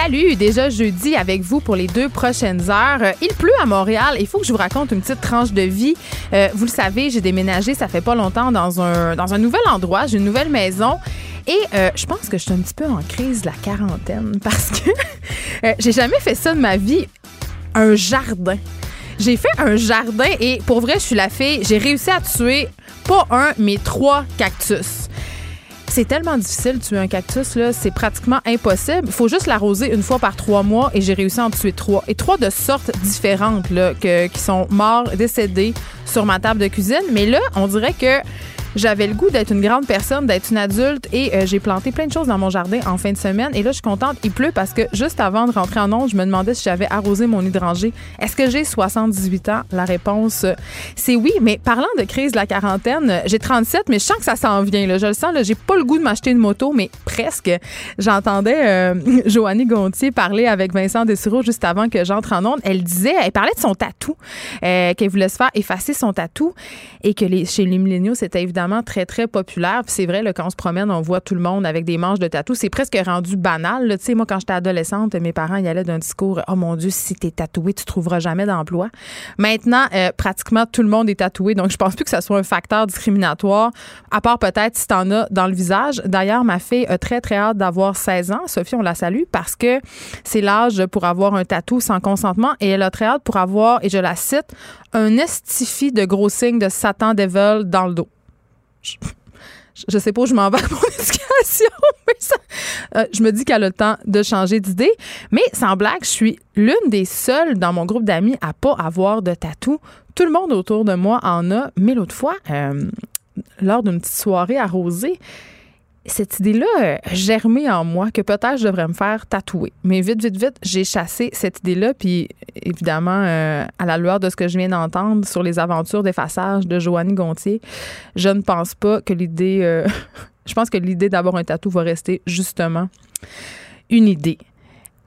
Salut, déjà jeudi avec vous pour les deux prochaines heures. Euh, Il pleut à Montréal. Il faut que je vous raconte une petite tranche de vie. Euh, vous le savez, j'ai déménagé, ça fait pas longtemps, dans un, nouvel endroit. J'ai une nouvelle maison. Et euh, je pense que je suis un petit peu en crise de la quarantaine parce que j'ai jamais fait ça de ma vie. Un jardin. J'ai fait un jardin et pour vrai, je suis la fille. J'ai réussi à tuer pas un, mais trois cactus. C'est tellement difficile de tuer un cactus, là, c'est pratiquement impossible. Il faut juste l'arroser une fois par trois mois et j'ai réussi à en tuer trois. Et trois de sortes différentes, là, qui sont morts, décédés sur ma table de cuisine. Mais là, on dirait que j'avais le goût d'être une grande personne, d'être une adulte et euh, j'ai planté plein de choses dans mon jardin en fin de semaine. Et là, je suis contente. Il pleut parce que juste avant de rentrer en onde, je me demandais si j'avais arrosé mon hydrangée. Est-ce que j'ai 78 ans? La réponse, euh, c'est oui. Mais parlant de crise de la quarantaine, euh, j'ai 37, mais je sens que ça s'en vient. Là. Je le sens. Là, j'ai pas le goût de m'acheter une moto, mais presque. J'entendais euh, Joannie Gontier parler avec Vincent Dessureau juste avant que j'entre en onde. Elle disait, elle parlait de son tatou, euh, qu'elle voulait se faire effacer son tatou et que les, chez les milléniaux, c'était évidemment très, très populaire. Puis c'est vrai, quand on se promène, on voit tout le monde avec des manches de tatou. C'est presque rendu banal. Tu sais, moi, quand j'étais adolescente, mes parents y allaient d'un discours Oh mon Dieu, si t'es tatoué, tu trouveras jamais d'emploi. Maintenant, euh, pratiquement tout le monde est tatoué. Donc, je pense plus que ça soit un facteur discriminatoire, à part peut-être si t'en as dans le visage. D'ailleurs, ma fille a très, très hâte d'avoir 16 ans. Sophie, on la salue parce que c'est l'âge pour avoir un tatou sans consentement et elle a très hâte pour avoir, et je la cite, un estifi de gros signes de Satan Devil dans le dos. Je, sais pas où je m'en vais avec mon éducation, mais euh, je me dis qu'elle a le temps de changer d'idée. Mais sans blague, je suis l'une des seules dans mon groupe d'amis à pas avoir de tatou. Tout le monde autour de moi en a. Mais l'autre fois, euh, lors d'une petite soirée arrosée, cette idée-là germé en moi que peut-être je devrais me faire tatouer. Mais vite, vite, vite, j'ai chassé cette idée-là. Puis évidemment, euh, à la lueur de ce que je viens d'entendre sur les aventures d'effaçage de Joannie Gontier, je ne pense pas que l'idée. euh, je pense que l'idée d'avoir un tatou va rester justement une idée.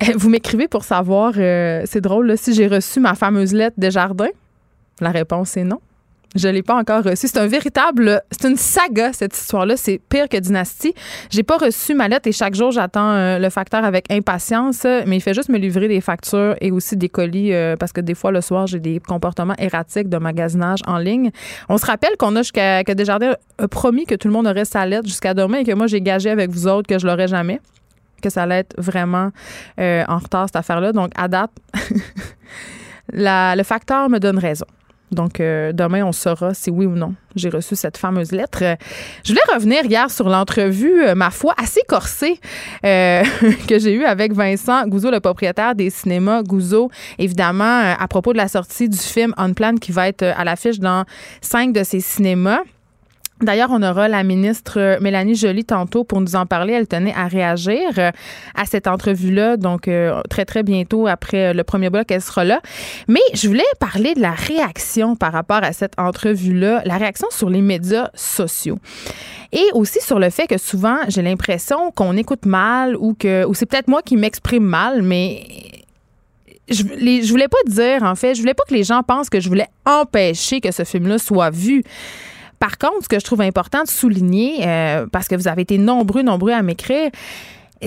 Euh, Vous m'écrivez pour savoir, c'est drôle, si j'ai reçu ma fameuse lettre des jardins. La réponse est non. Je l'ai pas encore reçu. C'est un véritable, c'est une saga cette histoire-là. C'est pire que Dynastie. J'ai pas reçu ma lettre et chaque jour j'attends euh, le facteur avec impatience. Mais il fait juste me livrer des factures et aussi des colis euh, parce que des fois le soir j'ai des comportements erratiques de magasinage en ligne. On se rappelle qu'on a jusqu'à que Desjardins a promis que tout le monde aurait sa lettre jusqu'à demain et que moi j'ai gagé avec vous autres que je l'aurais jamais que ça allait être vraiment euh, en retard cette affaire-là. Donc à date, le facteur me donne raison. Donc, euh, demain, on saura si oui ou non j'ai reçu cette fameuse lettre. Euh, Je voulais revenir hier sur l'entrevue, euh, ma foi, assez corsée que j'ai eue avec Vincent Gouzeau, le propriétaire des cinémas Gouzeau, évidemment, à propos de la sortie du film On Plan qui va être à l'affiche dans cinq de ces cinémas. D'ailleurs, on aura la ministre Mélanie Joly tantôt pour nous en parler. Elle tenait à réagir euh, à cette entrevue-là, donc euh, très, très bientôt après euh, le premier bloc, elle sera là. Mais je voulais parler de la réaction par rapport à cette entrevue-là, la réaction sur les médias sociaux. Et aussi sur le fait que souvent, j'ai l'impression qu'on écoute mal ou que ou c'est peut-être moi qui m'exprime mal, mais je, je voulais pas dire, en fait, je voulais pas que les gens pensent que je voulais empêcher que ce film-là soit vu. Par contre, ce que je trouve important de souligner, euh, parce que vous avez été nombreux, nombreux à m'écrire,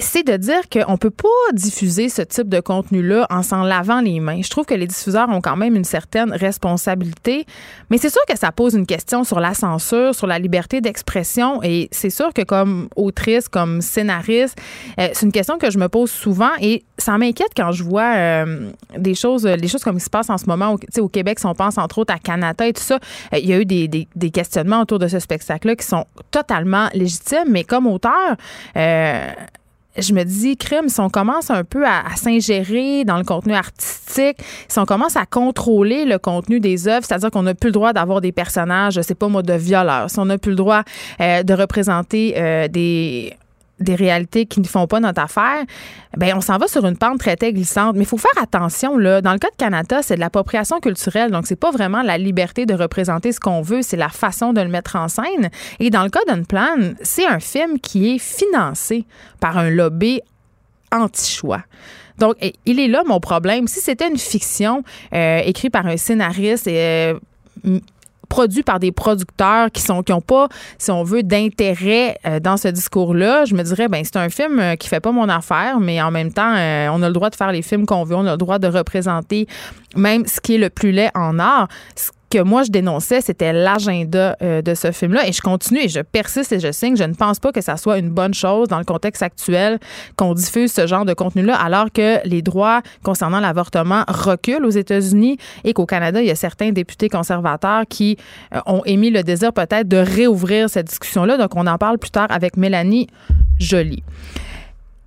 c'est de dire qu'on peut pas diffuser ce type de contenu-là en s'en lavant les mains. Je trouve que les diffuseurs ont quand même une certaine responsabilité, mais c'est sûr que ça pose une question sur la censure, sur la liberté d'expression, et c'est sûr que comme autrice, comme scénariste, euh, c'est une question que je me pose souvent, et ça m'inquiète quand je vois euh, des choses, les choses comme il se passe en ce moment au, au Québec, si on pense entre autres à Canada et tout ça, euh, il y a eu des, des, des questionnements autour de ce spectacle-là qui sont totalement légitimes, mais comme auteur, je me dis, crime, si on commence un peu à, s'ingérer dans le contenu artistique, si on commence à contrôler le contenu des œuvres, c'est-à-dire qu'on n'a plus le droit d'avoir des personnages, je sais pas moi, de violeurs, si on n'a plus le droit euh, de représenter euh, des des réalités qui ne font pas notre affaire, ben on s'en va sur une pente très, glissante. Mais il faut faire attention là. Dans le cas de Canada, c'est de l'appropriation culturelle, donc c'est pas vraiment la liberté de représenter ce qu'on veut, c'est la façon de le mettre en scène. Et dans le cas d'Unplan, c'est un film qui est financé par un lobby anti-choix. Donc, il est là mon problème. Si c'était une fiction euh, écrite par un scénariste et euh, produit par des producteurs qui sont qui ont pas, si on veut, d'intérêt euh, dans ce discours-là, je me dirais ben c'est un film euh, qui fait pas mon affaire, mais en même temps, euh, on a le droit de faire les films qu'on veut, on a le droit de représenter même ce qui est le plus laid en art que moi je dénonçais, c'était l'agenda euh, de ce film-là. Et je continue et je persiste et je signe. Je ne pense pas que ça soit une bonne chose dans le contexte actuel qu'on diffuse ce genre de contenu-là, alors que les droits concernant l'avortement reculent aux États-Unis et qu'au Canada, il y a certains députés conservateurs qui euh, ont émis le désir peut-être de réouvrir cette discussion-là. Donc, on en parle plus tard avec Mélanie Joly.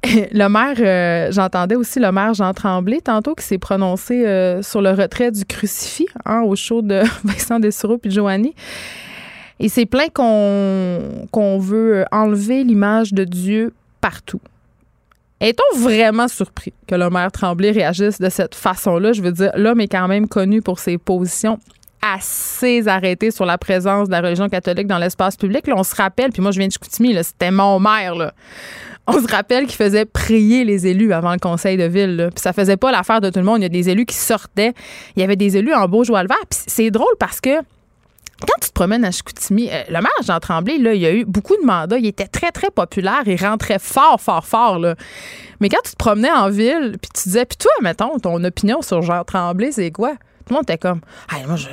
le maire, euh, j'entendais aussi le maire Jean Tremblay tantôt qui s'est prononcé euh, sur le retrait du crucifix hein, au show de Vincent Dessureau puis de Joanie. Il s'est plaint qu'on veut enlever l'image de Dieu partout. Est-on vraiment surpris que le maire Tremblay réagisse de cette façon-là? Je veux dire, l'homme est quand même connu pour ses positions assez arrêtées sur la présence de la religion catholique dans l'espace public. Là, on se rappelle, puis moi je viens de Chicoutimi, c'était mon maire. On se rappelle qu'il faisait prier les élus avant le conseil de ville. Puis ça faisait pas l'affaire de tout le monde. Il y a des élus qui sortaient. Il y avait des élus en beau joie le vert. Puis c'est drôle parce que quand tu te promènes à Chicoutimi, euh, le maire Jean Tremblay, là, il a eu beaucoup de mandats. Il était très, très populaire. Il rentrait fort, fort, fort. Mais quand tu te promenais en ville, puis tu disais, puis toi, mettons, ton opinion sur Jean Tremblay, c'est quoi? Tout le monde était comme, ah, moi, je,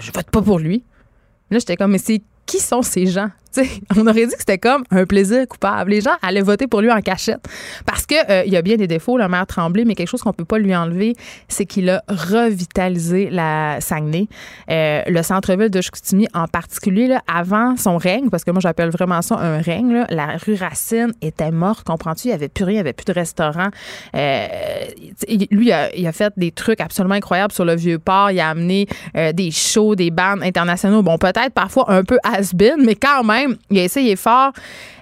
je vote pas pour lui. Là, j'étais comme, mais c'est qui sont ces gens? on aurait dit que c'était comme un plaisir coupable. Les gens allaient voter pour lui en cachette. Parce que euh, il y a bien des défauts, le maire Tremblay, mais quelque chose qu'on peut pas lui enlever, c'est qu'il a revitalisé la Saguenay. Euh, le centre-ville de Chicoutimi en particulier, là, avant son règne, parce que moi j'appelle vraiment ça un règne, la rue Racine était morte, comprends-tu? Il n'y avait plus rien, il n'y avait plus de restaurant. Euh, lui, il a, il a, fait des trucs absolument incroyables sur le Vieux-Port. Il a amené des shows, des bandes internationaux. Bon, peut-être parfois un peu has-been, mais quand même, il a essayé fort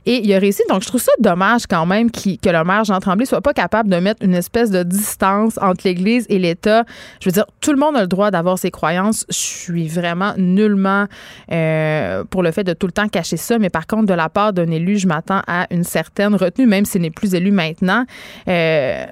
et il a réussi. Donc, je trouve ça dommage quand même que le maire Jean Tremblay soit pas capable de mettre une espèce de distance entre l'Église et l'État. Je veux dire, tout le monde a le droit d'avoir ses croyances. Je suis vraiment nullement euh, pour le fait de tout le temps cacher ça. Mais par contre, de la part d'un élu, je m'attends à une certaine retenue, même s'il n'est plus élu maintenant. Euh,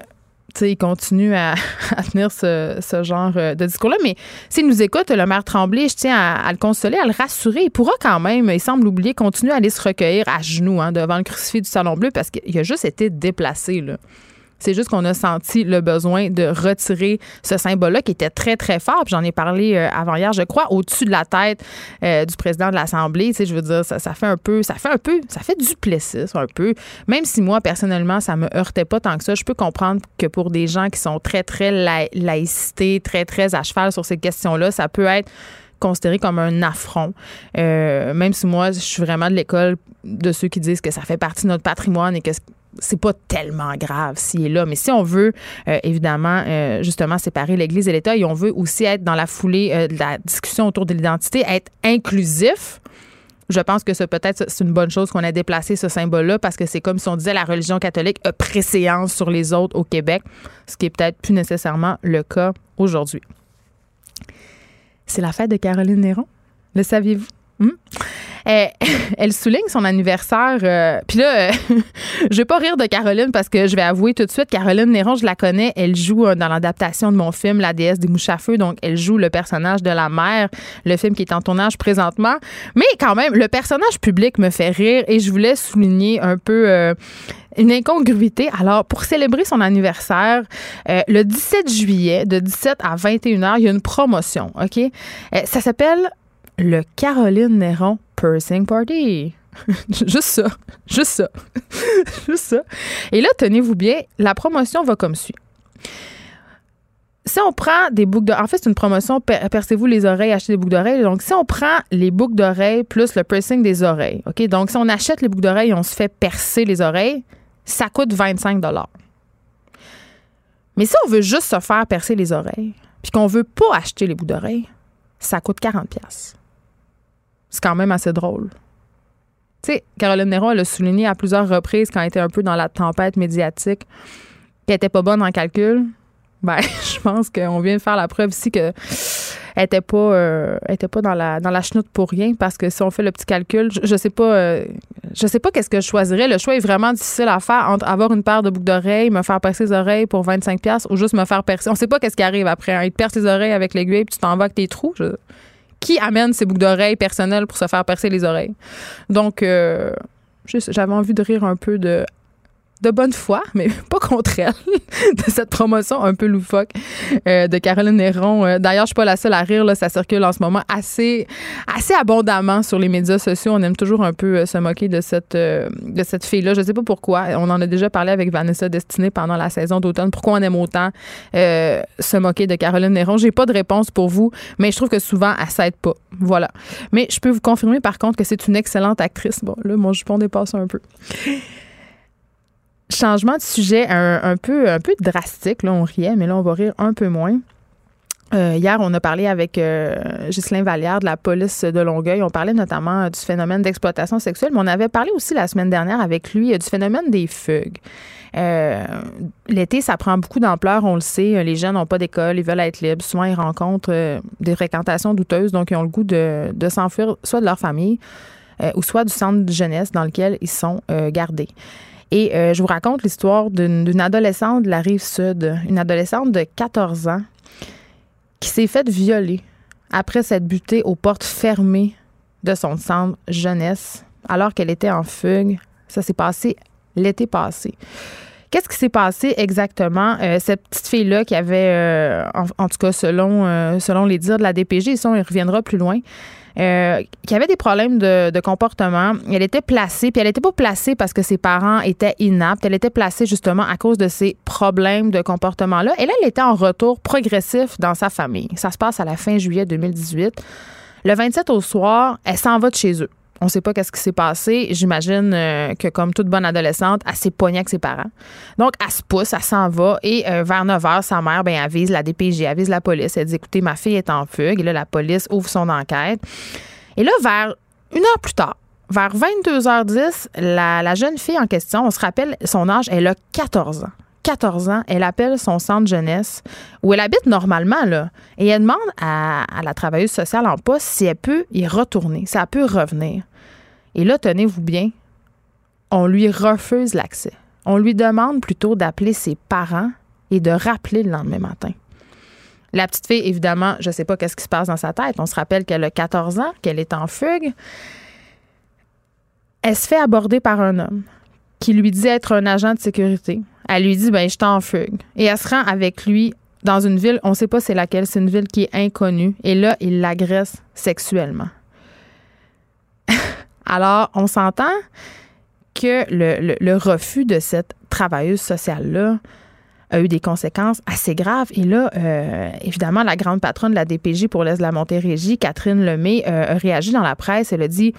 il continue à, tenir ce, genre euh, de discours-là. Mais s'il nous écoute, le maire Tremblay, je tiens à, le consoler, à le rassurer. Il pourra quand même, il semble oublier, continuer à aller se recueillir à genoux hein, devant le crucifix du Salon Bleu parce qu'il a juste été déplacé. Là. C'est juste qu'on a senti le besoin de retirer ce symbole-là qui était très, très fort. J'en ai parlé euh, avant hier, je crois, au-dessus de la tête euh, du président de l'Assemblée. Tu sais, je veux dire, ça, fait un peu, ça fait un peu, ça fait du plessis un peu. Même si moi, personnellement, ça me heurtait pas tant que ça, je peux comprendre que pour des gens qui sont très, très laïcité, très, très à cheval sur ces questions-là, ça peut être considéré comme un affront. Euh, même si moi, je suis vraiment de l'école de ceux qui disent que ça fait partie de notre patrimoine et que c'est pas tellement grave s'il est là. Mais si on veut, euh, évidemment, euh, justement, séparer l'Église et l'État et on veut aussi être dans la foulée euh, de la discussion autour de l'identité, être inclusif, je pense que ça peut-être c'est une bonne chose qu'on ait déplacé ce symbole-là parce que c'est comme si on disait la religion catholique a préséance sur les autres au Québec, ce qui est peut-être plus nécessairement le cas aujourd'hui. C'est la fête de Caroline Néron. Le saviez-vous? Hmm? Elle, elle souligne son anniversaire. euh, Puis là, je vais pas rire de Caroline parce que je vais avouer tout de suite, Caroline Néron, je la connais. Elle joue euh, dans l'adaptation de mon film La déesse des mouches à feu. Donc, elle joue le personnage de la mère, le film qui est en tournage présentement. Mais quand même, le personnage public me fait rire et je voulais souligner un peu... euh, une incongruité. Alors, pour célébrer son anniversaire, le 17 juillet, de 17 à 21 h, il y a une promotion, OK? Ça s'appelle le Caroline Néron Pursing Party. Juste ça. Juste ça. Juste ça. Et là, tenez-vous bien, la promotion va comme suit. Si on prend des boucles d'oreilles, en fait, c'est une promotion, per- percez-vous les oreilles, achetez des boucles d'oreilles. Donc, si on prend les boucles d'oreilles plus le piercing des oreilles, OK? Donc, si on achète les boucles d'oreilles et on se fait percer les oreilles, ça coûte 25 Mais si on veut juste se faire percer les oreilles, puis qu'on veut pas acheter les boucles d'oreilles, ça coûte 40 C'est quand même assez drôle. Tu sais, Caroline Néron, elle a souligné à plusieurs reprises quand elle était un peu dans la tempête médiatique qu'elle était pas bonne en calcul. Ben, je pense qu'on vient de faire la preuve ici que elle était pas, euh, dans la dans chenoute pour rien parce que si on fait le petit calcul, je, je sais pas, euh, je sais pas qu'est-ce que je choisirais. Le choix est vraiment difficile à faire entre avoir une paire de boucles d'oreilles, me faire percer les oreilles pour 25 pièces ou juste me faire percer. On sait pas qu'est-ce qui arrive après. Hein. Il te perce les oreilles avec l'aiguille puis tu t'en vas avec tes trous. Qui amène ces boucles d'oreilles personnelles pour se faire percer les oreilles. Donc euh, j'avais envie de rire un peu de de bonne foi, mais pas contre elle, de cette promotion un peu loufoque euh, de Caroline Néron. Euh, D'ailleurs, je suis pas la seule à rire, là, ça circule en ce moment assez, assez abondamment sur les médias sociaux. On aime toujours un peu euh, se moquer de cette, cette fille-là. Je sais pas pourquoi. On en a déjà parlé avec Vanessa Destinée pendant la saison d'automne. Pourquoi on aime autant se moquer de Caroline Néron? J'ai pas de réponse pour vous, mais je trouve que souvent, elle s'aide pas. Voilà. Mais je peux vous confirmer, par contre, que c'est une excellente actrice. Bon, là, mon jupon dépasse un peu changement de sujet un, peu, un peu drastique. Là, on riait, mais là, on va rire un peu moins. Euh, hier, on a parlé avec euh, Ghislain Vallière de la police de Longueuil. On parlait notamment euh, du phénomène d'exploitation sexuelle, mais on avait parlé aussi la semaine dernière avec lui euh, du phénomène des fugues. L'été, ça prend beaucoup d'ampleur, on le sait. Les jeunes n'ont pas d'école, ils veulent être libres. Souvent, ils rencontrent des fréquentations douteuses, donc ils ont le goût de, de s'enfuir soit de leur famille ou soit du centre de jeunesse dans lequel ils sont gardés. Et euh, je vous raconte l'histoire d'une adolescente de la rive sud, une adolescente de 14 ans qui s'est faite violer après s'être butée aux portes fermées de son centre jeunesse alors qu'elle était en fugue. Ça s'est passé l'été passé. Qu'est-ce qui s'est passé exactement? Euh, cette petite fille-là qui avait, euh, en, tout cas selon, selon les dires de la DPG, ça, on y reviendra plus loin, euh, qui avait des problèmes de, de comportement. Elle était placée, puis elle n'était pas placée parce que ses parents étaient inaptes. Elle était placée justement à cause de ces problèmes de comportement-là. Et là, elle était en retour progressif dans sa famille. Ça se passe à la fin juillet 2018. Le 27 au soir, elle s'en va de chez eux. On ne sait pas qu'est-ce qui s'est passé. J'imagine euh, que, comme toute bonne adolescente, elle s'est pognée avec ses parents. Donc, elle se pousse, elle s'en va. Et euh, vers 9 h, sa mère, ben, avise la DPG, avise la police. Elle dit Écoutez, ma fille est en fugue. Et là, la police ouvre son enquête. Et là, vers une heure plus tard, vers 22h10, la, la jeune fille en question, on se rappelle son âge, elle a 14 ans. 14 ans, elle appelle son centre jeunesse où elle habite normalement là et elle demande à, la travailleuse sociale en poste si elle peut y retourner, si elle peut revenir. Et là, tenez-vous bien, on lui refuse l'accès. On lui demande plutôt d'appeler ses parents et de rappeler le lendemain matin. La petite fille, évidemment, je ne sais pas qu'est-ce qui se passe dans sa tête. On se rappelle qu'elle a 14 ans, qu'elle est en fugue. Elle se fait aborder par un homme qui lui dit être un agent de sécurité. Elle lui dit, ben, je suis en fugue. Et elle se rend avec lui dans une ville, on ne sait pas c'est laquelle, c'est une ville qui est inconnue. Et là, il l'agresse sexuellement. Alors, on s'entend que le refus de cette travailleuse sociale-là a eu des conséquences assez graves. Et là, euh, évidemment, la grande patronne de la DPJ pour l'Est de la Montérégie, Catherine Lemay, euh, a réagi dans la presse. Elle a dit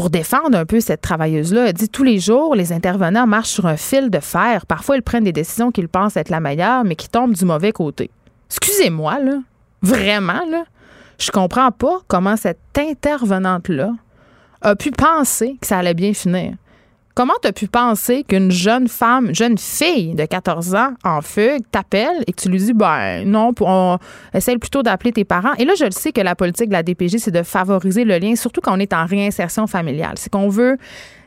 pour défendre un peu cette travailleuse-là, elle dit tous les jours, les intervenants marchent sur un fil de fer. Parfois, ils prennent des décisions qu'ils pensent être la meilleure, mais qui tombent du mauvais côté. Excusez-moi, là. Vraiment, là. Je comprends pas comment cette intervenante-là a pu penser que ça allait bien finir. Comment tu as pu penser qu'une jeune femme, jeune fille de 14 ans en fugue t'appelle et que tu lui dis, ben non, on essaye plutôt d'appeler tes parents? Et là, je le sais que la politique de la DPJ, c'est de favoriser le lien, surtout quand on est en réinsertion familiale. C'est qu'on veut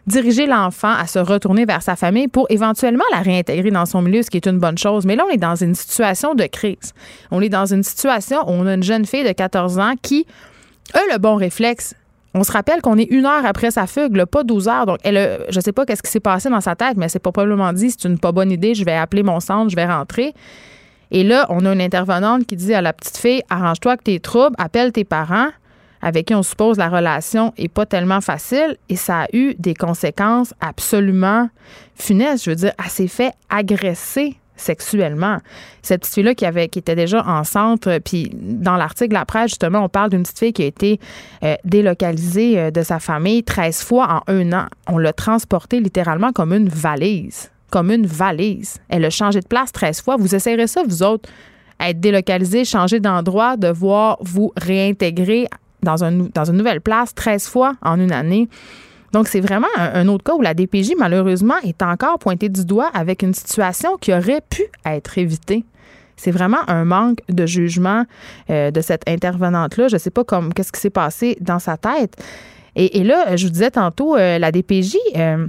diriger l'enfant à se retourner vers sa famille pour éventuellement la réintégrer dans son milieu, ce qui est une bonne chose. Mais là, on est dans une situation de crise. On est dans une situation où on a une jeune fille de 14 ans qui a le bon réflexe on se rappelle qu'on est une heure après sa fugue, pas 12 heures. Donc, elle, je sais pas qu'est-ce qui s'est passé dans sa tête, mais s'est probablement dit c'est une pas bonne idée, je vais appeler mon centre, je vais rentrer. Et là, on a une intervenante qui dit à la petite fille arrange-toi avec tes troubles, appelle tes parents, avec qui on suppose la relation est pas tellement facile. Et ça a eu des conséquences absolument funestes. Je veux dire, elle s'est fait agresser sexuellement. Cette petite fille-là qui, avait, qui était déjà enceinte, euh, puis dans l'article après, justement, on parle d'une petite fille qui a été euh, délocalisée euh, de sa famille 13 fois en un an. On l'a transportée littéralement comme une valise. Comme une valise. Elle a changé de place 13 fois. Vous essayerez ça, vous autres, être délocalisé, changer d'endroit, devoir vous réintégrer dans, un, dans une nouvelle place 13 fois en une année. Donc, c'est vraiment un, autre cas où la DPJ, malheureusement, est encore pointée du doigt avec une situation qui aurait pu être évitée. C'est vraiment un manque de jugement euh, de cette intervenante-là. Je ne sais pas comme qu'est-ce qui s'est passé dans sa tête. Et, là, je vous disais tantôt, euh, la DPJ. Euh,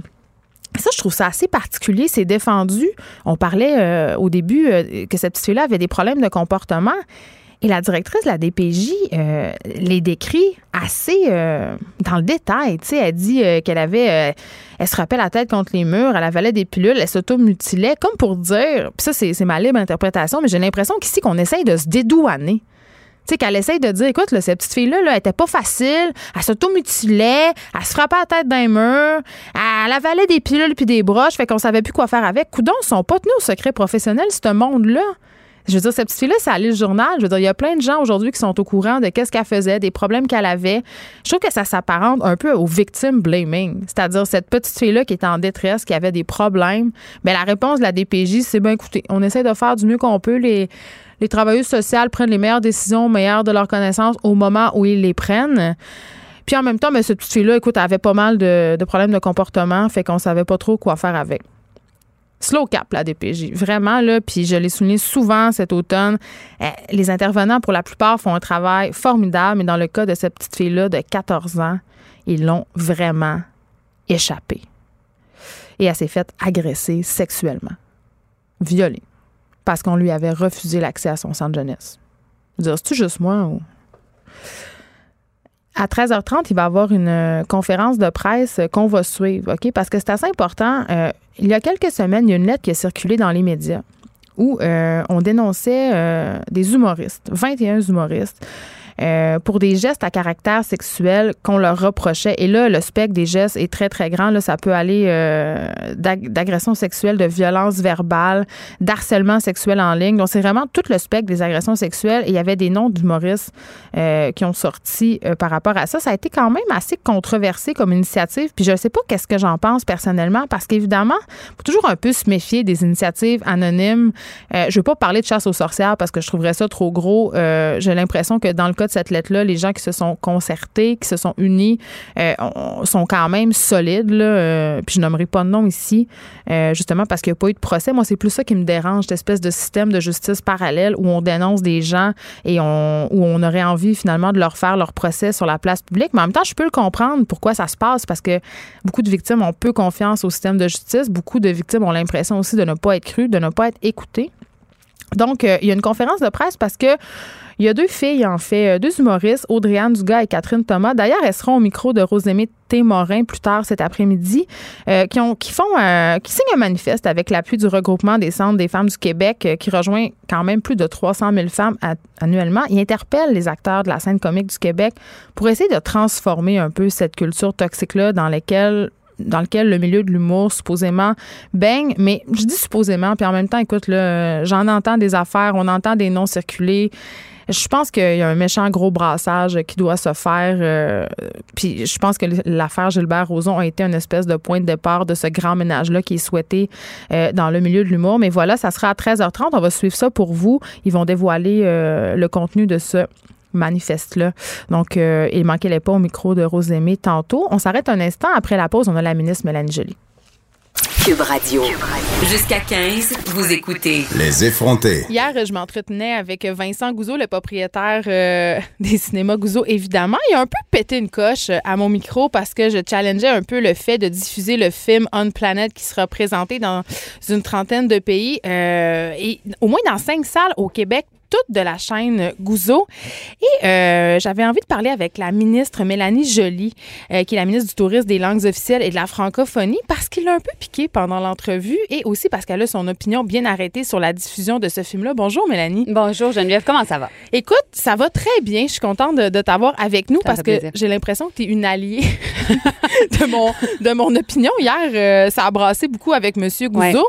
ça, je trouve ça assez particulier. C'est défendu. On parlait au début que cette fille-là avait des problèmes de comportement. Et la directrice de la DPJ euh, les décrit assez euh, dans le détail. Elle dit euh, qu'elle avait, elle se rappelle la tête contre les murs, elle avalait des pilules, elle s'automutilait, comme pour dire, puis ça, c'est ma libre interprétation, mais j'ai l'impression qu'ici, qu'on essaye de se dédouaner. Sais, qu'elle essaye de dire, écoute, cette petite fille-là, elle était pas facile, elle s'automutilait, elle se frappait la tête d'un mur, elle avalait des pilules puis des broches, fait qu'on savait plus quoi faire avec. Coudon, ils sont pas tenus au secret professionnel, ce monde-là. Je veux dire, cette petite fille-là, ça allait le journal. Je veux dire, il y a plein de gens aujourd'hui qui sont au courant de qu'est-ce qu'elle faisait, des problèmes qu'elle avait. Je trouve que ça s'apparente un peu au victim blaming. C'est-à-dire, cette petite fille-là qui était en détresse, qui avait des problèmes. Mais la réponse de la DPJ, c'est bien, écoutez, on essaie de faire du mieux qu'on peut. Les, les travailleuses sociales prennent les meilleures décisions, meilleures de leurs connaissances au moment où ils les prennent. Puis en même temps, mais cette petite fille-là, écoute, elle avait pas mal de, de problèmes de comportement, fait qu'on savait pas trop quoi faire avec slow cap, la DPJ. Vraiment, là, puis je l'ai souligné souvent cet automne, eh, les intervenants, pour la plupart, font un travail formidable, mais dans le cas de cette petite fille-là de 14 ans, ils l'ont vraiment échappé. Et elle s'est faite agresser sexuellement, violée, parce qu'on lui avait refusé l'accès à son centre jeunesse. Dire, c'est-tu juste moi ou? À 13h30, il va y avoir une euh, conférence de presse qu'on va suivre, OK? Parce que c'est assez important. Euh, il y a quelques semaines, il y a une lettre qui a circulé dans les médias où euh, on dénonçait des humoristes, 21 humoristes, euh, pour des gestes à caractère sexuel qu'on leur reprochait. Et là, le spectre des gestes est très, très grand. Là, ça peut aller euh, d'agression sexuelle, de violence verbale, d'harcèlement sexuel en ligne. Donc, c'est vraiment tout le spectre des agressions sexuelles. Et il y avait des noms d'humoristes euh, qui ont sorti euh, par rapport à ça. Ça a été quand même assez controversé comme initiative. Puis je ne sais pas qu'est-ce que j'en pense personnellement, parce qu'évidemment, faut toujours un peu se méfier des initiatives anonymes. je ne veux pas parler de chasse aux sorcières parce que je trouverais ça trop gros. J'ai l'impression que dans le cas de cette lettre-là, les gens qui se sont concertés, qui se sont unis, euh, sont quand même solides. Euh, puis je nommerai pas de nom ici, euh, justement parce qu'il n'y a pas eu de procès. Moi, c'est plus ça qui me dérange, cette espèce de système de justice parallèle où on dénonce des gens et on, où on aurait envie finalement de leur faire leur procès sur la place publique. Mais en même temps, je peux le comprendre pourquoi ça se passe parce que beaucoup de victimes ont peu confiance au système de justice. Beaucoup de victimes ont l'impression aussi de ne pas être crues, de ne pas être écoutées. Donc, il y a une conférence de presse parce que il y a deux filles, en fait, euh, deux humoristes, Audrey-Anne Dugas et Catherine Thomas. D'ailleurs, elles seront au micro de Rosemée Témorin plus tard cet après-midi, euh, qui, ont, qui font, euh, qui signent un manifeste avec l'appui du regroupement des centres des femmes du Québec, qui rejoint quand même plus de 300 000 femmes annuellement. Ils interpellent les acteurs de la scène comique du Québec pour essayer de transformer un peu cette culture toxique-là dans laquelle dans lequel le milieu de l'humour supposément baigne. Mais je dis supposément, puis en même temps, écoute, j'en entends des affaires, on entend des noms circuler. Je pense qu'il y a un méchant gros brassage qui doit se faire. Euh, puis je pense que l'affaire Gilbert Rozon a été une espèce de point de départ de ce grand ménage-là qui est souhaité euh, dans le milieu de l'humour. Mais voilà, ça sera à 13h30. On va suivre ça pour vous. Ils vont dévoiler euh, le contenu de ce manifeste-là. Donc, il manquait les pas au micro de Rosemée tantôt. On s'arrête un instant. Après la pause, on a la ministre Mélanie Joly. Cube Radio. Jusqu'à 15, vous écoutez. Les effrontés. Hier, je m'entretenais avec Vincent Gouzeau, le propriétaire euh, des cinémas Gouzeau, évidemment. Il a un peu pété une coche euh, à mon micro parce que je challengeais un peu le fait de diffuser le film On Planet qui sera présenté dans une trentaine de pays euh, et au moins dans cinq salles au Québec de la chaîne Gouzeau. Et euh, j'avais envie de parler avec la ministre Mélanie Joly, euh, qui est la ministre du Tourisme, des langues officielles et de la francophonie, parce qu'il l'a un peu piqué pendant l'entrevue et aussi parce qu'elle a son opinion bien arrêtée sur la diffusion de ce film-là. Bonjour, Mélanie. Bonjour, Geneviève. Comment ça va? Écoute, ça va très bien. Je suis contente de, de t'avoir avec nous Ça parce que j'ai l'impression que tu es une alliée de, mon, de mon opinion. Hier, euh, ça a brassé beaucoup avec M. Gouzeau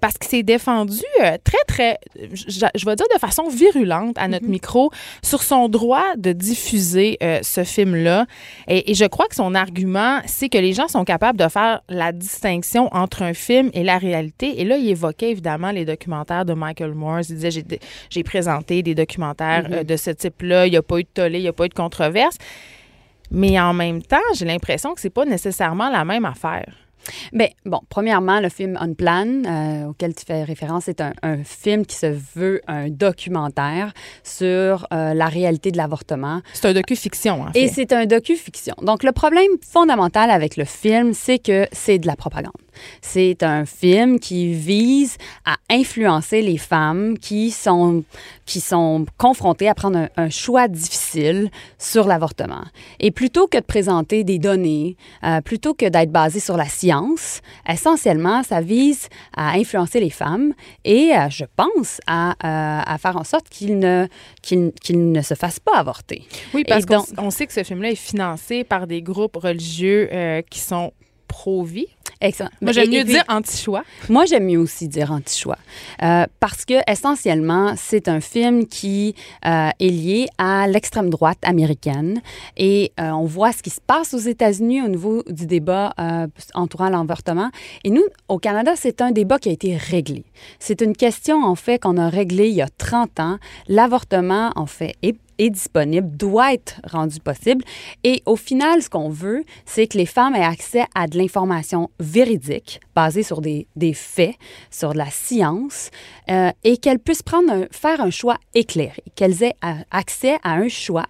parce qu'il s'est défendu très, très, je, je vais dire de façon virulente à notre micro sur son droit de diffuser euh, ce film-là. Et, et je crois que son argument, c'est que les gens sont capables de faire la distinction entre un film et la réalité. Et là, il évoquait évidemment les documentaires de Michael Moore. Il disait, j'ai, présenté des documentaires Mm-hmm. euh, de ce type-là. Il n'y a pas eu de tollé, il n'y a pas eu de controverse. Mais en même temps, j'ai l'impression que c'est pas nécessairement la même affaire. Bien, bon, premièrement, le film On Plan, euh, auquel tu fais référence, c'est un, un film qui se veut un documentaire sur euh, la réalité de l'avortement. C'est un docu-fiction, en fait. Et c'est un docu-fiction. Donc, le problème fondamental avec le film, c'est que c'est de la propagande. C'est un film qui vise à influencer les femmes qui sont, qui sont confrontées à prendre un, un choix difficile sur l'avortement. Et plutôt que de présenter des données, euh, plutôt que d'être basé sur la science, essentiellement, ça vise à influencer les femmes et, euh, je pense, à, euh, à faire en sorte qu'ils ne, qu'ils, qu'ils ne se fassent pas avorter. Oui, parce qu'on on sait que ce film-là est financé par des groupes religieux qui sont pro-vie. Excellent. Moi, j'aime mieux puis- dire anti-choix. Moi, j'aime mieux aussi dire anti-choix. Euh, parce que, essentiellement, c'est un film qui euh, est lié à l'extrême droite américaine. Et euh, on voit ce qui se passe aux États-Unis au niveau du débat entourant l'avortement. Et nous, au Canada, c'est un débat qui a été réglé. C'est une question, en fait, qu'on a réglée il y a 30 ans. L'avortement, en fait, est est disponible, doit être rendu possible. Et au final, ce qu'on veut, c'est que les femmes aient accès à de l'information véridique, basée sur des, des faits, sur de la science, euh, et qu'elles puissent prendre faire un choix éclairé, qu'elles aient euh, accès à un choix,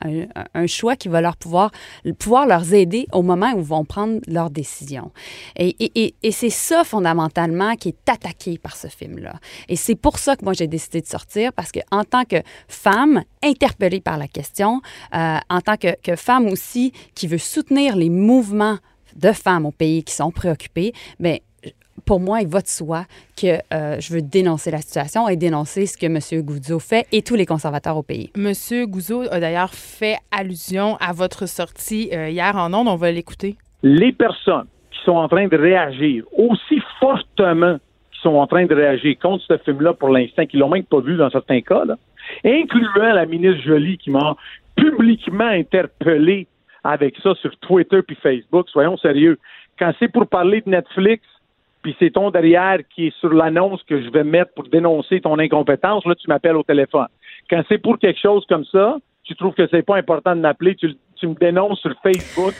un, choix qui va leur pouvoir, pouvoir leur aider au moment où vont prendre leurs décisions. Et, et, et, c'est ça, fondamentalement, qui est attaqué par ce film-là. Et c'est pour ça que moi, j'ai décidé de sortir, parce que en tant que femme interpellée par la question, euh, en tant que, que femme aussi qui veut soutenir les mouvements de femmes au pays qui sont préoccupées, bien, pour moi, il va de soi que euh, je veux dénoncer la situation et dénoncer ce que M. Goudzo fait et tous les conservateurs au pays. Monsieur Gouzeau a d'ailleurs fait allusion à votre sortie euh, hier en ondes. On va l'écouter. les personnes qui sont en train de réagir aussi fortement qui sont en train de réagir contre ce film-là pour l'instant, qui l'ont même pas vu dans certains cas, là, incluant la ministre Jolie qui m'a publiquement interpellé avec ça sur Twitter puis Facebook, soyons sérieux. Quand c'est pour parler de Netflix, puis c'est ton derrière qui est sur l'annonce que je vais mettre pour dénoncer ton incompétence, là, tu m'appelles au téléphone. Quand c'est pour quelque chose comme ça, tu trouves que c'est pas important de m'appeler, tu, me dénonces sur Facebook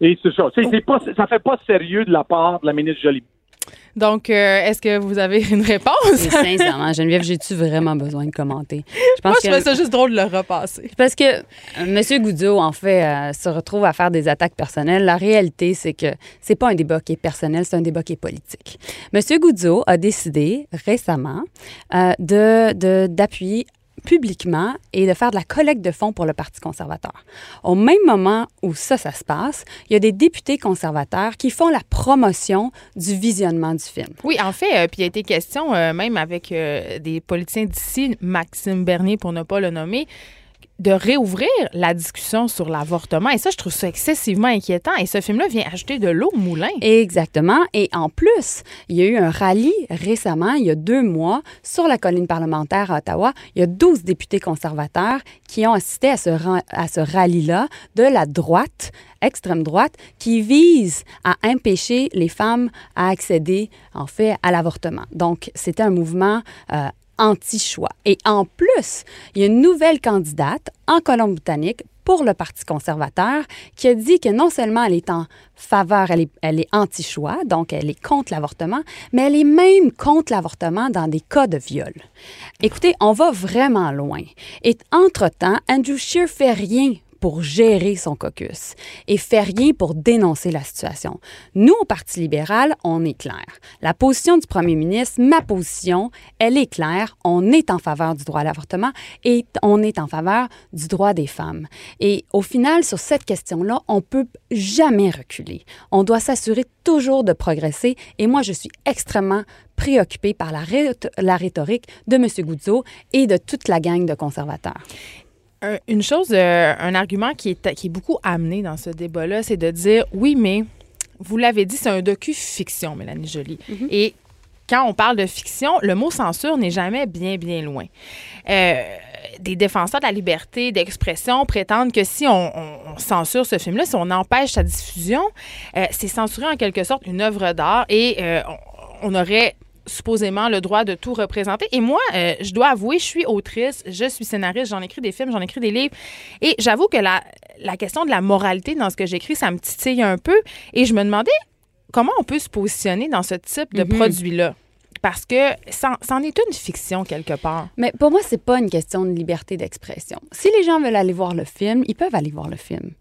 et sur ça. C'est pas, ça fait pas sérieux de la part de la ministre Jolie. Donc, euh, est-ce que vous avez une réponse? Sincèrement, Geneviève, j'ai-tu vraiment besoin de commenter? Je Moi, pense je trouvais ça juste drôle de le repasser. Parce que euh, M. Goudzo, en fait, euh, se retrouve à faire des attaques personnelles. La réalité, c'est que c'est pas un débat qui est personnel, c'est un débat qui est politique. M. Goudzo a décidé récemment euh, de, de- d'appuyer publiquement et de faire de la collecte de fonds pour le Parti conservateur. Au même moment où ça, ça se passe, il y a des députés conservateurs qui font la promotion du visionnement du film. Oui, en fait, euh, puis il a été question, euh, même avec euh, des politiciens d'ici, Maxime Bernier pour ne pas le nommer, de réouvrir la discussion sur l'avortement. Et ça, je trouve ça excessivement inquiétant. Et ce film-là vient ajouter de l'eau au moulin. Exactement. Et en plus, il y a eu un rallye récemment, il y a deux mois, sur la colline parlementaire à Ottawa. Il y a 12 députés conservateurs qui ont assisté à ce, à ce rallye-là de la droite, extrême droite, qui vise à empêcher les femmes à accéder, en fait, à l'avortement. Donc, c'était un mouvement euh, anti-choix. Et en plus, il y a une nouvelle candidate en Colombie-Britannique pour le Parti conservateur qui a dit que non seulement elle est en faveur, elle est, anti-choix, donc elle est contre l'avortement, mais elle est même contre l'avortement dans des cas de viol. Écoutez, on va vraiment loin. Et entre-temps, Andrew Scheer fait rien pour gérer son caucus et fait rien pour dénoncer la situation. Nous, au Parti libéral, on est clair. La position du premier ministre, ma position, elle est claire. On est en faveur du droit à l'avortement et on est en faveur du droit des femmes. Et au final, sur cette question-là, on peut jamais reculer. On doit s'assurer toujours de progresser et moi, je suis extrêmement préoccupée par la, rhétorique de M. Goudzo et de toute la gang de conservateurs. Un- une chose, euh, un argument qui est, qui est beaucoup amené dans ce débat-là, c'est de dire oui, mais vous l'avez dit, c'est un docu-fiction, Mélanie Joly. Et quand on parle de fiction, le mot censure n'est jamais bien, bien loin. Euh, des défenseurs de la liberté d'expression prétendent que si on, on- on censure ce film-là, si on empêche sa diffusion, euh, c'est censurer en quelque sorte une œuvre d'art et on, on aurait supposément le droit de tout représenter. Et moi, euh, je dois avouer, je suis autrice, je suis scénariste, j'en écris des films, j'en écris des livres. Et j'avoue que la, la question de la moralité dans ce que j'écris, ça me titille un peu. Et je me demandais comment on peut se positionner dans ce type de produit-là. Parce que c'en est une fiction quelque part. Mais pour moi, c'est pas une question de liberté d'expression. Si les gens veulent aller voir le film, ils peuvent aller voir le film.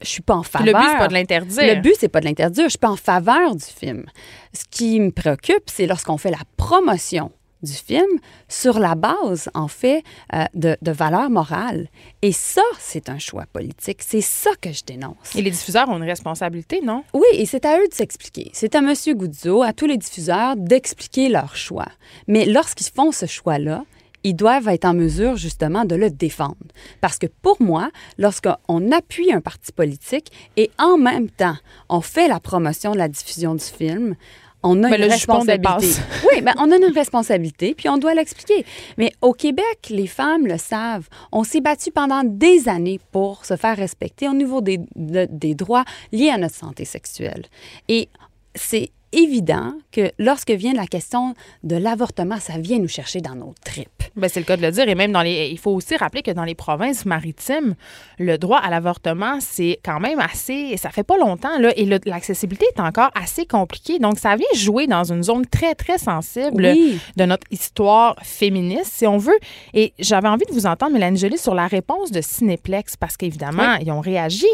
Je suis pas en faveur. Le but, c'est pas de l'interdire. Le but, c'est pas de l'interdire. Je suis pas en faveur du film. Ce qui me préoccupe, c'est lorsqu'on fait la promotion du film sur la base, en fait, euh, de, de valeurs morales. Et ça, c'est un choix politique. C'est ça que je dénonce. Et les diffuseurs ont une responsabilité, non? Oui, et c'est à eux de s'expliquer. C'est à M. Goudzo, à tous les diffuseurs, d'expliquer leur choix. Mais lorsqu'ils font ce choix-là, ils doivent être en mesure justement de le défendre. Parce que pour moi, lorsqu'on appuie un parti politique et en même temps, on fait la promotion de la diffusion du film, on a Mais une le responsabilité. Oui, ben, on a une responsabilité, puis on doit l'expliquer. Mais au Québec, les femmes le savent. On s'est battu pendant des années pour se faire respecter au niveau des, de- des droits liés à notre santé sexuelle. Et c'est évident que lorsque vient la question de l'avortement, ça vient nous chercher dans nos tripes. Ben, c'est le cas de le dire. Et même dans les. Il faut aussi rappeler que dans les provinces maritimes, le droit à l'avortement, c'est quand même assez. Ça fait pas longtemps, là. Et l'accessibilité est encore assez compliquée. Donc, ça vient jouer dans une zone très, très sensible Oui. de notre histoire féministe, si on veut. Et j'avais envie de vous entendre, Mélanie Joly, sur la réponse de Cinéplex, parce qu'évidemment, ils ont réagi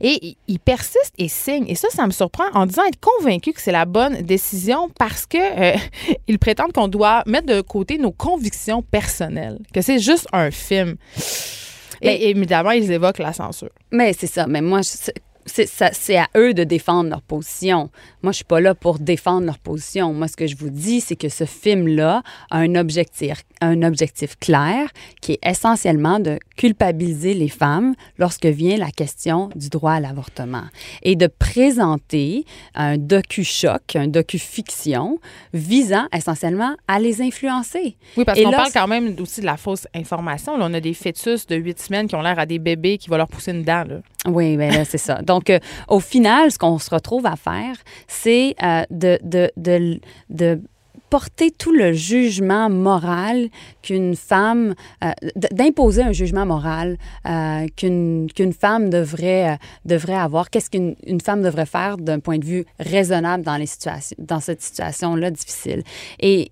et ils- ils persistent et signent. Et ça, ça me surprend en disant être convaincu que c'est la bonne décision parce que euh, ils prétendent qu'on doit mettre de côté nos convictions personnelles, que c'est juste un film. Mais- Et évidemment, ils évoquent la censure. Mais c'est ça. Mais moi, c'est à eux de défendre leur position. Moi, je suis pas là pour défendre leur position. Moi, ce que je vous dis, c'est que ce film-là a un objectif, un objectif clair qui est essentiellement de culpabiliser les femmes lorsque vient la question du droit à l'avortement et de présenter un docu-choc, un docu-fiction visant essentiellement à les influencer. Oui, parce qu'on là, parle quand même aussi de la fausse information. Là, on a des fœtus de 8 semaines qui ont l'air à des bébés qui vont leur pousser une dent. Là. Oui, ben là, c'est ça. Donc, euh, au final, ce qu'on se retrouve à faire, c'est euh, de, de, de, de porter tout le jugement moral qu'une femme, euh, d'imposer un jugement moral euh, qu'une femme devrait, euh, devrait avoir. Qu'est-ce qu'une une femme devrait faire d'un point de vue raisonnable dans, les situations, dans cette situation-là difficile? Et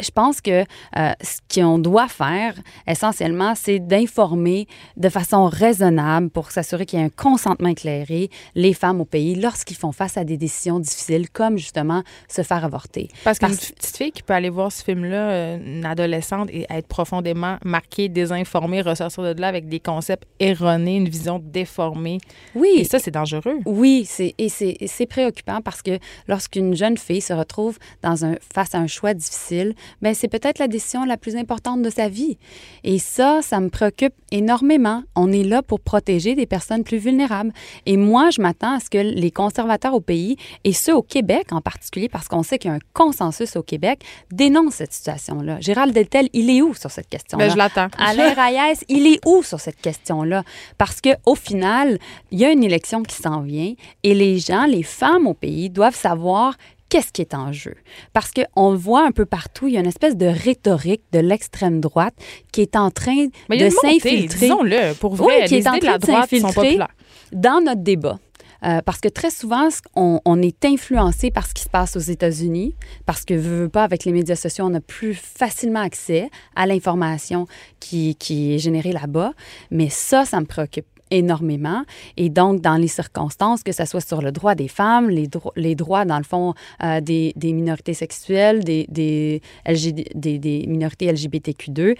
je pense que euh, ce qu'on doit faire, essentiellement, c'est d'informer de façon raisonnable pour s'assurer qu'il y ait un consentement éclairé les femmes au pays lorsqu'ils font face à des décisions difficiles, comme justement se faire avorter. Parce qu'une Parce- petite fille qui peut aller voir ce film-là, euh, une adolescente, et être profondément marquée, désinformée, ressortir de là avec des concepts erronés, une vision déformée. Oui. Et ça, c'est dangereux. Oui, c'est, et c'est préoccupant parce que lorsqu'une jeune fille se retrouve dans un, face à un choix difficile, ben c'est peut-être la décision la plus importante de sa vie. Et ça, ça me préoccupe énormément. On est là pour protéger des personnes plus vulnérables. Et moi, je m'attends à ce que les conservateurs au pays, et ceux au Québec en particulier, parce qu'on sait qu'il y a un consensus au Québec, dénoncent cette situation-là. Gérald Deltel, il est où sur cette question-là? Ben, je l'attends. Alain Reyes, il est où sur cette question-là? Parce que au final, il y a une élection qui s'en vient et les gens, les femmes au pays doivent savoir qu'est-ce qui est en jeu? Parce qu'on voit un peu partout, il y a une espèce de rhétorique de l'extrême droite qui est en train Mais de s'infiltrer. disons-le, pour vrai, Oui, qui les est en de la train de droite sont populaires. dans notre débat. Euh, parce que très souvent, on est influencé par ce qui se passe aux États-Unis, parce que, veux, veux pas, avec les médias sociaux, on a plus facilement accès à l'information qui, qui est générée là-bas. Mais ça, ça me préoccupe énormément. Et donc, dans les circonstances, que ce soit sur le droit des femmes, les, les droits, dans le fond, euh, des, des minorités sexuelles, des, des, des minorités LGBTQ2,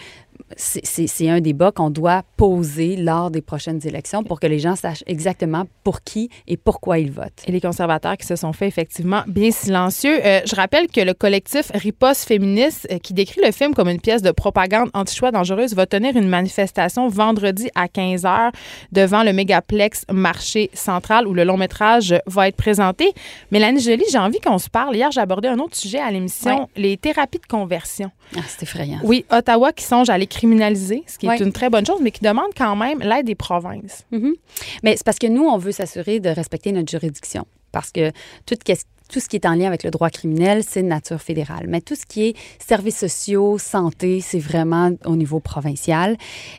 c'est- un débat qu'on doit poser lors des prochaines élections pour que les gens sachent exactement pour qui et pourquoi ils votent. Et les conservateurs qui se sont fait effectivement bien silencieux. Euh, je rappelle que le collectif Riposte féministe, euh, qui décrit le film comme une pièce de propagande anti-choix dangereuse, va tenir une manifestation vendredi à 15h devant le mégaplex Marché Central où le long métrage va être présenté. Mélanie Joly, j'ai envie qu'on se parle. Hier, j'ai abordé un autre sujet à l'émission, les thérapies de conversion. Ah, c'est effrayant. Oui, Ottawa qui songe à criminaliser, ce qui est Ouais. une très bonne chose, mais qui demande quand même l'aide des provinces. Mhm. Mais c'est parce que nous, on veut s'assurer de respecter notre juridiction. Parce que tout, ce qui est en lien avec le droit criminel, c'est de nature fédérale. Mais tout ce qui est services sociaux, santé, c'est vraiment au niveau provincial.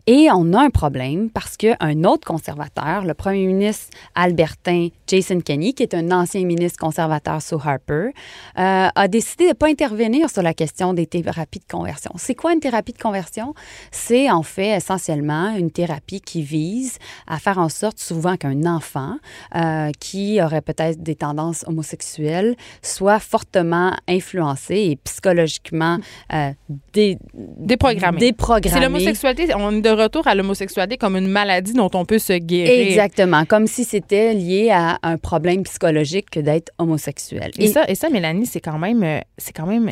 Et on a un problème parce qu'un autre conservateur, le premier ministre albertain Jason Kenney, qui est un ancien ministre conservateur sous Harper, euh, a décidé de ne pas intervenir sur la question des thérapies de conversion. C'est quoi une thérapie de conversion? C'est en fait essentiellement une thérapie qui vise à faire en sorte souvent qu'un enfant euh, qui aurait peut-être des tendances homosexuelles soit fortement influencé et psychologiquement euh, dé- Déprogrammé. déprogrammé. C'est l'homosexualité. On est de retour à l'homosexualité comme une maladie dont on peut se guérir. Exactement, comme si c'était lié à un problème psychologique que d'être homosexuel. Et, ça, et ça, Mélanie, c'est quand même, euh, c'est quand même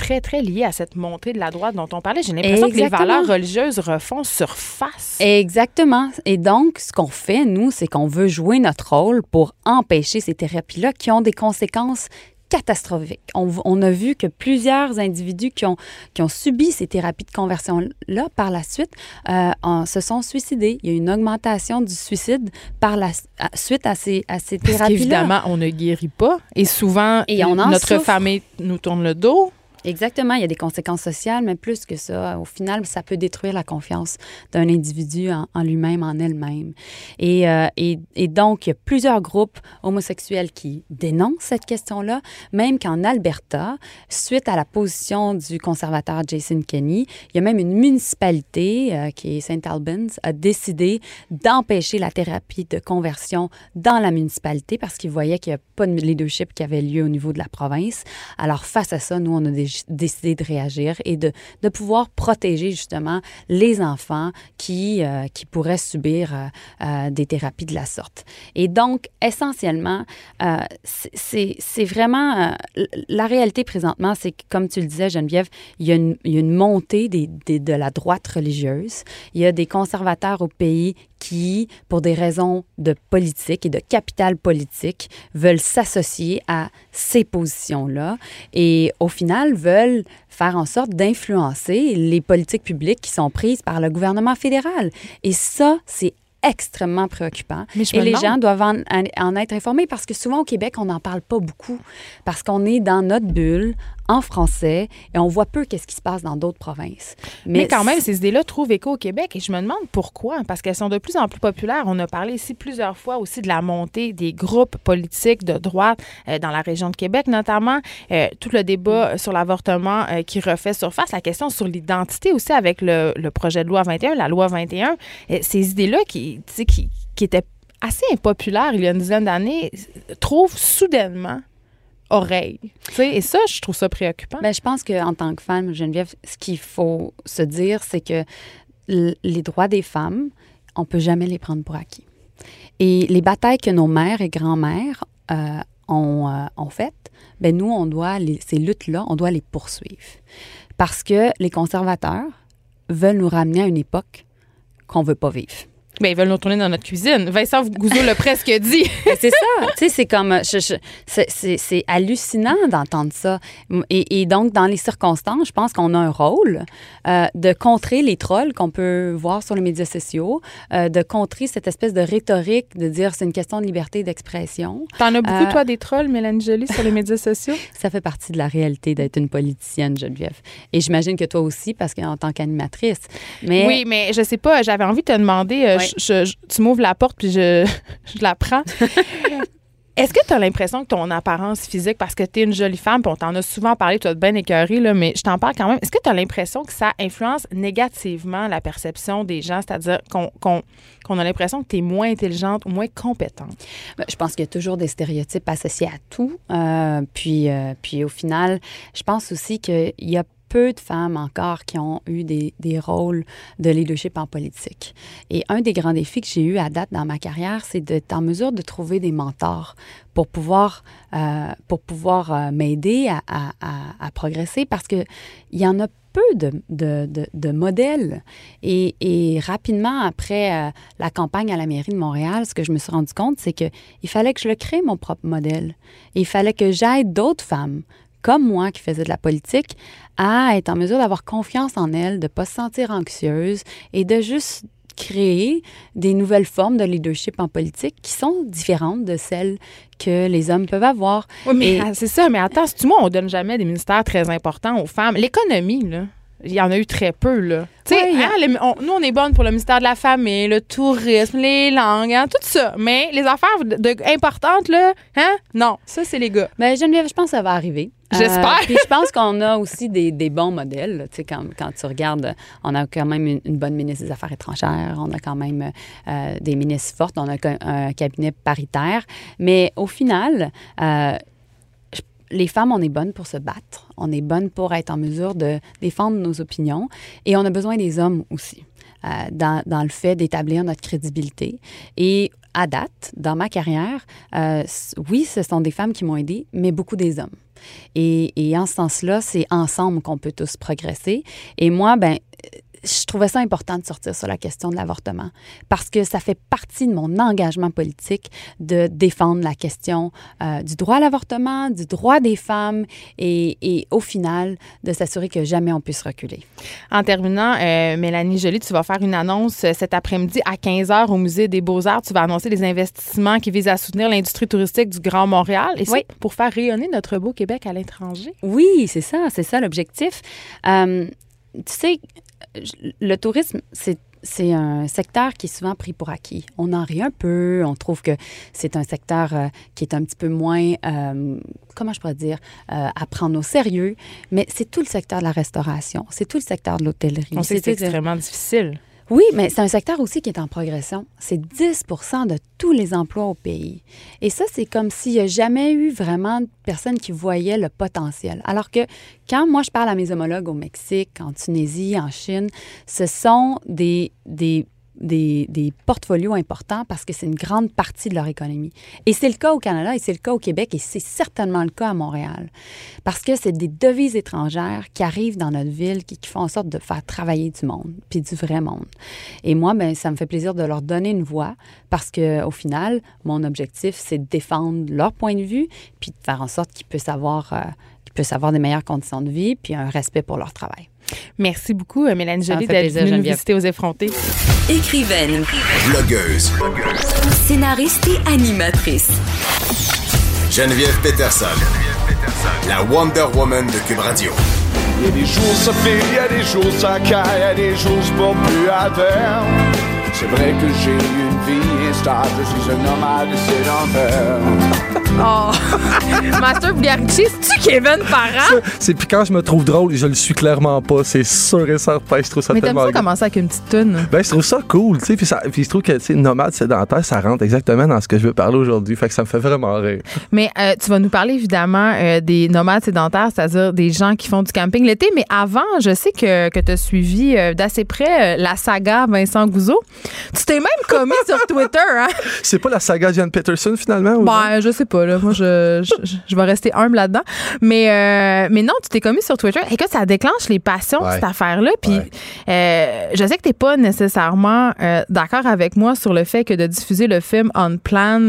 très, très lié à cette montée de la droite dont on parlait. J'ai l'impression que les valeurs religieuses refont surface. Exactement. Et donc, ce qu'on fait, nous, c'est qu'on veut jouer notre rôle pour empêcher ces thérapies-là qui ont des conséquences catastrophiques. On, on a vu que plusieurs individus qui ont, qui ont subi ces thérapies de conversion-là, par la suite, euh, en- se sont suicidés. Il y a une augmentation du suicide par la à- suite à ces, à ces thérapies-là. qu'évidemment, on ne guérit pas. Et souvent, Et on en notre souffre. famille nous tourne le dos. Exactement, il y a des conséquences sociales, mais plus que ça, au final, ça peut détruire la confiance d'un individu en, lui-même, en elle-même. Et, euh, et, et donc, il y a plusieurs groupes homosexuels qui dénoncent cette question-là, même qu'en Alberta, suite à la position du conservateur Jason Kenney, il y a même une municipalité, euh, qui est St. Albans, a décidé d'empêcher la thérapie de conversion dans la municipalité parce qu'ils voyaient qu'il n'y a pas de leadership qui avait lieu au niveau de la province. Alors, face à ça, nous, on a dé- décidé de réagir et de, de pouvoir protéger justement les enfants qui, euh, qui pourraient subir euh, euh, des thérapies de la sorte. Et donc, essentiellement, c'est- vraiment... la réalité présentement, c'est que, comme tu le disais, Geneviève, il y a une, il y a une montée des, des- de la droite religieuse. Il y a des conservateurs au pays qui, pour des raisons de politique et de capital politique, veulent s'associer à ces positions-là et au final veulent faire en sorte d'influencer les politiques publiques qui sont prises par le gouvernement fédéral. Et ça, c'est extrêmement préoccupant. Mais Et les demande- gens doivent en, en être informés parce que souvent au Québec, on n'en parle pas beaucoup parce qu'on est dans notre bulle en français et on voit peu qu'est-ce qui se passe dans d'autres provinces. Mais, quand même, ces idées-là trouvent écho au Québec et je me demande pourquoi. Parce qu'elles sont de plus en plus populaires. On a parlé ici plusieurs fois aussi de la montée des groupes politiques de droite euh, dans la région de Québec, notamment euh, tout le débat sur l'avortement euh, qui refait surface, la question sur l'identité aussi avec le, le projet de loi 21, la loi 21. Euh, ces idées-là qui, qui, qui étaient assez impopulaires il y a une dizaine d'années trouvent soudainement oreille. Tu sais, Et ça, je trouve ça préoccupant. Ben, je pense qu'en tant que femme, Geneviève, ce qu'il faut se dire, c'est que les droits des femmes, on peut jamais les prendre pour acquis. Et les batailles que nos mères et grands-mères euh, ont, euh, ont faites, ben nous, on doit ces luttes-là, on doit les poursuivre. Parce que les conservateurs veulent nous ramener à une époque qu'on veut pas vivre. Ben, ils veulent nous retourner dans notre cuisine. Vincent Gouzeau l'a presque dit. Ben, c'est ça. tu sais, c'est comme. c'est- c'est c'est hallucinant d'entendre ça. Et, et donc, dans les circonstances, je pense qu'on a un rôle euh, de contrer les trolls qu'on peut voir sur les médias sociaux, euh, de contrer cette espèce de rhétorique de dire c'est une question de liberté d'expression. T'en as beaucoup, Euh, toi, des trolls, Mélanie Joly, sur les médias sociaux? Ça fait partie de la réalité d'être une politicienne, Geneviève. Et j'imagine que toi aussi, parce qu'en tant qu'animatrice. Mais Oui, mais je sais pas, j'avais envie de te demander, euh, Oui. Je- je- tu m'ouvres la porte puis je, je la prends. Est-ce que tu as l'impression que ton apparence physique, parce que tu es une jolie femme, puis on t'en a souvent parlé, tu être bien écœurée, là, mais je t'en parle quand même, est-ce que tu as l'impression que ça influence négativement la perception des gens, c'est-à-dire qu'on a l'impression que tu es moins intelligente ou moins compétente? Ben, Je pense qu'il y a toujours des stéréotypes associés à tout. Euh, puis, euh, puis au final, je pense aussi qu'il y a peu de femmes encore qui ont eu des, des rôles de leadership en politique. Et un des grands défis que j'ai eu à date dans ma carrière, c'est d'être en mesure de trouver des mentors pour pouvoir, euh, pouvoir euh, m'aider à, progresser parce qu'il y en a peu de, de, de- modèles. Et, et rapidement, après euh, la campagne à la mairie de Montréal, ce que je me suis rendu compte, c'est qu'il fallait que je le crée, mon propre modèle. Il fallait que j'aide d'autres femmes comme moi qui faisaient de la politique à être en mesure d'avoir confiance en elles, de ne pas se sentir anxieuse et de juste créer des nouvelles formes de leadership en politique qui sont différentes de celles que les hommes peuvent avoir. Oui, mais Et- ah, c'est ça. Mais attends, si moi, on donne jamais des ministères très importants aux femmes? L'économie, là. Il y en a eu très peu, là. Tu sais, Ouais, hein, on- nous, on est bonnes pour le ministère de la Famille, le tourisme, les langues, hein, tout ça. Mais les affaires de- de- importantes, là, hein? Non, ça, c'est les gars. Bien, Geneviève, je pense que ça va arriver. J'espère. Euh, puis je pense qu'on a aussi des, des bons modèles. là. Tu sais, quand, quand tu regardes, on a quand même une, une bonne ministre des Affaires étrangères, on a quand même euh, des ministres fortes, on a un, un cabinet paritaire. Mais au final, euh, les femmes, on est bonnes pour se battre. On est bonnes pour être en mesure de défendre nos opinions. Et on a besoin des hommes aussi. euh, dans, le fait d'établir notre crédibilité. Et à date, dans ma carrière, euh, oui, ce sont des femmes qui m'ont aidée, mais beaucoup des hommes. Et, et en ce sens-là, c'est ensemble qu'on peut tous progresser. Et moi, ben, je trouvais ça important de sortir sur la question de l'avortement parce que ça fait partie de mon engagement politique de défendre la question euh, du droit à l'avortement, du droit des femmes et, et au final, de s'assurer que jamais on puisse reculer. En terminant, euh, Mélanie Joly, tu vas faire une annonce euh, cet après-midi à 15 h au Musée des Beaux-Arts. Tu vas annoncer des investissements qui visent à soutenir l'industrie touristique du Grand Montréal. Et Oui. pour faire rayonner notre beau Québec à l'étranger. Oui, c'est ça, c'est ça l'objectif. Euh, tu sais, le tourisme, c'est c'est un secteur qui est souvent pris pour acquis. On en rit un peu, on trouve que c'est un secteur euh, qui est un petit peu moins, euh, comment je pourrais dire, euh, à prendre au sérieux, mais c'est tout le secteur de la restauration, c'est tout le secteur de l'hôtellerie. On sait que c'est C'est- extrêmement difficile. Oui, mais c'est un secteur aussi qui est en progression. C'est 10 de tous les emplois au pays. Et ça, c'est comme s'il n'y a jamais eu vraiment de personnes qui voyaient le potentiel. Alors que quand moi, je parle à mes homologues au Mexique, en Tunisie, en Chine, ce sont des, des, des, des portfolios importants parce que c'est une grande partie de leur économie. Et c'est le cas au Canada et c'est le cas au Québec et c'est certainement le cas à Montréal. Parce que c'est des devises étrangères qui arrivent dans notre ville, qui, font en sorte de faire travailler du monde, puis du vrai monde. Et moi, ben, ça me fait plaisir de leur donner une voix parce que au final, mon objectif, c'est de défendre leur point de vue, puis de faire en sorte qu'ils puissent euh, qu'ils puissent avoir des meilleures conditions de vie, puis un respect pour leur travail. Merci beaucoup, euh, Mélanie fait d'être venue nous visiter aux effrontés. Écrivaine, Blogueuse. scénariste et animatrice. Geneviève Peterson. La Wonder Woman de Cube Radio. Il y a des jours ça fait, il y a des jours ça caille, il y a des jours pas plus à terre. C'est vrai que j'ai une vie je suis un homme à laisser d'enfer. Oh! Master Bugarici, c'est-tu Kevin Parent? C'est puis quand je me trouve drôle, je le suis clairement pas. C'est sûr et certain. Je trouve ça Mais t'aimes tellement. ça commencer avec une petite toune? Ben, je trouve ça cool, tu sais. Puis, je trouve que, tu sais, nomade sédentaire, ça rentre exactement dans ce que je veux parler aujourd'hui. Fait que ça me fait vraiment rire. Mais euh, tu vas nous parler évidemment euh, des nomades sédentaires, c'est-à-dire des gens qui font du camping l'été. Mais avant, je sais que, que tu as suivi euh, d'assez près euh, la saga Vincent Gouzeau. Tu t'es même commis sur Twitter hein? C'est pas la saga Jan Peterson, finalement? ou? Ben, je sais pas, là. Moi, je, je, je vais rester humble là-dedans. Mais, euh, mais non, tu t'es commis sur Twitter. Écoute, ça déclenche les passions, Ouais. cette affaire-là. Puis, Ouais. euh, je sais que t'es pas nécessairement euh, d'accord avec moi sur le fait que de diffuser le film on plan,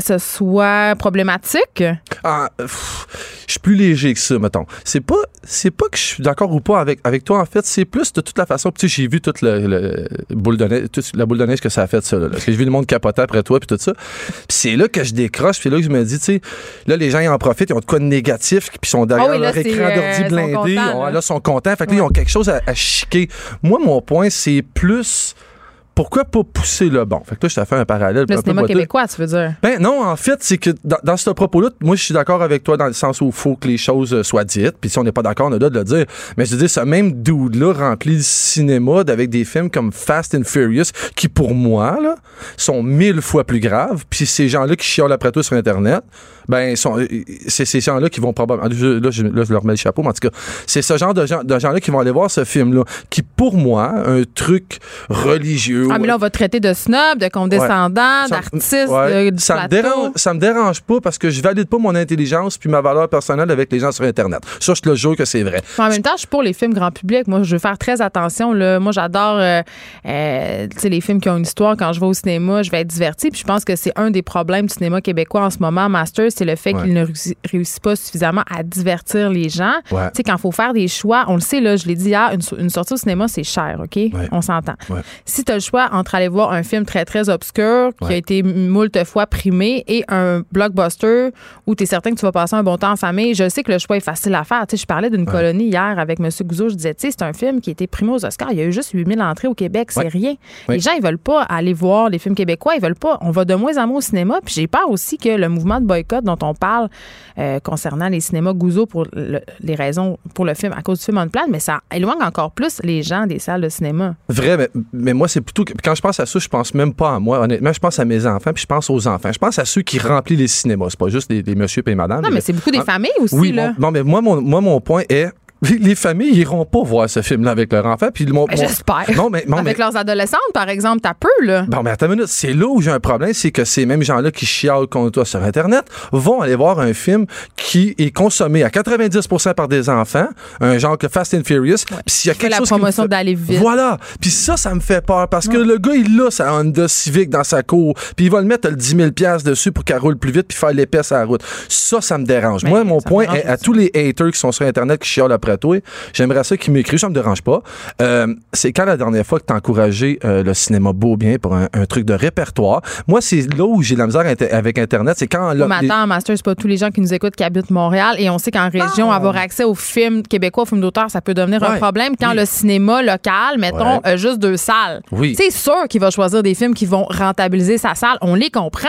ce soit problématique. Ah, je suis plus léger que ça, mettons. C'est pas, c'est pas que je suis d'accord ou pas avec, avec toi, en fait. C'est plus de toute la façon. Tu sais, j'ai vu toute le, le boule de neige, toute la boule de neige que ça a fait, ça. Là, j'ai vu le monde capoter après toi, puis tout ça. Puis c'est là que je décroche, puis là que je me dis, tu sais, là, les gens, ils en profitent, ils ont de quoi de négatif, puis ils sont derrière Ah oui, là, leur écran euh, d'ordi sont blindé. contents, on- là. là, ils sont contents. Fait que là, ils ont quelque chose à, à chiquer. Moi, mon point, c'est plus. Pourquoi pas pousser le bon? Fait que là, je t'ai fait un parallèle. Le un cinéma québécois, tu veux dire? Ben non, en fait, c'est que dans, dans ce propos-là, moi, je suis d'accord avec toi dans le sens où il faut que les choses soient dites. Puis si on n'est pas d'accord, on a le droit de le dire. Mais je veux dire, ce même dude-là remplit le cinéma avec des films comme Fast and Furious, qui pour moi, là, sont mille fois plus graves. Puis ces gens-là qui chiolent après toi sur Internet, ben, sont- euh, c'est ces gens-là qui vont probablement. je- Là je, là, je leur mets le chapeau, mais en tout cas, c'est ce genre de, gens, de gens-là qui vont aller voir ce film-là, qui pour moi, un truc religieux. Ah, mais là, on va te traiter de snob, de condescendant, d'artiste, ouais. de- ça me, dérange, ça me dérange pas parce que je valide pas mon intelligence puis ma valeur personnelle avec les gens sur Internet. Ça, je te le jure que c'est vrai. En même temps, je suis pour les films grand public. Moi, je veux faire très attention. Là. Moi, j'adore euh, euh, les films qui ont une histoire. Quand je vais au cinéma, je vais être divertie. Puis je pense que c'est un des problèmes du cinéma québécois en ce moment, Master, c'est le fait Ouais. qu'il ne réussit, pas suffisamment à divertir les gens. Ouais. Tu sais, quand il faut faire des choix, on le sait, là, je l'ai dit hier, une, so- une sortie au cinéma, c'est cher, OK? On s'entend. Si tu as le choix entre aller voir un film très, très obscur qui a été moult fois primé et un blockbuster où tu es certain que tu vas passer un bon temps en famille, je sais que le choix est facile à faire. Tu sais, je parlais d'une colonie hier avec M. Gouzeau. Je disais, tu sais, c'est un film qui a été primé aux Oscars. Il y a eu juste 8000 entrées au Québec. C'est Ouais. rien. Les gens, ils veulent pas aller voir les films québécois. Ils veulent pas. On va de moins en moins au cinéma. Puis j'ai peur aussi que le mouvement de boycott dont on parle euh, concernant les cinémas Gouzeau pour le- les raisons pour le film, à cause du film On Plan, mais ça éloigne encore plus les gens des salles de cinéma. Vrai, mais, mais moi, c'est plutôt quand je pense à ça, je pense même pas à moi. Honnêtement, je pense à mes enfants puis je pense aux enfants. Je pense à ceux qui remplissent les cinémas. C'est pas juste les, les monsieur et les madame. Non, mais c'est beaucoup des Ah, familles aussi. Oui, là. mais moi, mon, moi, mon point est. Les les familles iront pas voir ce film-là avec leur enfant. Puis mon, Ben, J'espère. Non, mais, non, Avec mais- leurs adolescentes, par exemple, t'as peu, là. Bon, mais attends une minute. C'est là où j'ai un problème, c'est que ces mêmes gens-là qui chialent contre toi sur Internet vont aller voir un film qui est consommé à 90% par des enfants, un genre que Fast and Furious. Puis y a quelque la chose promotion fait- d'aller vite. Voilà. Puis ça, ça me fait peur parce que le gars, il a sa Honda Civic dans sa cour, puis il va le mettre le 10 000 piastres dessus pour qu'elle roule plus vite puis faire l'épaisse à la route. Ça, ça me dérange. Mais Moi, mon point est à tous les haters qui sont sur Internet qui chialent après toi, j'aimerais ça qu'ils m'écrivent, ça me dérange pas. Euh, c'est quand la dernière fois que t'as encouragé euh, le cinéma beau bien pour un, un truc de répertoire? Moi, c'est là où j'ai la misère inter- avec Internet, c'est quand... là, mais attends, Master, c'est pas tous les gens qui nous écoutent qui habitent Montréal et on sait qu'en région, avoir accès aux films québécois, aux films d'auteur, ça peut devenir un problème. Quand Oui. le cinéma local, mettons, Ouais. a juste deux salles, Oui. c'est sûr qu'il va choisir des films qui vont rentabiliser sa salle. On les comprend.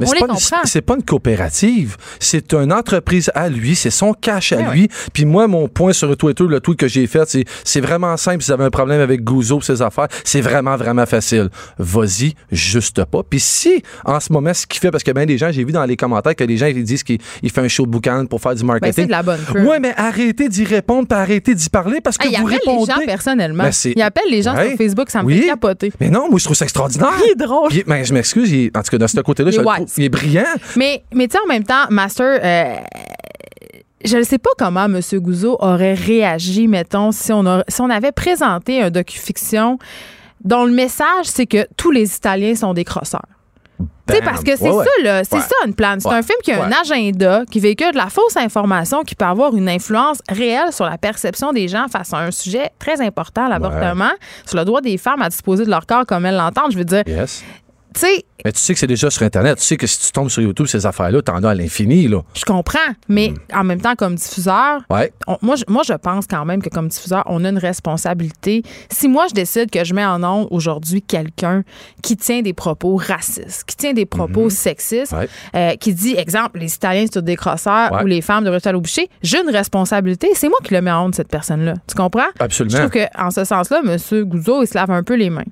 Mais c'est pas, pas une coopérative. C'est une entreprise à lui. C'est son cash à Ben lui. Puis moi, mon point sur Twitter, le tweet que j'ai fait, c'est, c'est vraiment simple. Si vous avez un problème avec Gouzeau ses affaires, c'est vraiment, vraiment facile. Vas-y, juste pas. Puis si, en ce moment, ce qu'il fait, parce que bien des gens, j'ai vu dans les commentaires que les gens, ils disent qu'il il fait un show de boucan pour faire du Ben, marketing. c'est de la bonne. Ouais, mais arrêtez d'y répondre, puis arrêtez d'y parler parce que Ah, il vous appelle répondez. les gens personnellement. Ben, il appelle les gens Ouais. sur Facebook, ça me Oui. fait capoter. Mais non, moi, je trouve ça extraordinaire. Il est drôle. Puis, ben, je m'excuse, il en tout cas, de ce côté-là, Il je trouve- il est brillant. Mais, mais tu sais, en même temps, Master, euh, je ne sais pas comment M. Gouzeau aurait réagi, mettons, si on, a- si on avait présenté un docu-fiction dont le message, c'est que tous les Italiens sont des crosseurs. Tu parce que c'est Ouais, ça, là. C'est Ouais. ça, une plan. C'est Ouais. un film qui a un agenda, qui véhicule de la fausse information, qui peut avoir une influence réelle sur la perception des gens face à un sujet très important, l'avortement, sur le droit des femmes à disposer de leur corps comme elles l'entendent. Je veux dire, Yes. Tu sais, Mais tu sais que c'est déjà sur Internet. Tu sais que si tu tombes sur YouTube, ces affaires-là, t'en as à l'infini, là. je comprends, mais en même temps, comme diffuseur, Ouais. on- moi, je, moi, je pense quand même que comme diffuseur, on a une responsabilité. Si moi, je décide que je mets en ondes aujourd'hui quelqu'un qui tient des propos racistes, qui tient des propos sexistes, Ouais. euh, qui dit, exemple, les Italiens, tous des crosseurs Ouais. ou les femmes de Rutal au boucher, j'ai une responsabilité. C'est moi qui le mets en ondes, cette personne-là. Tu comprends? Absolument. Je trouve qu'en ce sens-là, M. Gouzeau, il se lave un peu les mains.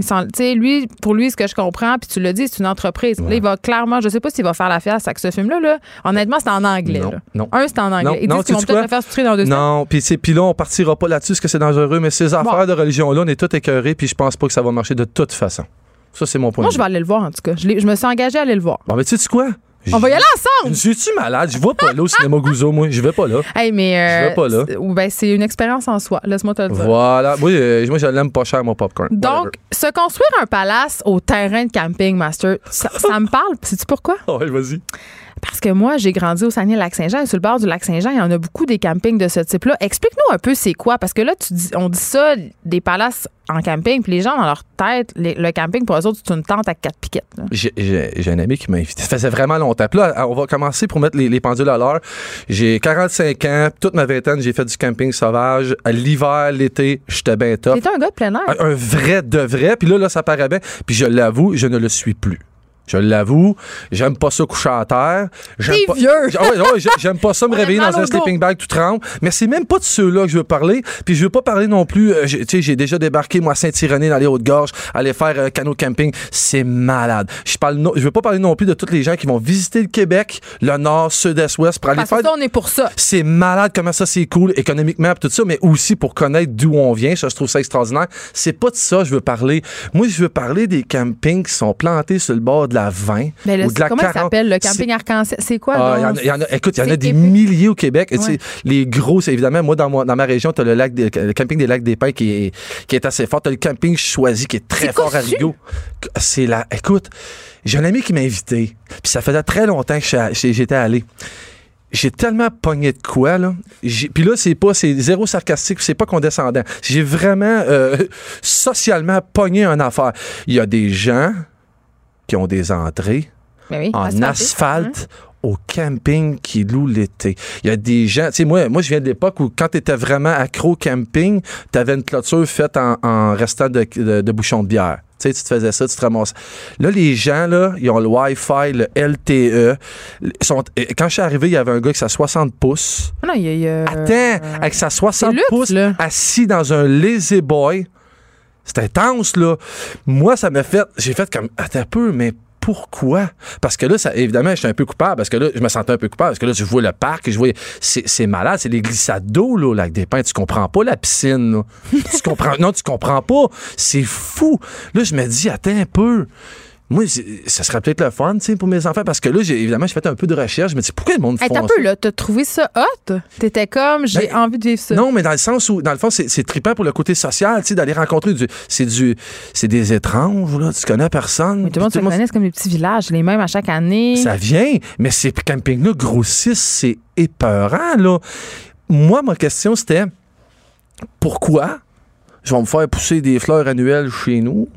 Il s'en- tu sais, lui, pour lui, ce que je comprends, puis tu l'as dit, c'est une entreprise. Là, il va clairement, je sais pas s'il va faire la fiasse avec ce film-là. Là. Honnêtement, c'est en anglais. Non. Un, c'est en anglais. Non, Ils disent qu'ils vont peut-être le faire dans deux. Non, puis là, on partira pas là-dessus parce que c'est dangereux, mais ces affaires de religion-là, on est tous écœurés, puis je pense pas que ça va marcher de toute façon. Ça, c'est mon point Moi, de je vais aller le voir, en tout cas. Je, me suis engagée à aller le voir. Bon, mais tu sais quoi? On va y aller ensemble! Je suis-tu malade? Je vais pas là au cinéma Gouzo, moi. Je vais pas là. Hey, mais. euh, Je vais pas là. c'est- ben, c'est une expérience en soi. Laisse-moi te le dire. Voilà. Moi, euh, moi je l'aime pas cher, mon popcorn. Donc, Whatever. se construire un palace au terrain de camping, Master, ça, ça me parle. Sais-tu pourquoi? Ouais, vas-y. Parce que moi, j'ai grandi au Saguenay-Lac-Saint-Jean et sur le bord du Lac-Saint-Jean, il y en a beaucoup des campings de ce type-là. Explique-nous un peu c'est quoi. Parce que là, tu dis, on dit ça, des palaces en camping, puis les gens, dans leur tête, les- le camping, pour eux autres, c'est une tente à quatre piquettes. J'ai- un ami qui m'a invité. Ça faisait vraiment longtemps. Puis là, on va commencer pour mettre les, les pendules à l'heure. J'ai 45 ans. Toute ma vingtaine, j'ai fait du camping sauvage. L'hiver, l'été, j'étais bien top. T'es un gars de plein air. Un, un vrai de vrai. Puis là, là, ça paraît bien. Puis je l'avoue, je ne le suis plus. Je l'avoue, j'aime pas ça coucher à terre. J'aime pas- vieux. Ah ouais, ouais, j'ai- j'aime pas ça me réveiller dans un sleeping bag tout tremble. Mais c'est même pas de ceux-là que je veux parler. Puis je veux pas parler non plus. euh, tu sais, j'ai déjà débarqué moi à Saint-Irénée dans les Hautes-Gorges, aller faire euh, canot camping. C'est malade. Je parle, no- je veux pas parler non plus de tous les gens qui vont visiter le Québec, le Nord, Sud-Est, Ouest pour aller Parce faire. que ça, on est pour ça. C'est malade comment ça c'est cool économiquement tout ça, mais aussi pour connaître d'où on vient. Ça, je trouve ça extraordinaire. C'est pas de ça que je veux parler. Moi, je veux parler des campings qui sont plantés sur le bord de la 20 Mais là, ou de la comment ça 40. s'appelle, le camping arc-en-ciel? C'est quoi? ah, y en a- il y en a- écoute, il y en a des épique. milliers au Québec. Ouais. Les gros, c'est évidemment, moi, dans, mon- dans ma région, tu as le, lac des- le camping des lacs des Pins qui est, qui est assez fort. Tu as le camping choisi qui est très fort à. Rigaud. C'est la. Écoute, j'ai un ami qui m'a invité. Puis ça faisait très longtemps que j'étais- allé. J'ai tellement pogné de quoi, là. Puis là, c'est pas, c'est zéro sarcastique, c'est pas condescendant. J'ai vraiment, euh, socialement pogné une affaire. Il y a des gens qui ont des entrées Ben oui, en asphalté. asphalte au camping qui loue l'été. Il y a des gens, tu sais, moi, moi, je viens de l'époque où quand tu étais vraiment accro camping, tu avais une clôture faite en, en restant de, de, de bouchons de bière. Tu sais, tu te faisais ça, tu te ramasses. Là, les gens, là, ils ont le Wi-Fi, le LTE. Ils sont- et Quand je suis arrivé, il y avait un gars qui a 60 pouces. Non, il y a- il y a- Attends, avec sa 60 c'est luxe, pouces, là. assis dans un lazy boy. C'était intense, là. Moi, ça m'a fait. J'ai fait comme. Attends un peu, mais pourquoi? Parce que là, ça, évidemment, j'étais un peu coupable. Parce que là, je me sentais un peu coupable. Parce que là, je vois le parc, je vois. C'est c'est malade, c'est les glissades d'eau, là, au lac des Pins. Tu comprends pas la piscine, là. tu comprends. Non, tu comprends pas. C'est fou. Là, je me dis, attends un peu. Moi, ça serait peut-être le fun, tu sais, pour mes enfants, parce que là, évidemment, j'ai fait un peu de recherche. Je me dis, pourquoi le monde Hey, font t'as un ça? peu, là. T'as trouvé ça hot? T'étais comme, j'ai Ben, envie de vivre ça. Non, mais dans le sens où, dans le fond, c'est trippant pour le côté social, tu sais, d'aller rencontrer du. C'est du. C'est des étranges, là. Tu connais personne. Mais tout le monde se connaît, c'est comme les petits villages, les mêmes à chaque année. Ça vient, mais ces campings-là grossissent, c'est épeurant, là. Moi, ma question, c'était pourquoi je vais me faire pousser des fleurs annuelles chez nous?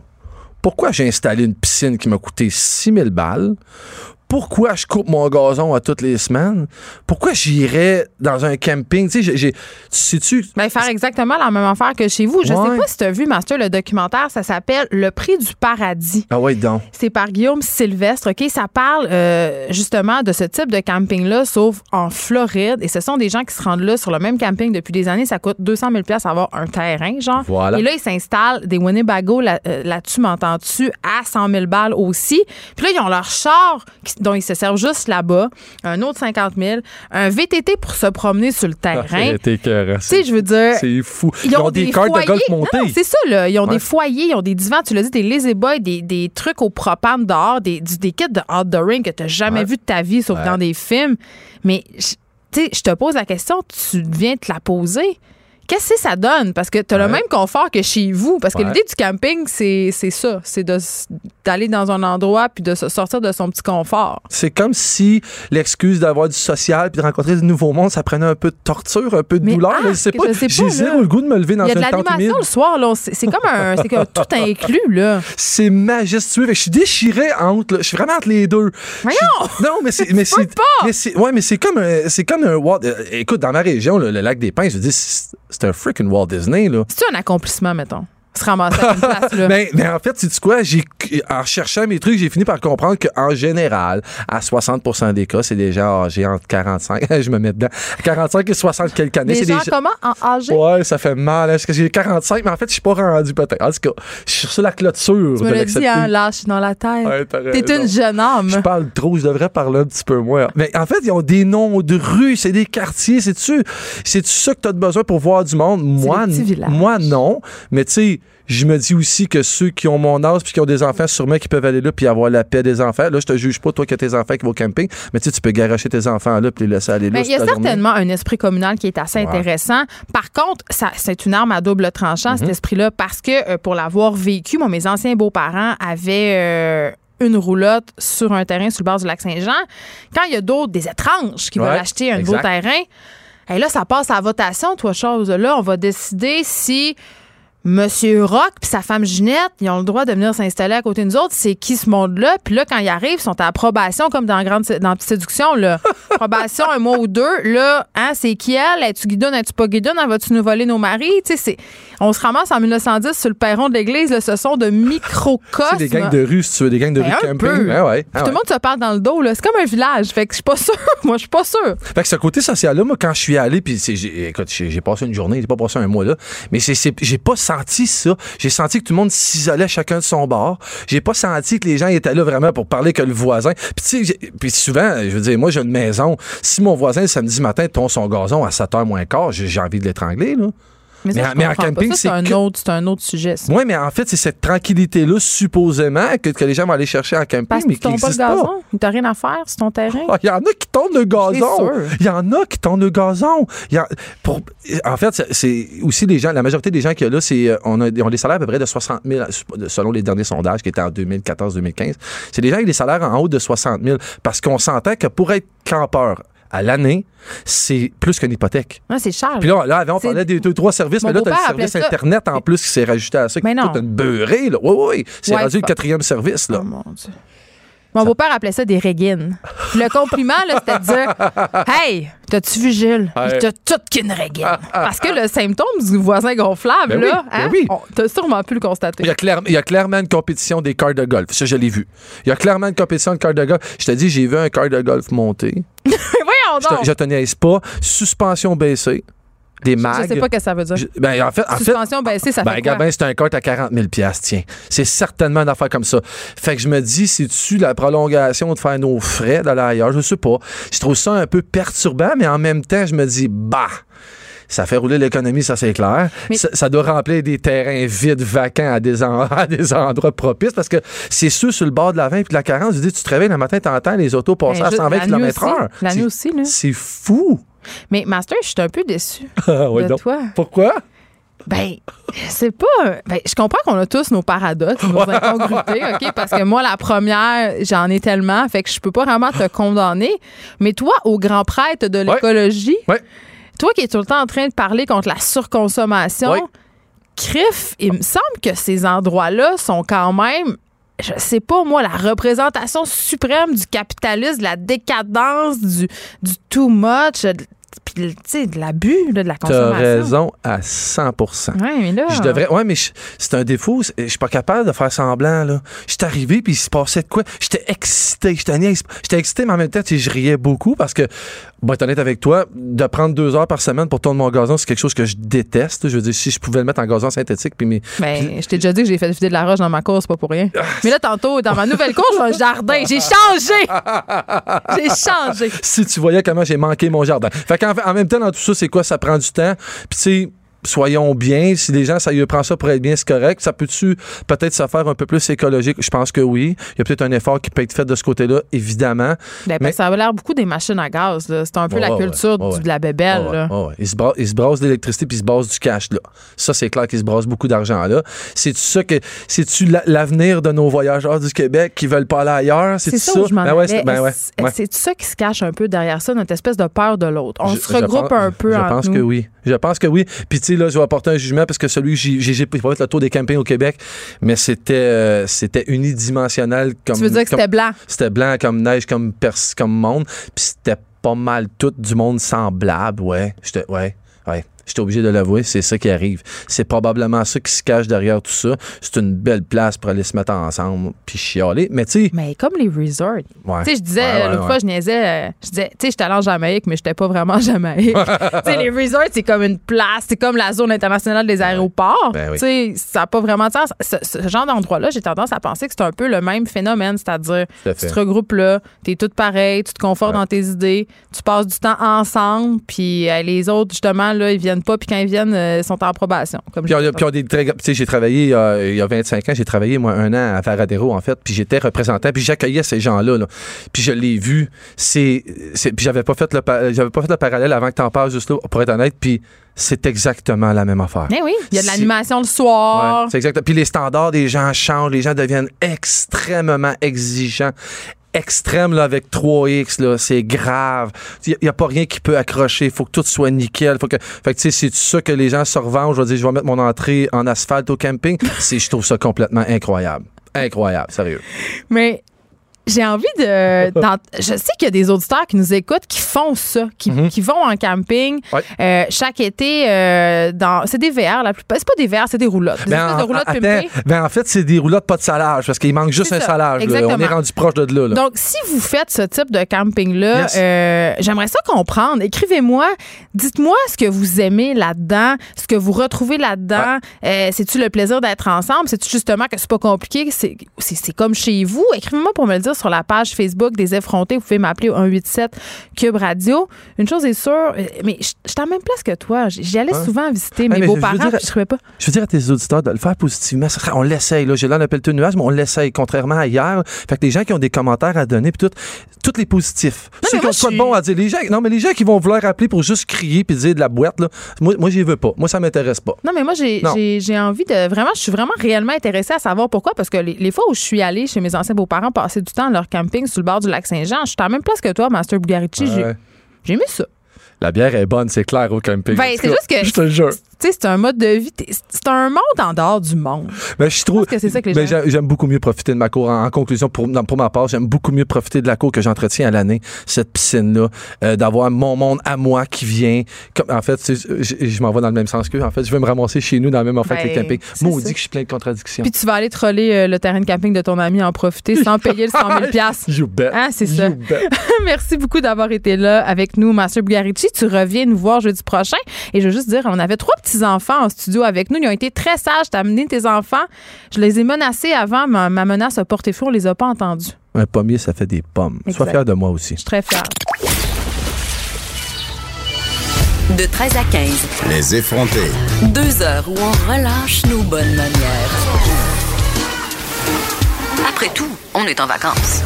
Pourquoi j'ai installé une piscine qui m'a coûté 6000 balles? Pourquoi je coupe mon gazon à toutes les semaines? Pourquoi j'irais dans un camping? Tu sais, j'ai- j'ai. Tu sais-tu? Ben, faire exactement la même affaire que chez vous. Je Ouais. sais pas si tu as vu, Master, le documentaire, ça s'appelle Le prix du paradis. Ah ouais, donc. C'est par Guillaume Sylvestre, OK? Ça parle euh, justement de ce type de camping-là, sauf en Floride. Et ce sont des gens qui se rendent là sur le même camping depuis des années. Ça coûte 200 000 avoir un terrain, genre. Voilà. Et là, ils s'installent des Winnebago là- euh, là-dessus, m'entends-tu, à 100 000 balles aussi. Puis là, ils ont leur char qui- dont ils se servent juste là-bas, un autre 50 000, un VTT pour se promener sur le terrain. T'es Tu sais, je veux dire, C'est fou. ils ont, des, cartes foyers. de golf montées. c'est ça, là. Ils ont Ouais. des foyers, ils ont des divans, tu l'as dit, des lazy boys, des, des trucs au propane dehors, des, des kits de outdooring que tu n'as jamais Ouais. vu de ta vie, sauf Ouais. dans des films. Mais, tu sais, je te pose la question, tu viens te la poser. Qu'est-ce que ça donne? Parce que tu as le même confort que chez vous. Parce que l'idée du camping, c'est c'est ça. C'est d'aller dans un endroit puis de sortir de son petit confort. C'est comme si l'excuse d'avoir du social puis de rencontrer du nouveau monde, ça prenait un peu de torture, un peu de Mais douleur. arc, là, je sais pas. J'ai zéro le goût de me lever dans Il y a de une tente l'animation le soir. C'est comme un. C'est comme tout inclus, là. C'est majestueux. Je suis déchiré entre. Je suis vraiment entre les deux. Voyons! Non, mais c'est. mais c'est. pas! Mais c'est. Ouais, mais c'est comme un. C'est comme un euh, Écoute, dans ma région, là, le lac des Pins, je dire, c'est un freaking Walt Disney, là. C'est un accomplissement, mettons. Se ramasser à une place, là. Ben, ben, en fait, sais-tu quoi? J'ai, en cherchant mes trucs, j'ai fini par comprendre qu'en général, à 60% des cas, c'est des gens âgés entre 45, je me mets dedans, 45 et 60 quelques années. Des c'est gens des comment? En âgé? Ouais, ça fait mal. Est-ce que j'ai 45, mais en fait, je suis pas rendu peut-être. En tout cas, je suis sur la clôture. Tu me de l'as dit, l'accepter. hein, lâche dans la tête. Ouais, t'as T'es une jeune âme. Je parle trop, je devrais parler un petit peu moins. Mais en fait, ils ont des noms de rues, c'est des quartiers, c'est-tu c'est ça que tu as besoin pour voir du monde? Moi, des petits n- villages. moi non. Mais tu sais, je me dis aussi que ceux qui ont mon âge puis qui ont des enfants, sûrement qui peuvent aller là puis avoir la paix des enfants. Là, je te juge pas, toi, qui as tes enfants qui vont au camping, mais tu sais, tu peux garocher tes enfants là puis les laisser aller là. Mais il y a journée. certainement un esprit communal qui est assez Ouais. intéressant. Par contre, ça, c'est une arme à double tranchant, Mhm. cet esprit-là, parce que euh, pour l'avoir vécu, moi, mes anciens beaux-parents avaient euh, une roulotte sur un terrain sur le bord du lac Saint-Jean. Quand il y a d'autres, des étranges qui Ouais, veulent acheter un nouveau terrain, et là, ça passe à la votation, toi, chose. Là, on va décider si Monsieur Rock puis sa femme Ginette, ils ont le droit de venir s'installer à côté de nous autres. C'est qui ce monde-là? Puis là, quand ils arrivent, ils sont à approbation, comme dans Grande dans Petite Séduction, là. Probation un mois ou deux. Là, hein, c'est qui elle? Es-tu guidonne? Es-tu pas guidonne? Va-tu nous voler nos maris? Tu sais, on se ramasse en 1910 sur le perron de l'église. Ce sont de microcosmes. C'est des gangs de rue, si tu veux, des gangs de Ben, rue un camping. peu. Ouais, ouais. Puis Ah tout le monde se parle dans le dos. là. C'est comme un village. Fait que je suis pas sûre. Moi, je suis pas sûre. Fait que ce côté social-là, moi, quand je suis allé, puis écoute, j'ai passé une journée, j'ai pas passé un mois là, mais j'ai pas senti ça. J'ai senti que tout le monde s'isolait chacun de son bord. J'ai pas senti que les gens étaient là vraiment pour parler que le voisin. Puis souvent, je veux dire, moi, j'ai une maison. Si mon voisin, samedi matin, tombe son gazon à 7h moins quart, j'ai envie de l'étrangler, là. Mais, ça, Mais en- mais en pas. camping, c'est un, que- autre- c'est un autre sujet. ça. Oui, mais en fait, c'est cette tranquillité-là, supposément, que, que les gens vont aller chercher en camping, Parce mais tu qui pas n'existe pas. gazon. T'as rien à faire sur ton terrain. Ah, Il y en a qui tournent le gazon. Il y en a qui tournent le gazon. Il y a- pour, en fait, c'est- aussi les gens, la majorité des gens qu'il y a là, c'est, euh, on a, on a des salaires à peu près de 60 000, selon les derniers sondages qui étaient en 2014-2015. C'est des gens avec des salaires en haut de 60 000 parce qu'on s'entend que pour être campeur à l'année, c'est plus qu'une hypothèque. Ouais, c'est cher. Puis là, là, avant, on parlait des deux, trois services, Mon mais là, tu as le service ça- Internet en plus qui s'est rajouté à ça. Mais non. coûte une beurrée, là. Oui, oui, oui. C'est Ouais, rendu le quatrième service, là. Oh mon Dieu. Mon beau-père appelait ça des régines. Le compliment, c'était de dire Hey, t'as-tu vu Gilles? Il t'a tout qu'une régine. Parce que le symptôme du voisin gonflable, Ben oui, là, ben hein, oui. on- t'as sûrement pu le constater. Il y, a clair- il y a clairement une compétition des cars de golf. Ça, je l'ai vu. Il y a clairement une compétition de cars de golf. Je te dis, j'ai vu un car de golf monter. Voyons Je te, donc! je te niaise pas. Suspension baissée. Des mags. Je sais pas ce que ça veut dire. Je- ben, en fait, en fait, baissée, ça ben, fait quoi? c'est un kart à 40 000 tiens. C'est certainement une affaire comme ça. Fait que je me dis, c'est-tu la prolongation de faire nos frais d'aller ailleurs? Je sais pas. Je trouve ça un peu perturbant, mais en même temps, je me dis, bah, ça fait rouler l'économie, ça c'est clair. Mais- Ça, ça doit remplir des terrains vides, vacants à des, en- à des endroits propices parce que c'est sûr, sur le bord de la 20 puis de la 40, je dis, tu te réveilles le matin, t'entends les autos passer Ben, à juste 120 la nuit km aussi. h La nuit aussi, là. C'est fou. Mais Master, je suis un peu déçue Ah, ouais, de donc. toi. Pourquoi? Ben, c'est pas. Ben, je comprends qu'on a tous nos paradoxes, nos incongruités, OK? Parce que moi, la première, j'en ai tellement, fait que je peux pas vraiment te condamner. Mais toi, au grand prêtre de Ouais. l'écologie, Ouais. toi qui es tout le temps en train de parler contre la surconsommation, Ouais. crif, il me semble que ces endroits-là sont quand même. Je sais pas, moi, la représentation suprême du capitalisme, de la décadence, du, du too much, de- puis, de l'abus, de la T'as consommation. raison à 100 Ouais, mais là. Je devrais. Ouais, mais je- c'est un défaut. Je suis pas capable de faire semblant, là. J'étais arrivé, puis il se passait de quoi? J'étais excité. J'étais excité, mais en même temps, je riais beaucoup parce que, bon, être honnête avec toi, de prendre deux heures par semaine pour tourner mon gazon, c'est quelque chose que je déteste. Je veux dire, si je pouvais le mettre en gazon synthétique, puis mes. Ben, je t'ai déjà dit que j'ai fait vider de la roche dans ma course, pas pour rien. Mais là, tantôt, dans ma nouvelle course, j'ai un jardin. J'ai changé! J'ai changé. si tu voyais comment j'ai manqué mon jardin. Fait qu'en en même temps, dans tout ça, c'est quoi? Ça prend du temps. Puis, tu sais, soyons bien. Si les gens, ça y prend ça pour être bien, c'est correct. Ça peut-tu peut-être se faire un peu plus écologique? Je pense que oui. Il y a peut-être un effort qui peut être fait de ce côté-là, évidemment. Ben, Mais- Ça a l'air beaucoup des machines à gaz. C'est un peu la culture du- de la bébelle. Là. Ils, se bra- ils se brassent de l'électricité puis ils se brassent du cash là. Ça c'est clair qu'ils se brassent beaucoup d'argent là. C'est ça que c'est-tu la- l'avenir de nos voyageurs du Québec qui veulent pas aller ailleurs, C'est ça, où je m'en Ben ouais, allais. c'est ben ouais. C'est ça qui se cache un peu derrière ça, notre espèce de peur de l'autre? On Je- se regroupe pense- un peu Je pense nous. que oui. Je pense que oui. Puis tu là, je vais apporter un jugement parce que celui que j'ai pas fait le tour des campings au Québec, mais c'était euh, c'était unidimensionnel comme Tu veux dire que c'était blanc? c'était blanc comme neige comme pers comme monde, puis c'était pas mal tout du monde semblable, ouais. J'étais ouais, ouais. J'étais obligé de l'avouer, c'est ça qui arrive. C'est probablement ça qui se cache derrière tout ça. C'est une belle place pour aller se mettre ensemble puis chialer. Mais tu sais, Mais comme les resorts. ouais. Tu sais, je disais, Ouais, ouais, l'autre fois, je niaisais, euh, je disais, tu sais, j'étais allée en Jamaïque, mais j'étais pas vraiment en Jamaïque. tu sais, les resorts, c'est comme une place, c'est comme la zone internationale des aéroports. Ben oui. Tu sais, ça n'a pas vraiment de sens. Ce, ce genre d'endroit-là, j'ai tendance à penser que c'est un peu le même phénomène, c'est-à-dire, Tout tu te regroupes là, t'es toutes pareilles, tu te confortes dans tes idées, tu passes du temps ensemble, puis euh, les autres, justement, là, ils viennent viennent pas, puis quand ils viennent, euh, ils sont en probation. Comme Puis, on- puis on des très- tu sais, j'ai travaillé euh, il y a 25 ans, j'ai travaillé moi un an à Varadero en fait, puis j'étais représentant, puis j'accueillais ces gens-là, là. puis je l'ai vu. C'est, c'est- puis j'avais pas fait le, j'avais pas fait le parallèle avant que t'en parles juste là, pour être honnête, puis c'est exactement la même affaire. Eh oui, il y a de l'animation le soir. Ouais, c'est exact. Puis les standards des gens changent, les gens deviennent extrêmement exigeants. Extrême là, avec 3X, là, c'est grave. Il n'y a, pas rien qui peut accrocher. Il faut que tout soit nickel. Faut que, fait que, tu sais, c'est ça que les gens se revendent. Je vais dire, je vais mettre mon entrée en asphalte au camping. Je trouve ça complètement incroyable. Incroyable, sérieux. Mais j'ai envie de. je sais qu'il y a des auditeurs qui nous écoutent qui font ça, qui, qui vont en camping Mhm. Ouais. euh, chaque été euh, dans. C'est des VR, la plupart. C'est pas des VR, c'est des roulottes. Des Ben, de en, roulottes attends, ben, en fait, c'est des roulottes pas de salage parce qu'il manque juste un ça, salage. là. On est rendu proche de là. là. Donc, si vous faites ce type de camping-là, Yes. euh, j'aimerais ça comprendre. Écrivez-moi, dites-moi ce que vous aimez là-dedans, ce que vous retrouvez là-dedans. C'est-tu le plaisir d'être ensemble? C'est-tu justement que c'est pas compliqué? C'est comme chez vous? Écrivez-moi pour me le dire sur la page Facebook des effrontés. Vous pouvez m'appeler au 187 Cube Radio. Une chose est sûre, euh, mais je suis à la même place que toi. J'y allais souvent visiter Ouais, mes je beaux-parents, je trouvais pas. Je veux dire à tes auditeurs de le faire positivement. On l'essaye. Là. J'ai l'air d'un pelleteux de nuages, mais on l'essaye, contrairement à hier. Fait que les gens qui ont des commentaires à donner, puis tout, tous les positifs. mais Ceux qui moi, ont quoi je de bon à dire. Les gens, non, mais les gens qui vont vouloir appeler pour juste crier puis dire de la boîte, là, moi, moi j'y veux pas. Moi, ça m'intéresse pas. Non, mais moi, Non. j'ai envie de. Vraiment, je suis vraiment réellement intéressée à savoir pourquoi. Parce que les, les fois où je suis allée chez mes anciens beaux-parents passer du temps à leur camping sur le bord du lac Saint-Jean, je suis à la même place que toi, Master Bugarici. J'ai, Ouais. j'ai aimé ça. La bière est bonne, c'est clair, au camping. Ben, c'est juste que- Je te jure. Tu sais, c'est un mode de vie. C'est un monde en dehors du monde. Mais je trouve. que c'est ça que les Ben, gens- j'aime- J'aime beaucoup mieux profiter de ma cour. En, en conclusion, pour, ma part, j'aime beaucoup mieux profiter de la cour que j'entretiens à l'année, cette piscine-là, euh, d'avoir mon monde à moi qui vient. Comme, en fait, je, m'en vais dans le même sens qu'eux. En fait, je vais me ramasser chez nous dans le même affaire que les Ben, campings. c'est Moi, on ça. dit que je suis plein de contradictions. Puis tu vas aller troller euh, le terrain de camping de ton ami, en profiter sans payer le 100 000 piastres. You bet. Ah, c'est ça. You bet. Merci beaucoup d'avoir été là avec nous, Master Bugarici. Tu reviens nous voir jeudi prochain. Et je veux juste dire, on avait trois petits-enfants en studio avec nous. Ils ont été très sages. T'as amené tes enfants. Je les ai menacés avant. Ma, ma menace a porté fruit. On les a pas entendus. Un pommier, ça fait des pommes. Sois fier de moi aussi. Je suis très fière. De 13 à 15. Les effrontés. Deux heures où on relâche nos bonnes manières. Après tout, on est en vacances.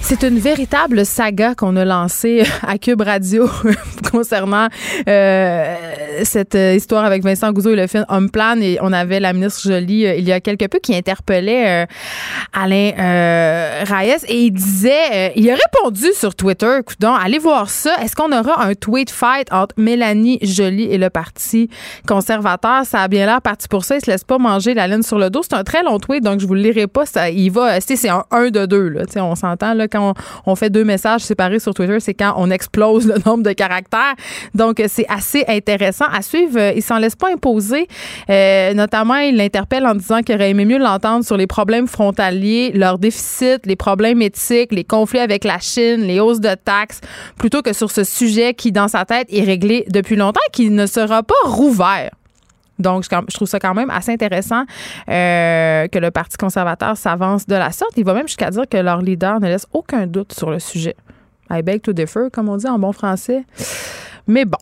C'est une véritable saga qu'on a lancée à Cube Radio concernant euh, cette histoire avec Vincent Gouzeau et le film Homme Plan. Et on avait la ministre Jolie euh, il y a quelque peu qui interpellait euh, Alain Reyes et il disait, il a répondu sur Twitter, écoutons, allez voir ça. Est-ce qu'on aura un tweet fight entre Mélanie Jolie et le Parti conservateur? Ça a bien l'air parti pour ça. Il se laisse pas manger la laine sur le dos. C'est un très long tweet, donc je vous le lirai pas. Ça, il va, c'est un 1 de 2. Là. On s'entend là, quand on, on fait deux messages séparés sur Twitter, c'est quand on explose le nombre de caractères. Donc, euh, c'est assez intéressant à suivre. Euh, Il s'en laisse pas imposer. Euh, notamment, il l'interpelle en disant qu'il aurait aimé mieux l'entendre sur les problèmes frontaliers, leurs déficits, les problèmes éthiques, les conflits avec la Chine, les hausses de taxes, plutôt que sur ce sujet qui, dans sa tête, est réglé depuis longtemps et qui ne sera pas rouvert. Donc, je trouve ça quand même assez intéressant euh, que le Parti conservateur s'avance de la sorte. Il va même jusqu'à dire que leur leader ne laisse aucun doute sur le sujet. I beg to differ, comme on dit en bon français. Mais bon.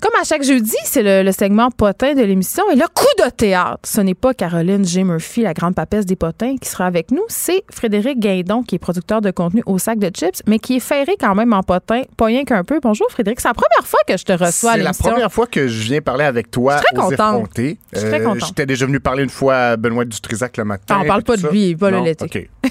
Comme à chaque jeudi, c'est le, le segment potin de l'émission. Et le coup de théâtre, ce n'est pas Caroline J. Murphy, la grande papesse des potins, qui sera avec nous. C'est Frédéric Guindon, qui est producteur de contenu au sac de chips, mais qui est ferré quand même en potin, pas rien qu'un peu. Bonjour Frédéric, c'est la première fois que je te reçois à C'est la l'émission. première fois que je viens parler avec toi Je suis très contente. Je suis très Euh, contente. J'étais déjà venu parler une fois à Benoît Dutrisac le matin. Ah, on parle pas de ça. lui, pas le l'été. OK.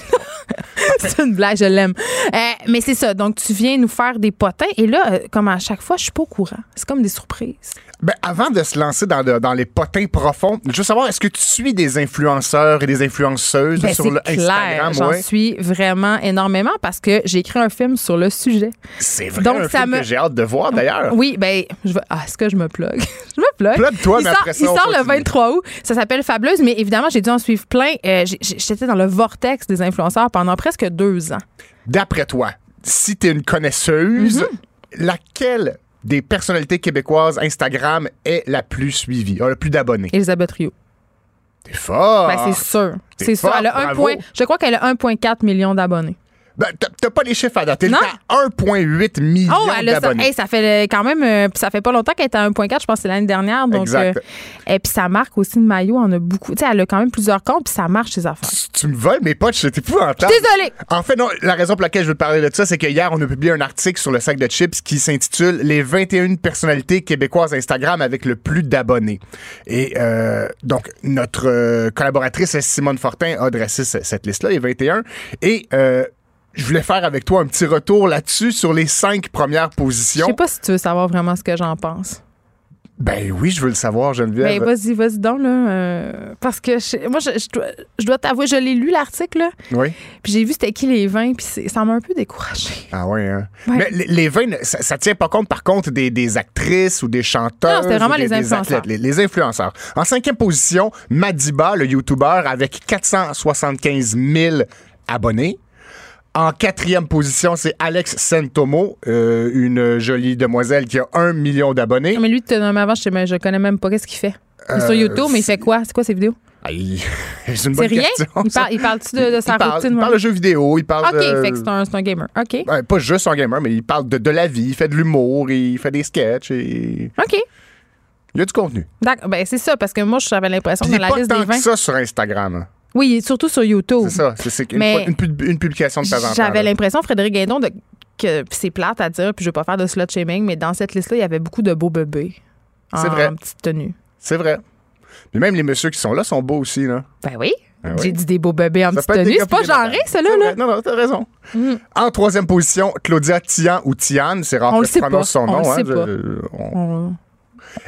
c'est une blague, je l'aime. Euh, mais c'est ça. Donc, tu viens nous faire des potins. Et là, euh, comme à chaque fois, je suis pas au courant. C'est comme des surprises. Ben, avant de se lancer dans, le- dans les potins profonds, je veux savoir, est-ce que tu suis des influenceurs et des influenceuses Ben, sur le clair. Instagram? J'en ouais? suis vraiment énormément parce que j'ai écrit un film sur le sujet. C'est vrai Donc, un ça film me- que j'ai hâte de voir, d'ailleurs. Oui, ben, je. Ah, est-ce que je me plug? je me plug. Plug-toi, il mais sort, après ça, il sort le continue. 23 août. Ça s'appelle Fabuleuse, mais évidemment, j'ai dû en suivre plein. Euh, J'étais dans le vortex des influenceurs pendant presque deux ans. D'après toi, si tu es une connaisseuse, Mm-hmm. laquelle des personnalités québécoises Instagram est la plus suivie, a le plus d'abonnés? Elisabeth Rio. T'es fort! Ben, c'est sûr. C'est sûr. Elle a un bravo. point, je crois qu'elle a 1,4 million d'abonnés. Ben, t'as- pas les chiffres à date. T'es Non. à 1,8 million Oh, elle a ça. Hey, ça fait euh, quand même, euh, ça fait pas longtemps qu'elle était à 1.4, je pense que c'est l'année dernière. Donc, euh, et puis sa marque aussi de maillot en a beaucoup. Tu sais, elle a quand même plusieurs comptes, puis ça marche ses affaires. Tu- Tu me voles mes potes, c'est épouvantable. Désolée. En fait, non, la raison pour laquelle je veux te parler de ça, c'est que hier, on a publié un article sur le sac de chips qui s'intitule Les 21 personnalités québécoises Instagram avec le plus d'abonnés. Et euh, donc, notre euh, collaboratrice Simone Fortin a dressé ce- cette liste-là, les 21. Et euh, je voulais faire avec toi un petit retour là-dessus sur les cinq premières Je positions. sais pas si tu veux savoir vraiment ce que j'en pense. Ben oui, je veux le savoir, Geneviève. Ben, vas-y, vas-y donc, là. euh, parce que je- moi, je, je dois, je dois t'avouer, je l'ai lu, l'article, là, oui. puis j'ai vu c'était qui les 20, puis ça m'a un peu découragé. Ah ouais, hein? Ouais. Mais les, les 20, ça, ça tient pas compte, par contre, des, des actrices ou des chanteurs. Non, c'était vraiment les influenceurs. les, les influenceurs. En cinquième position, Madiba, le YouTuber, avec 475 000 abonnés. En quatrième position, c'est Alex Santomo, euh, une jolie demoiselle qui a un million d'abonnés. Mais lui, tu te avant, je, je connais même pas qu'est-ce qu'il fait. Il est sur Euh, YouTube, mais il fait quoi? C'est quoi ses vidéos? C'est une C'est bonne rien? question. Il, ça. parle, il parle-tu de, de sa Il parle, routine? il parle de jeux vidéo, il parle OK, de... fait que c'est un, gamer. OK. Ouais, pas juste un gamer, mais il parle de, de la vie, il fait de l'humour, il fait des sketchs, et OK. il y a du contenu. D'accord. Ben, c'est ça, parce que moi, j'avais l'impression que dans la pas liste tant des 20. que ça sur Instagram. Oui, surtout sur YouTube. C'est ça. C'est- une, Mais- une pub- une publication de en temps. J'avais l'impression, Frédéric Guindon, de, que c'est plate à dire, puis je veux pas faire de slut shaming, mais dans cette liste-là, il y avait beaucoup de beaux bébés. C'est en vrai. petite tenue. C'est vrai. Puis même les messieurs qui sont là sont beaux aussi. Là. Ben oui. Oui. J'ai dit des beaux bébés en Ça petite tenue. C'est pas genré, madames. cela, C'est là. vrai. Non, non, t'as raison. En troisième position, Claudia Tian ou Tian, c'est rare On que je prononce pas. son On nom. hein, sait je- pas. on- On-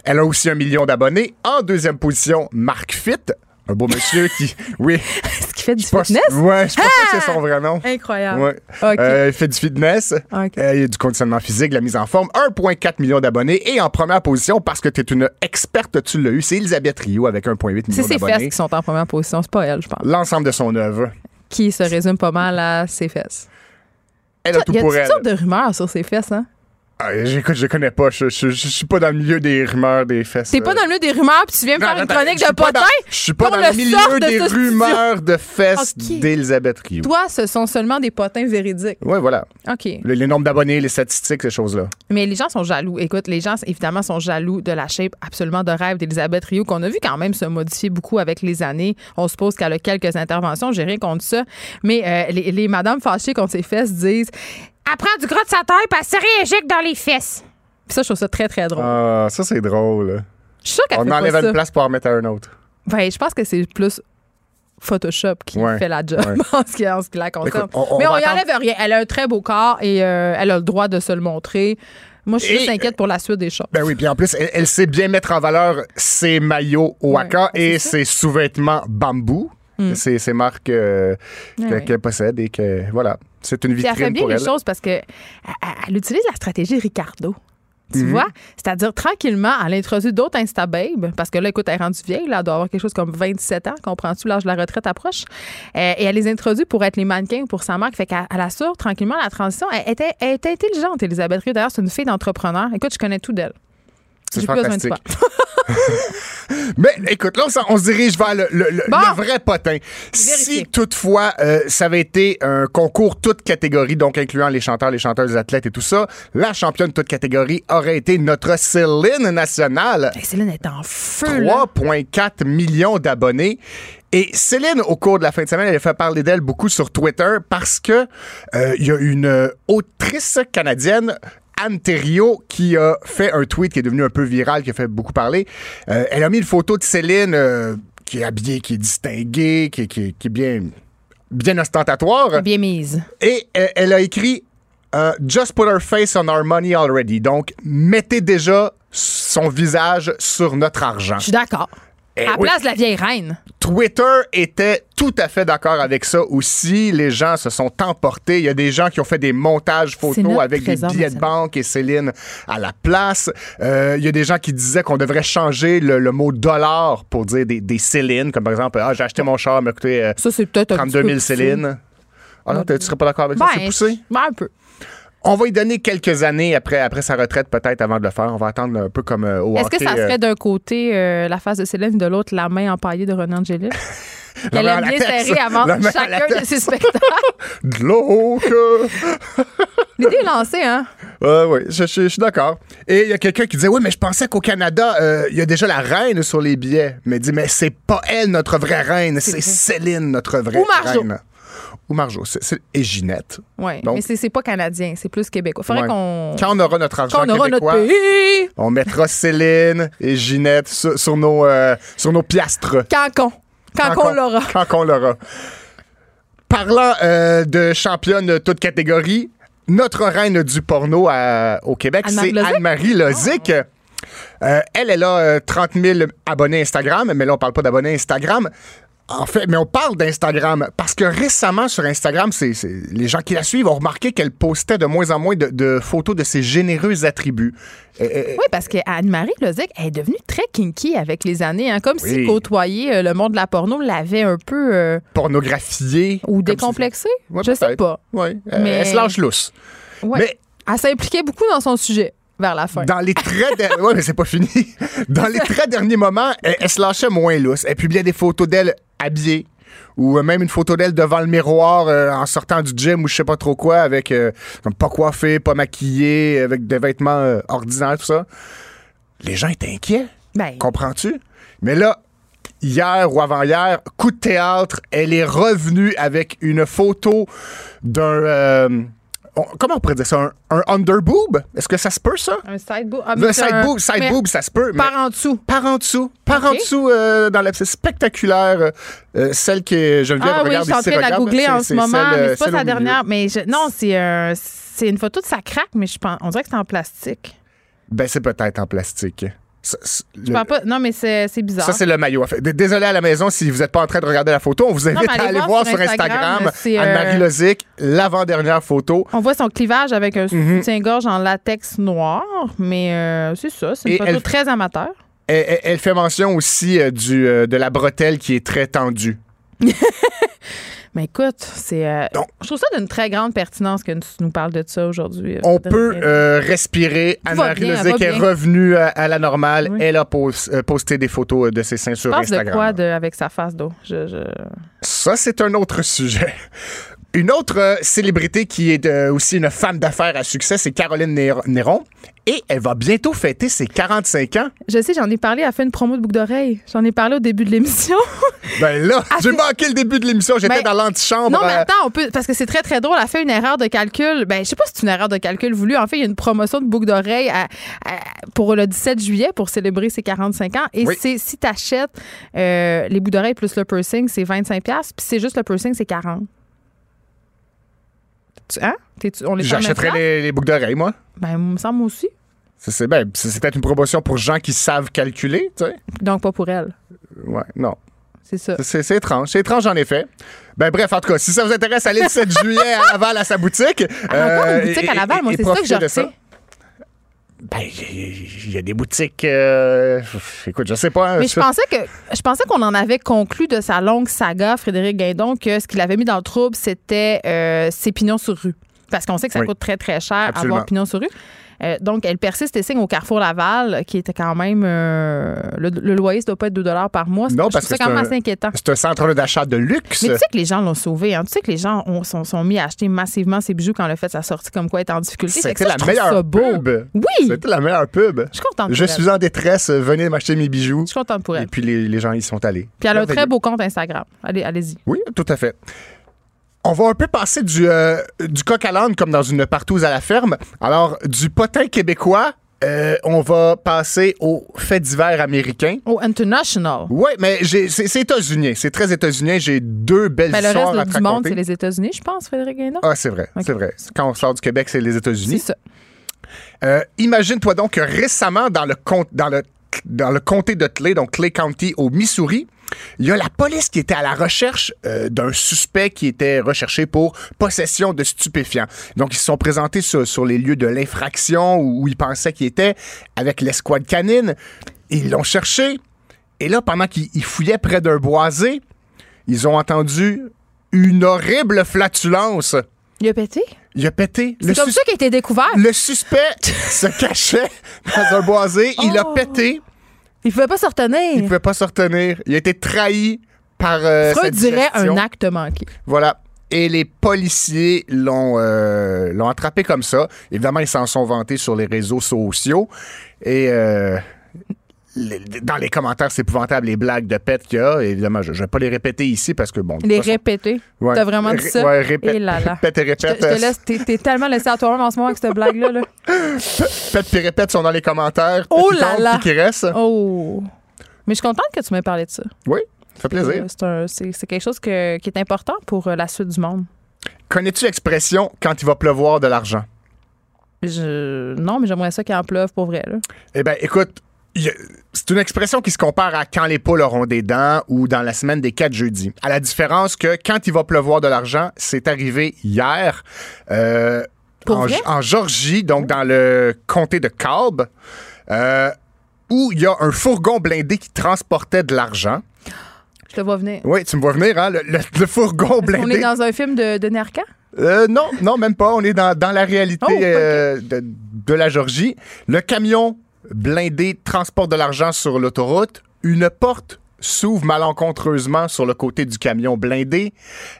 Elle a aussi un million d'abonnés. En deuxième position, Marc Fitt, un beau monsieur qui. Oui. Est-ce qu'il fait du fitness? Ouais, je pense pas que c'est son vrai nom. Incroyable. Ouais. Euh, il fait du fitness, OK. euh, il y a du conditionnement physique, de la mise en forme. 1,4 million d'abonnés. Et en première position, parce que tu es une experte, tu l'as eu, c'est Elisabeth Rio avec 1,8 C'est million ses fesses d'abonnés. qui sont en première position, c'est pas elle, je pense. L'ensemble de son œuvre. Qui se résume pas mal à ses fesses. Elle a tout Il y a pour toutes elle. sortes de rumeurs sur ses fesses, hein? Ah, j'écoute, je connais pas. Je, je, je suis pas dans le milieu des rumeurs des fesses. T'es pas dans le milieu des rumeurs, puis tu viens me Non, faire une chronique je suis de pas dans- potin? Je suis pas dans le milieu de des rumeurs de fesses d'Elisabeth Rio. Toi, ce sont seulement des potins véridiques. Ouais, voilà. OK. Le- les nombres d'abonnés, les statistiques, ces choses-là. Mais les gens sont jaloux. Écoute, les gens, évidemment, sont jaloux de la shape absolument de rêve d'Elisabeth Rio, qu'on a vu quand même se modifier beaucoup avec les années. On suppose qu'elle a quelques interventions, j'ai rien contre ça. Mais euh, les, les madames fâchées contre ses fesses disent Elle prend du gras de sa taille, puis elle se réinjecte dans les fesses. Puis ça, je trouve ça très, très drôle. Ah, ça, c'est drôle. je suis sûre qu'elle On fait enlève pas une ça. place pour en mettre à un autre. Ben, je pense que c'est plus Photoshop qui Ouais, fait la job ouais. en, ce qui, en ce qui la concerne. Écoute, on- on Mais on va y attendre- enlève rien. Elle a un très beau corps et euh, elle a le droit de se le montrer. Moi, je suis Et- juste inquiète pour la suite des choses. Ben oui, puis en plus, elle, elle sait bien mettre en valeur ses maillots Waka Ouais, et ses sous-vêtements bambou. C'est ces marques euh, Ah oui. qu'elle possède et que, voilà, c'est une Puis elle fait vitrine bien pour les elle. choses parce que elle, utilise la stratégie Ricardo. Tu Mhm. vois? C'est-à-dire, tranquillement, elle introduit d'autres Instababes, parce que là, écoute, elle est rendue vieille, là, elle doit avoir quelque chose comme 27 ans, comprends-tu? L'âge de la retraite approche. Euh, et elle les introduit pour être les mannequins pour sa marque. Fait qu'elle elle assure tranquillement la transition. Elle était, elle était intelligente, Elisabeth Rio. D'ailleurs, c'est une fille d'entrepreneur. Écoute, je connais tout d'elle. C'est fantastique. Mais écoute, là, on, se dirige vers le, le- le- Bon. le vrai potin. Si toutefois euh, ça avait été un concours toute catégorie, donc incluant les chanteurs, les chanteuses, les athlètes et tout ça, la championne toute catégorie aurait été notre Céline nationale. Hey, Céline est en feu, là. 3,4 millions d'abonnés. Et Céline, au cours de la fin de semaine, elle a fait parler d'elle beaucoup sur Twitter parce que euh, il y a une euh, autrice canadienne. Anne Thériault, qui a fait un tweet qui est devenu un peu viral, qui a fait beaucoup parler. Euh, elle a mis une photo de Céline euh, qui est habillée, qui est distinguée, qui, qui- qui est bien, bien ostentatoire. Bien mise. Et euh, elle a écrit Just put her face on our money already. Donc, mettez déjà son visage sur notre argent. Je suis d'accord. Eh à oui. place de la vieille reine. Twitter était tout à fait d'accord avec ça aussi. Les gens se sont emportés. Il y a des gens qui ont fait des montages photos avec des billets de banque et Céline à la place. Euh, il y a des gens qui disaient qu'on devrait changer le, le mot dollar pour dire des, des Céline, comme par exemple, ah, j'ai acheté mon char, m'a coûté euh, Ça, c'est peut-être un petit 32 peu 000 poussé. Céline. Ah non, tu serais pas d'accord avec ça? C'est Ben, poussé? ben, un peu. On va y donner quelques années après, après sa retraite, peut-être, avant de le faire. On va attendre un peu comme euh, au Est-ce que ça euh, serait d'un côté euh, la face de Céline, de l'autre la main empaillée de Renan Angélil? Elle aime bien serrer avant chacun de ses spectacles. De l'eau L'idée est lancée, hein? Ouais, oui, je, je- je suis d'accord. Et il y a quelqu'un qui disait Oui, mais je pensais qu'au Canada, euh, il y a déjà la reine sur les billets. Mais il dit Mais c'est pas elle, notre vraie reine. C'est. Céline, notre vraie Ou Marjo. reine. Ou Marjo. Et Ginette. Oui, mais c'est c'est pas canadien, c'est plus québécois. Faudrait Ouais. qu'on. Quand on aura notre argent Quand on aura notre pays. on mettra Céline et Ginette sur, sur nos, euh, sur nos piastres. Quand qu'on. Quand qu'on l'aura. Quand qu'on l'aura. Parlant euh, de championne toute catégorie, notre reine du porno à- au Québec, c'est? Anne-Marie Lozic? Euh, elle, elle a euh, 30 000 abonnés Instagram, mais là, on parle pas d'abonnés Instagram. En fait, mais on parle d'Instagram parce que récemment sur Instagram, c'est les gens qui la suivent ont remarqué qu'elle postait de moins en moins de, de photos de ses généreux attributs. Euh, euh, Oui, parce qu'Anne-Marie Lozic elle est devenue très kinky avec les années, hein, comme si côtoyer euh, le monde de la porno l'avait un peu. euh, pornographiée. ou décomplexé. si- Ouais, je sais pas. Ouais, elle- Mais- elle se lâche lousse. Ouais. Mais Elle s'impliquait beaucoup dans son sujet vers la fin. Dans les très ouais, mais c'est pas fini. Dans les très derniers moments, elle, elle se lâchait moins lousse. Elle publiait des photos d'elle habillée ou euh, même une photo d'elle devant le miroir euh, en sortant du gym ou je sais pas trop quoi avec euh, comme pas coiffée, pas maquillée, avec des vêtements euh, ordinaires tout ça. Les gens étaient inquiets, Ben, comprends-tu? Mais là Hier ou avant-hier, coup de théâtre, elle est revenue avec une photo d'un. On- comment on pourrait dire ça? Un, un underboob? Est-ce que ça se peut, ça? un side boob. Ah, Le side un- boob, side mais boob, ça se peut. mais Par en dessous. par en dessous. Par en dessous, euh, dans la, c'est spectaculaire. euh, euh, celle que Geneviève Ah oui, je regarde suis en train de la googler en ce moment, celle, mais c'est pas sa dernière. Mais je- non, c'est une photo de sa craque, mais je pense, on dirait que c'est en plastique. Ben, c'est peut-être en plastique. Ça, c'est- Je le- parle pas. Non, mais c'est bizarre. ça, c'est le maillot. Désolé à la maison si vous n'êtes pas en train de regarder la photo. On vous invite à aller voir sur Instagram, c'est, euh, Anne-Marie Lozic, l'avant-dernière photo. On voit son clivage avec un Mhm. soutien-gorge en latex noir, mais euh, c'est ça, c'est une Et photo elle- très amateur. Elle, elle- fait mention aussi euh, du, euh, de la bretelle qui est très tendue. Mais écoute, c'est. euh, je trouve ça d'une très grande pertinence que tu nous parles de ça aujourd'hui. euh, On peut euh, respirer. Anne-Marie Lozic est revenue à, à la normale. Oui. Elle a pos- euh, posté des photos de ses seins sur penses de Instagram. quoi de- avec sa face d'eau? Je, je- Ça, c'est un autre sujet. Une autre célébrité qui est aussi une femme d'affaires à succès, c'est Caroline Nér- Néron. Et elle va bientôt fêter ses 45 ans. Je sais, j'en ai parlé, elle a fait une promo de boucle d'oreille. J'en ai parlé au début de l'émission. Ben là, Ah, j'ai manqué le début de l'émission. J'étais Ben, dans l'antichambre. Non, mais euh, attends, on peut, parce que c'est très, très drôle. Elle a fait une erreur de calcul. Ben, je sais pas si c'est une erreur de calcul voulue. En fait, il y a une promotion de boucle d'oreille à- à- pour le 17 juillet pour célébrer ses 45 ans. Et Oui. c'est si tu achètes les boucles d'oreille plus le piercing, c'est 25$. Puis c'est juste le piercing, c'est 40$. Tu- Hein? On les J'achèterais les, les boucles d'oreilles, moi. Ben, il me semble aussi. C'est ben, peut-être une promotion pour gens qui savent calculer, tu sais. Donc, pas pour elle. Ouais, non. C'est ça. C'est- étrange. C'est étrange, en effet. Ben bref, en tout cas, si ça vous intéresse, allez le 7 juillet à Laval à sa boutique. Elle a encore Euh, une boutique et- à Laval, et- moi, c'est ça que je retiens. Ben, il y, a des boutiques. euh, écoute, je sais pas. Mais ça- je pensais que je pensais qu'on en avait conclu de sa longue saga, Frédéric Guindon, que ce qu'il avait mis dans le trouble, c'était euh, ses pignons sur rue. Parce qu'on sait que ça Oui. coûte très, très cher Absolument. avoir pignon sur rue. Euh, donc, elle persiste et signe au Carrefour Laval, qui était quand même. euh, le, le loyer, ça doit pas être 2 par mois. Non, parce que quand même c'est un- assez inquiétant. C'est un centre d'achat de luxe. Mais tu sais que les gens l'ont sauvé. Hein? Tu sais que les gens ont, sont, sont mis à acheter massivement ses bijoux quand a fait sa sortie comme quoi est en difficulté. C'était la meilleure pub. Oui! C'était la meilleure pub. Je suis contente pour Je elle. suis en détresse, venez m'acheter mes bijoux. Je suis contente pour Et elle. puis les, les gens y sont allés. Puis elle a un très beau compte Instagram. Allez, allez-y. Oui, tout à fait. On va un peu passer du, euh, du coq à l'âne comme dans une partouze à la ferme. Alors, du potin québécois, euh, on va passer au fait divers américain. Au International. Oui, mais c'est c'est états-unien. C'est très états-unien. J'ai deux belles Ben, le histoires reste du monde, c'est les États-Unis, je pense, Frédéric Guénon. Ah, c'est vrai, c'est vrai. Quand on sort du Québec, c'est les c'est États-Unis. ça. Euh, Imagine-toi donc que récemment, dans le, dans, le, dans le comté de Clay, donc Clay County au Missouri, il y a la police qui était à la recherche euh, d'un suspect qui était recherché pour possession de stupéfiants. Donc, ils se sont présentés sur, sur les lieux de l'infraction où, où ils pensaient qu'il était avec l'escouade canine. Ils l'ont cherché. Et là, pendant qu'ils ils fouillaient près d'un boisé, ils ont entendu une horrible flatulence. Il a pété? Il a pété. C'est comme sus- ça qu'il a été découvert. le suspect se cachait dans un boisé. Il a Oh. pété. Il pouvait pas se retenir. Il pouvait pas se retenir. Il a été trahi par euh, Freud cette dirait gestion. un acte manqué. Voilà. Et les policiers l'ont euh, l'ont attrapé comme ça. Évidemment, ils s'en sont vantés sur les réseaux sociaux. Et euh, les- dans les commentaires, c'est épouvantable les blagues de pète qu'il y a. Évidemment, je ne vais pas les répéter ici parce que bon. Les façon- répéter? Ouais. T'as vraiment dit ça? Ouais, répète, Et là là. répète et Je te, répète. je te laisse, t'es, t'es tellement laissé à toi-même en ce moment avec cette blague-là. Là. Pète et répète sont dans les commentaires. Oh là là. qui reste? Oh! Mais je suis contente que tu m'aies parlé de ça. Oui, ça fait plaisir. Euh, C'est, un- c'est- c'est quelque chose que- qui est important pour euh, la suite du monde. Connais-tu l'expression quand il va pleuvoir de l'argent? Je... Non, mais j'aimerais ça qu'il en pleuve pour vrai. Là. Eh bien, écoute, c'est une expression qui se compare à quand les poules auront des dents ou dans la semaine des quatre jeudis. À la différence que quand il va pleuvoir de l'argent, c'est arrivé hier euh, en, en Georgie, donc dans le comté de Kalb, euh, où il y a un fourgon blindé qui transportait de l'argent. Je te vois venir. Oui, tu me vois venir, hein? Le, le- le fourgon On blindé. est dans un film de, de Nerka? Euh, non, non, même pas. On est dans, dans la réalité Oh, euh, de, de la Georgie. Le camion blindé transporte de l'argent sur l'autoroute. Une porte s'ouvre malencontreusement sur le côté du camion blindé,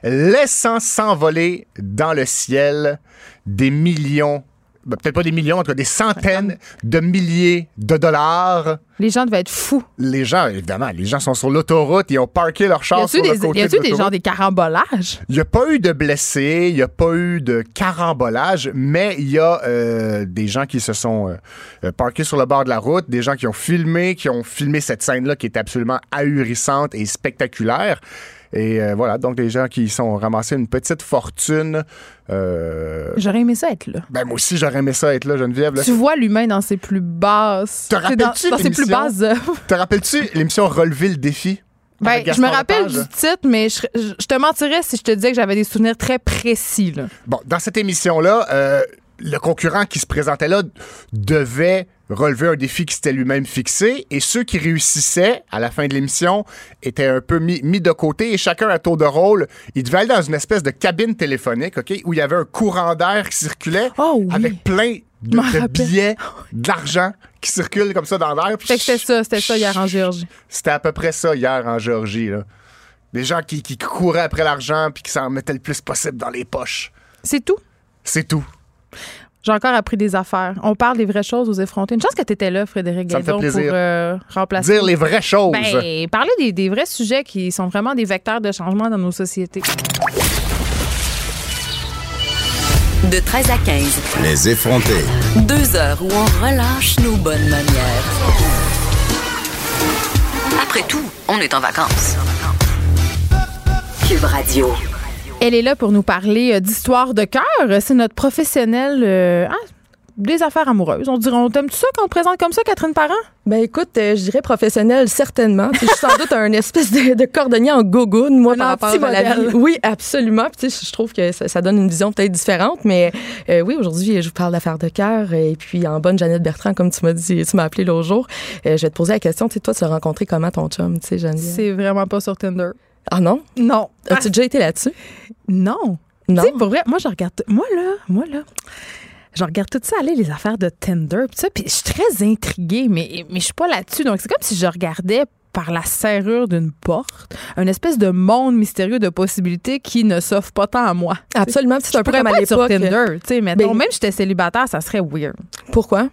laissant s'envoler dans le ciel des millions, ben, peut-être pas des millions, en tout cas des centaines de milliers de dollars. Les gens devaient être fous. Les gens, évidemment, les gens sont sur l'autoroute, ils ont parqué leur char sur le des, côté y a-tu des gens des carambolages? Il n'y a pas eu de blessés, il n'y a pas eu de carambolage, mais il y a euh, des gens qui se sont euh, euh, parqués sur le bord de la route, des gens qui ont filmé, qui ont filmé cette scène-là qui est absolument ahurissante et spectaculaire. Et euh, voilà, donc des gens qui sont ramassés une petite fortune. Euh, J'aurais aimé ça être là. ben moi aussi, j'aurais aimé ça être là, Geneviève. là. Tu vois l'humain dans ses plus basses. Te c'est dans, rappelles-tu dans ses plus basses. Te rappelles-tu l'émission Relever le défi? Ben, je me rappelle du titre, mais je, je- je te mentirais si je te disais que j'avais des souvenirs très précis. Là. Bon, dans cette émission-là, euh, le concurrent qui se présentait là devait relever un défi qui s'était lui-même fixé et ceux qui réussissaient à la fin de l'émission étaient un peu mis, mis de côté et chacun à tour de rôle, il devait aller dans une espèce de cabine téléphonique, OK, où il y avait un courant d'air qui circulait Oh oui. avec plein de, de billets, d'argent qui circulent comme ça dans l'air. C'était ça, c'était ça hier en Géorgie. C'était à peu près ça hier en Géorgie. Là. Des gens qui, qui couraient après l'argent puis qui s'en mettaient le plus possible dans les poches. C'est tout? C'est tout. J'ai encore appris des affaires. On parle des vraies choses aux effrontés. Une chance que tu étais là, Frédéric Ça me fait Gaidon, pour euh, remplacer. Dire les vraies choses. Ben, parler des, des vrais sujets qui sont vraiment des vecteurs de changement dans nos sociétés. De 13 à 15, Les effrontés. deux heures où on relâche nos bonnes manières. Après tout, on est en vacances. Cube Radio. Elle est là pour nous parler euh, d'histoire de cœur. C'est notre professionnelle euh, ah, des affaires amoureuses. On dirait, on t'aime-tu ça qu'on te présente comme ça, Catherine Parent? Ben écoute, euh, je dirais professionnel, certainement. Puis je suis sans doute un espèce de, de cordonnier en gogoune, moi, Un par rapport à la vie. Oui, absolument. Puis tu sais, je trouve que ça, ça donne une vision peut-être différente. Mais euh, oui, aujourd'hui, je vous parle d'affaires de cœur. Et puis, en bonne Jeannette Bertrand, comme tu m'as dit, tu m'as appelé l'autre jour, euh, je vais te poser la question, tu sais, toi, tu l'as rencontré comment ton chum, tu sais, Geneviève? C'est vraiment pas sur Tinder. Ah non? Non. As-tu déjà été là-dessus? Non. Non. Tu sais, pour vrai, moi, je regarde. Moi, là, moi, là. Je regarde tout ça aller, les affaires de Tinder, pis ça, puis je suis très intriguée, mais, mais je suis pas là-dessus. Donc, c'est comme si je regardais par la serrure d'une porte, un espèce de monde mystérieux de possibilités qui ne s'offre pas tant à moi. Absolument. puis C'est un peu comme à l'époque. Tinder, tu sais, mettons, Ben- même si j'étais célibataire, ça serait weird. Pourquoi?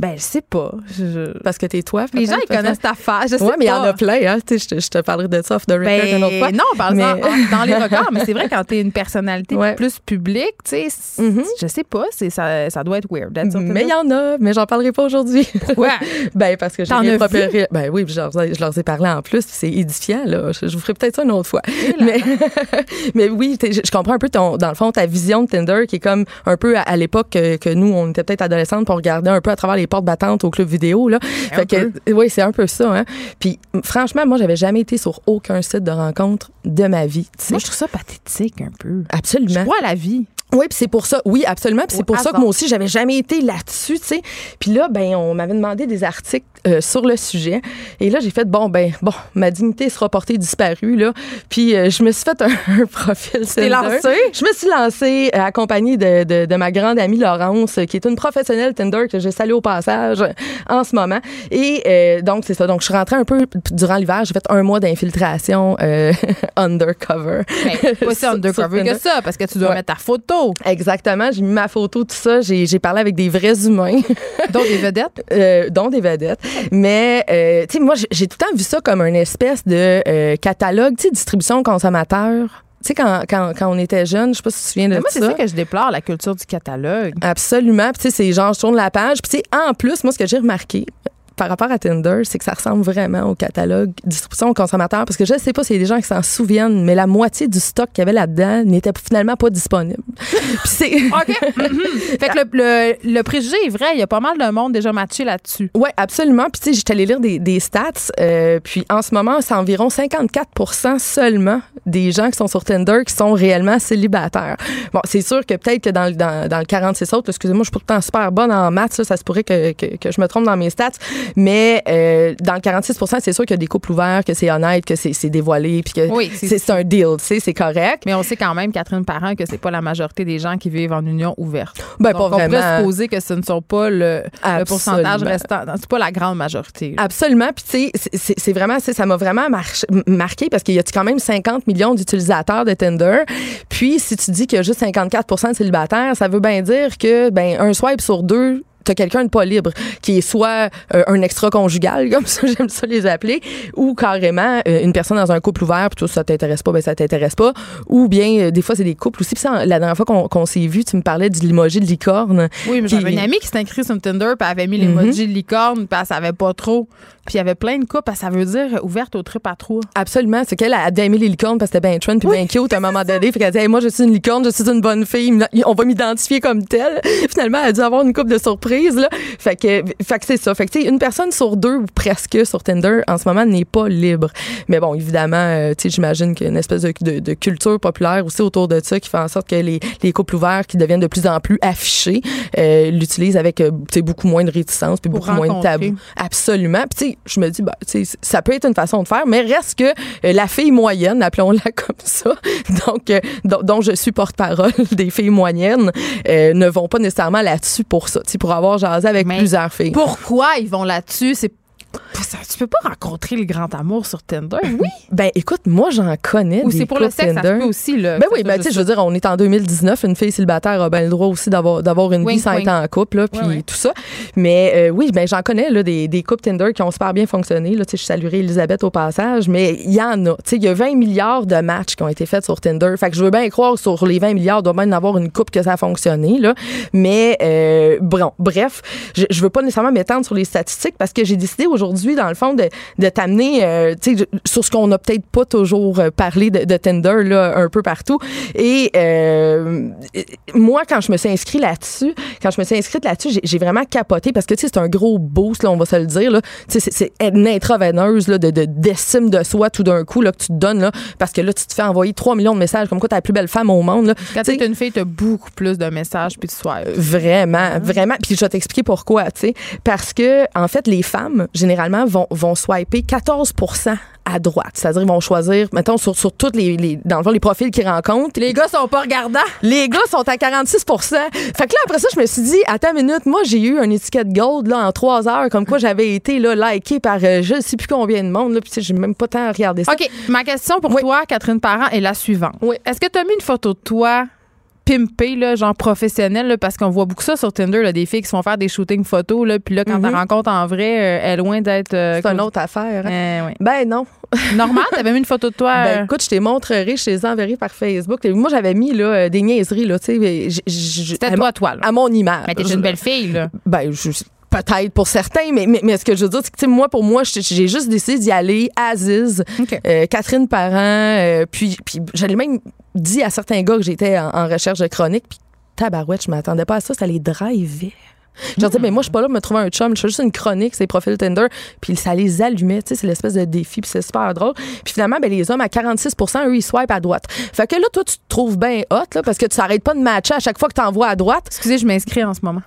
Ben, je sais pas. Je- Parce que t'es toi. Les gens, ils connaissent ta face, je sais Ouais, mais il y en a plein, hein. Je te- je te parlerai de ça off the record Ben, une autre fois. non, par Mais- exemple, en- dans les regards, mais c'est vrai quand t'es une personnalité Ouais. plus publique, tu sais, Mhm. je sais pas, ça, ça doit être weird. Mais il y en a, mais j'en parlerai pas aujourd'hui. Pourquoi? ben parce que j'ai rien préparé. Ben oui, je leur, ai- je leur ai parlé en plus, c'est édifiant là. Je, je vous ferai peut-être ça une autre fois. Mais, mais oui, je, je comprends un peu ton, dans le fond ta vision de Tinder qui est comme un peu à, à l'époque que, que nous on était peut-être adolescentes, pour regarder un peu à travers les portes battantes au club vidéo là. Fait que oui, c'est un peu ça. Hein. Puis franchement, moi j'avais jamais été sur aucun site de rencontre de ma vie. Moi, je trouve ça pathétique un peu. Je Absolument. crois à la vie. Oui, puis c'est pour ça. Oui, absolument. Puis c'est pour ça que moi aussi, j'avais jamais été là-dessus, tu sais. Puis là, ben, on m'avait demandé des articles euh, sur le sujet. Et là, j'ai fait, bon, ben, bon, ma dignité sera portée disparue, là. Puis euh, je me suis fait un, un profil t'es lancée? Je me suis lancée euh, accompagnée de, de, de ma grande amie Laurence, qui est une professionnelle Tinder que je salue au passage en ce moment. Et donc, c'est ça. Donc, je suis rentrée un peu durant l'hiver. J'ai fait un mois d'infiltration undercover. Mais pas si undercover que ça, parce que tu dois Ouais. mettre ta photo, Exactement. J'ai mis ma photo, tout ça. J'ai j'ai parlé avec des vrais humains. dont des vedettes? euh, dont des vedettes. Mais, euh, tu sais, moi, j'ai- tout le temps vu ça comme une espèce de euh, catalogue, tu sais, distribution consommateur. Tu sais, quand, quand, quand on était jeune, je sais pas si tu te souviens de Mais moi, c'est ça. ça que je déplore, la culture du catalogue. Absolument. Puis, tu sais, c'est genre, je tourne la page. Puis, tu sais, en plus, moi, ce que j'ai remarqué par rapport à Tinder, c'est que ça ressemble vraiment au catalogue distribution aux consommateurs. Parce que je sais pas s'il y a des gens qui s'en souviennent, mais la moitié du stock qu'il y avait là-dedans n'était finalement pas disponible. Puis, c'est. OK. Mhm. Fait que le, le, le préjugé est vrai. Il y a pas mal de monde déjà matché là-dessus. Oui, absolument. Puis, tu sais, j'étais allée lire des, des stats. euh, puis, en ce moment, c'est environ 54 seulement des gens qui sont sur Tinder qui sont réellement célibataires. Bon, c'est sûr que peut-être que dans, le- dans, dans le 46 autres, excusez-moi, je suis pourtant super bonne en maths, là, ça se pourrait que, que, que je me trompe dans mes stats. Mais euh, dans le 46% c'est sûr qu'il y a des couples ouverts, que c'est honnête, que c'est dévoilé, puis que Oui, c'est- un deal, tu sais, c'est correct. Mais on sait quand même, Catherine Parent, que c'est pas la majorité des gens qui vivent en union ouverte. Ben, Donc, pas on pourrait vraiment. supposer que ce ne sont pas le, le pourcentage restant. C'est pas la grande majorité. là. Absolument. Puis, tu sais, c'est- vraiment, ça m'a vraiment marqué parce qu'il y a quand même 50 millions d'utilisateurs de Tinder. Puis, si tu dis qu'il y a juste 54% de célibataires, ça veut bien dire que, ben, un swipe sur deux, t'as quelqu'un de pas libre, qui est soit euh, un extra-conjugal, comme ça, j'aime ça les appeler, ou carrément euh, une personne dans un couple ouvert, puis toi, ça t'intéresse pas, ben ça t'intéresse pas, ou bien, euh, des fois, c'est des couples aussi. Puis ça, la dernière fois qu'on s'est vu, tu me parlais du limoji de licorne. Oui, mais j'avais une amie qui s'est inscrite sur Tinder, puis elle avait mis Mhm. l'emoji de licorne, puis elle savait pas trop. Puis il y avait plein de couples, ça veut dire ouverte au trip à trois. Absolument. C'est qu'elle a aimé les licornes parce que c'était bien trend puis bien cute à un moment donné. Fait qu'elle dit, Hey, moi, je suis une licorne, je suis une bonne fille. On va m'identifier comme telle. Finalement, elle a dû avoir une coupe de surprise, là. Fait que, fait que c'est ça. Fait que, tu sais, une personne sur deux ou presque sur Tinder en ce moment n'est pas libre. Mais bon, évidemment, euh, tu sais, j'imagine qu'il y a une espèce de, de- de culture populaire aussi autour de ça qui fait en sorte que les, les couples ouverts qui deviennent de plus en plus affichés euh, l'utilisent avec, euh, tu sais, beaucoup moins de réticence puis Pour beaucoup moins de tabou. Absolument. Puis, tu sais, je me dis, bah, tu sais, ça peut être une façon de faire, mais reste que euh, la fille moyenne, appelons-la comme ça, donc, dont, dont je suis porte-parole des filles moyennes, ne vont pas nécessairement là-dessus pour ça, tu sais, pour avoir jasé avec Mais plusieurs filles. Pourquoi ils vont là-dessus? C'est ça, tu peux pas rencontrer le grand amour sur Tinder, oui. Ben, écoute, moi, j'en connais. Ou c'est pour le sexe, ça se Tinder. peut aussi. Là, Ben oui, ça ben tu sais, je veux dire, on est en 2019, une fille célibataire a ben le droit aussi d'avoir d'avoir une vie Wink, sans wink. être en couple, là, puis Ouais, ouais. tout ça. Mais euh, oui, ben j'en connais là, des, des couples Tinder qui ont super bien fonctionné. Là, tu sais, je saluerai Elisabeth au passage, mais il y en a. Tu sais, il y a 20 milliards de matchs qui ont été faits sur Tinder. Fait que je veux bien croire sur les 20 milliards, il doit bien y en avoir une coupe que ça a fonctionné. Là. Mais euh, bon, bref, je, je veux pas nécessairement m'étendre sur les statistiques parce que j'ai décidé aujourd'hui, dans le fond, de, de t'amener euh, tu sur ce qu'on n'a peut-être pas toujours euh, parlé de, de Tinder là, un peu partout. Et euh, moi, quand je me suis inscrite là-dessus, quand je me suis inscrite là-dessus, j'ai- j'ai vraiment capoté parce que tu c'est un gros boost, là, on va se le dire. Tu C'est une intraveineuse là, de de- d'estime de, soi tout d'un coup là, que tu te donnes là, parce que là, tu te fais envoyer 3 millions de messages comme quoi t'es la plus belle femme au monde. Là. Quand Tu t'es une fille, t'as beaucoup plus de messages puis de soir. Vraiment, vraiment. Puis je vais t'expliquer pourquoi, tu sais. Parce que, en fait, les femmes, généralement, vont, vont swiper 14 à droite. C'est-à-dire, ils vont choisir, mettons, sur, sur toutes les, les- dans le fond, les profils qu'ils rencontrent. Les gars sont pas regardants. Les gars sont à 46% Fait que là, après ça, je me suis dit, attends une minute, moi, j'ai eu un étiquette gold, là, en trois heures, comme quoi j'avais été, là, liké par euh, je sais plus combien de monde, là, puis j'ai même pas tant regardé ça. OK, ma question pour toi, Catherine Parent, est la suivante. Oui. Est-ce que tu as mis une photo de toi pimpée, là, genre professionnelle, là, parce qu'on voit beaucoup ça sur Tinder, là, des filles qui se font faire des shootings photos, là, puis là, quand Mhm. tu rencontres en vrai, euh, elle est loin d'être... euh, C'est une autre affaire. hein. Ouais. Ben non. Normal, t'avais mis une photo de toi... Ben euh, écoute, je te montrerai, je te les enverrai par Facebook. Moi, j'avais mis là, des niaiseries, là, tu sais. C'était à toi, toi, là. À mon image. mais t'es une belle fille, là. Ben, je- peut-être pour certains, mais, mais, mais ce que je veux dire, c'est que, moi, pour moi, j'ai juste décidé d'y aller. Aziz, euh, Catherine Parent, euh, puis, puis j'allais même dit à certains gars que j'étais en, recherche de chronique, puis tabarouette, je m'attendais pas à ça, ça les drivait. Je leur disais, mais moi, je suis pas là pour me trouver un chum. Je fais juste une chronique, c'est profils Tinder. Puis ça les allumait, tu sais, c'est l'espèce de défi, puis c'est super drôle. Puis finalement, ben, les hommes à 46 eux, ils swipent à droite. Fait que là, toi, tu te trouves bien hot, là, parce que tu s'arrêtes pas de matcher à chaque fois que tu envoies à droite. Excusez, je m'inscris en ce moment.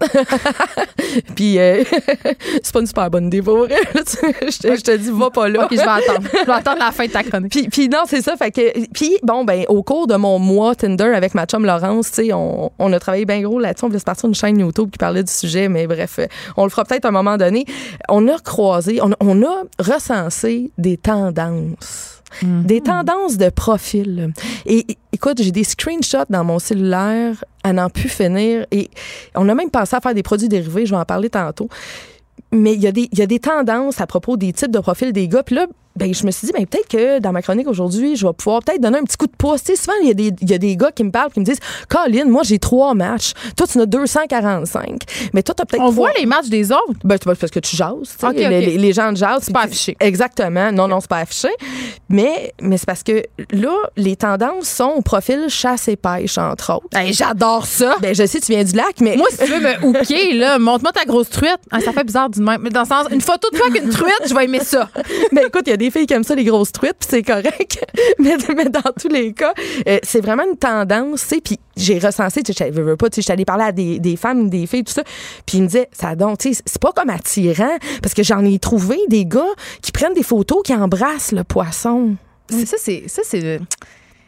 Puis euh, c'est pas une super bonne idée pour je, te, je te dis, va pas là. OK, je vais attendre. Je vais attendre la fin de ta chronique. Puis, puis non, c'est ça. Fait que, puis bon, ben, au cours de mon mois Tinder avec ma chum Laurence, tu sais, on, on a travaillé bien gros là-dessus. On voulait se partir une chaîne YouTube qui parlait du sujet, mais bref, on le fera peut-être à un moment donné. On a croisé, on, on a recensé des tendances. Des tendances de profil. Et et, écoute, j'ai des screenshots dans mon cellulaire à n'en plus finir. Et on a même pensé à faire des produits dérivés, je vais en parler tantôt. Mais il y, a des- il y a des tendances à propos des types de profils des gars. Puis là, ben, je me suis dit, ben, peut-être que dans ma chronique aujourd'hui, je vais pouvoir peut-être donner un petit coup de pouce. Tu sais, souvent, il y, a des- il y a des gars qui me parlent, qui me disent, Colin, moi, j'ai trois matchs. Toi, tu en as 245. Mais toi, tu as peut-être. On trois- voit les matchs des autres? ben, c'est parce que tu jases. tu sais. Ok, ok. Les, les- gens jasent. C'est pas affiché. Exactement. Non, non, c'est pas affiché. Mais, mais c'est parce que là, les tendances sont au profil chasse et pêche, entre autres. Hey, J'adore ça. Ben, je sais, tu viens du lac, mais. Moi, si tu veux me hooker, là, montre-moi ta grosse truite. Ah, ça fait bizarre du même. Mais dans le sens, une photo de toi avec une truite, je vais aimer ça. Ben écoute, il y a des filles qui aiment ça, les grosses truites, puis c'est correct. mais, mais dans tous les cas, euh, c'est vraiment une tendance, tu. Puis j'ai recensé, tu sais, je veux pas, tu sais, j'étais allée parler à des, des femmes, des filles, tout ça. Puis ils me disaient, ça donc, tu sais, c'est pas comme attirant, parce que j'en ai trouvé des gars qui prennent des photos, qui embrassent le poisson. Mais ça, c'est. Ça, c'est.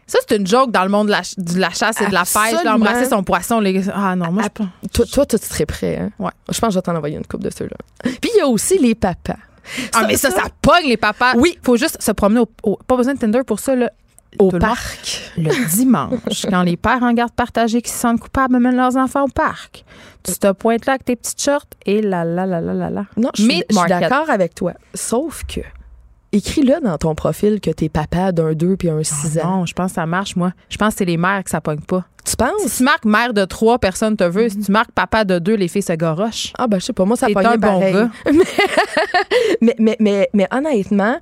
Ça, c'est une joke dans le monde de la, ch- de la chasse et de la pêche, d'embrasser son poisson. Les... Ah non, moi, je pense. Toi, toi, tu serais prêt, hein? Ouais. Je pense que je vais t'en envoyer une coupe de ceux-là. Puis il y a aussi les papas. Ah, mais ça, ça? pogne les papas. Oui. Faut juste se promener au. au- pas besoin de Tinder pour ça, là. Au Tout parc. Le dimanche, quand les pères en garde partagée qui se sentent coupables amènent leurs enfants au parc, tu te pointes là avec tes petites shorts et là, là, là, là, là, là. Non, je suis d'accord avec toi. Sauf que, écris-le dans ton profil que t'es papa d'un 2 puis un 6 ans. Non, je pense que ça marche, moi. Je pense que c'est les mères que ça pogne pas. Tu Si penses? tu marques mère de trois, personne te veut. Si tu marques papa de deux, les filles se gorochent. Ah, ben, je sais pas. Moi, ça pognait un bon pareil. gars. mais, mais, mais, mais honnêtement,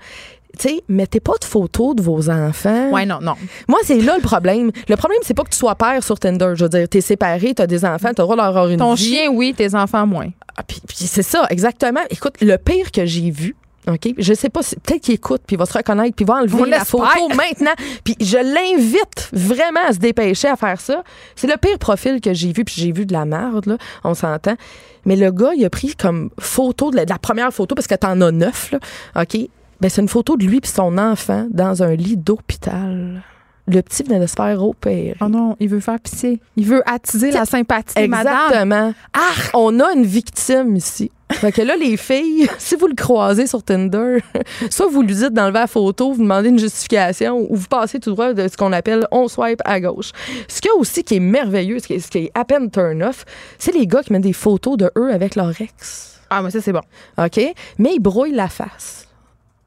tu sais, mettez pas de photos de vos enfants. Ouais, non, non. Moi, c'est là le problème. Le problème, c'est pas que tu sois père sur Tinder. Je veux dire, t'es séparé, t'as des enfants, t'as le droit de leur avoir une Ton vie. chien, oui, tes enfants, moins. Ah, puis, puis c'est ça, exactement. Écoute, le pire que j'ai vu, OK? Je sais pas, si- peut-être qu'il écoute, puis il va se reconnaître, puis il va enlever la photo maintenant. Puis je l'invite vraiment à se dépêcher à faire ça. C'est le pire profil que j'ai vu, puis j'ai vu de la merde, là, on s'entend. Mais le gars, il a pris comme photo de la, de la première photo, parce que t'en as neuf, là, OK? Ben, c'est une photo de lui puis son enfant dans un lit d'hôpital. Le petit venait de se faire opérer. Oh non, il veut faire pitié. Il veut attiser la sympathie, madame. Exactement. Ah, on a une victime ici. Fait que là, les filles, si vous le croisez sur Tinder, soit vous lui dites d'enlever la photo, vous demandez une justification, ou vous passez tout droit de ce qu'on appelle on swipe à gauche. Ce qu'il y a aussi qui est merveilleux, ce qui est, ce qui est à peine turn off, c'est les gars qui mettent des photos de eux avec leur ex. Ah, mais ça, c'est bon. OK? Mais ils brouillent la face.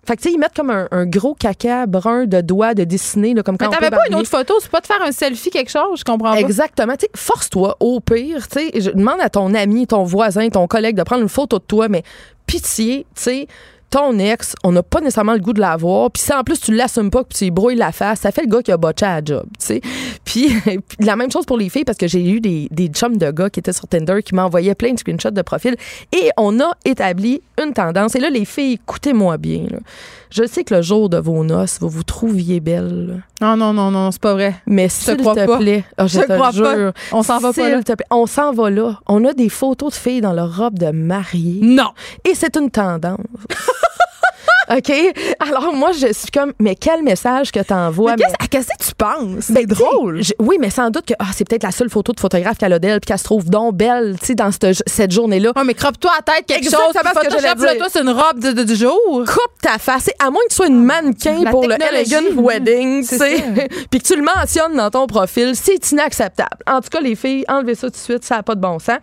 Fait que, tu sais, ils mettent comme un, un gros caca brun de doigts de dessiner, là, comme quand Mais t'avais pas une autre photo? C'est pas de faire un selfie, quelque chose? Je comprends pas. Exactement. Tu sais, force-toi, au pire, tu sais, je demande à ton ami, ton voisin, ton collègue de prendre une photo de toi, mais pitié, tu sais, ton ex, on n'a pas nécessairement le goût de la voir. Puis si en plus tu l'assumes pas, que tu brouilles la face, ça fait le gars qui a botché à la job, tu sais. Puis, la même chose pour les filles, parce que j'ai eu des, des chums de gars qui étaient sur Tinder qui m'envoyaient plein de screenshots de profil. Et on a établi une tendance. Et là, les filles, écoutez-moi bien. là. Je sais que le jour de vos noces, vous vous trouviez belle. Non, non, non, non, c'est pas vrai. Mais s'il te plaît, ah, je Je te crois jure, pas. On s'en va pas s'il là. te plaît, on s'en va là. On a des photos de filles dans leur robe de mariée. Non. Et c'est une tendance. OK? Alors, moi, je suis comme, mais quel message que t'envoies? Mais qu'est-ce qu'est-ce que tu penses? Ben, C'est drôle. je- oui, mais sans doute que ah, c'est peut-être la seule photo de photographe qu'elle a d'elle puis qu'elle se trouve donc belle, tu sais, dans cette, cette journée-là. Ouais, mais croppe-toi à tête quelque Exactement chose. ce que dire. toi, c'est une robe de, de- du jour. Coupe ta face. À moins que tu sois une mannequin La pour le Elegant. Wedding, tu sais, puis que tu le mentionnes dans ton profil, c'est inacceptable. En tout cas, les filles, enlevez ça tout de suite, ça n'a pas de bon sens.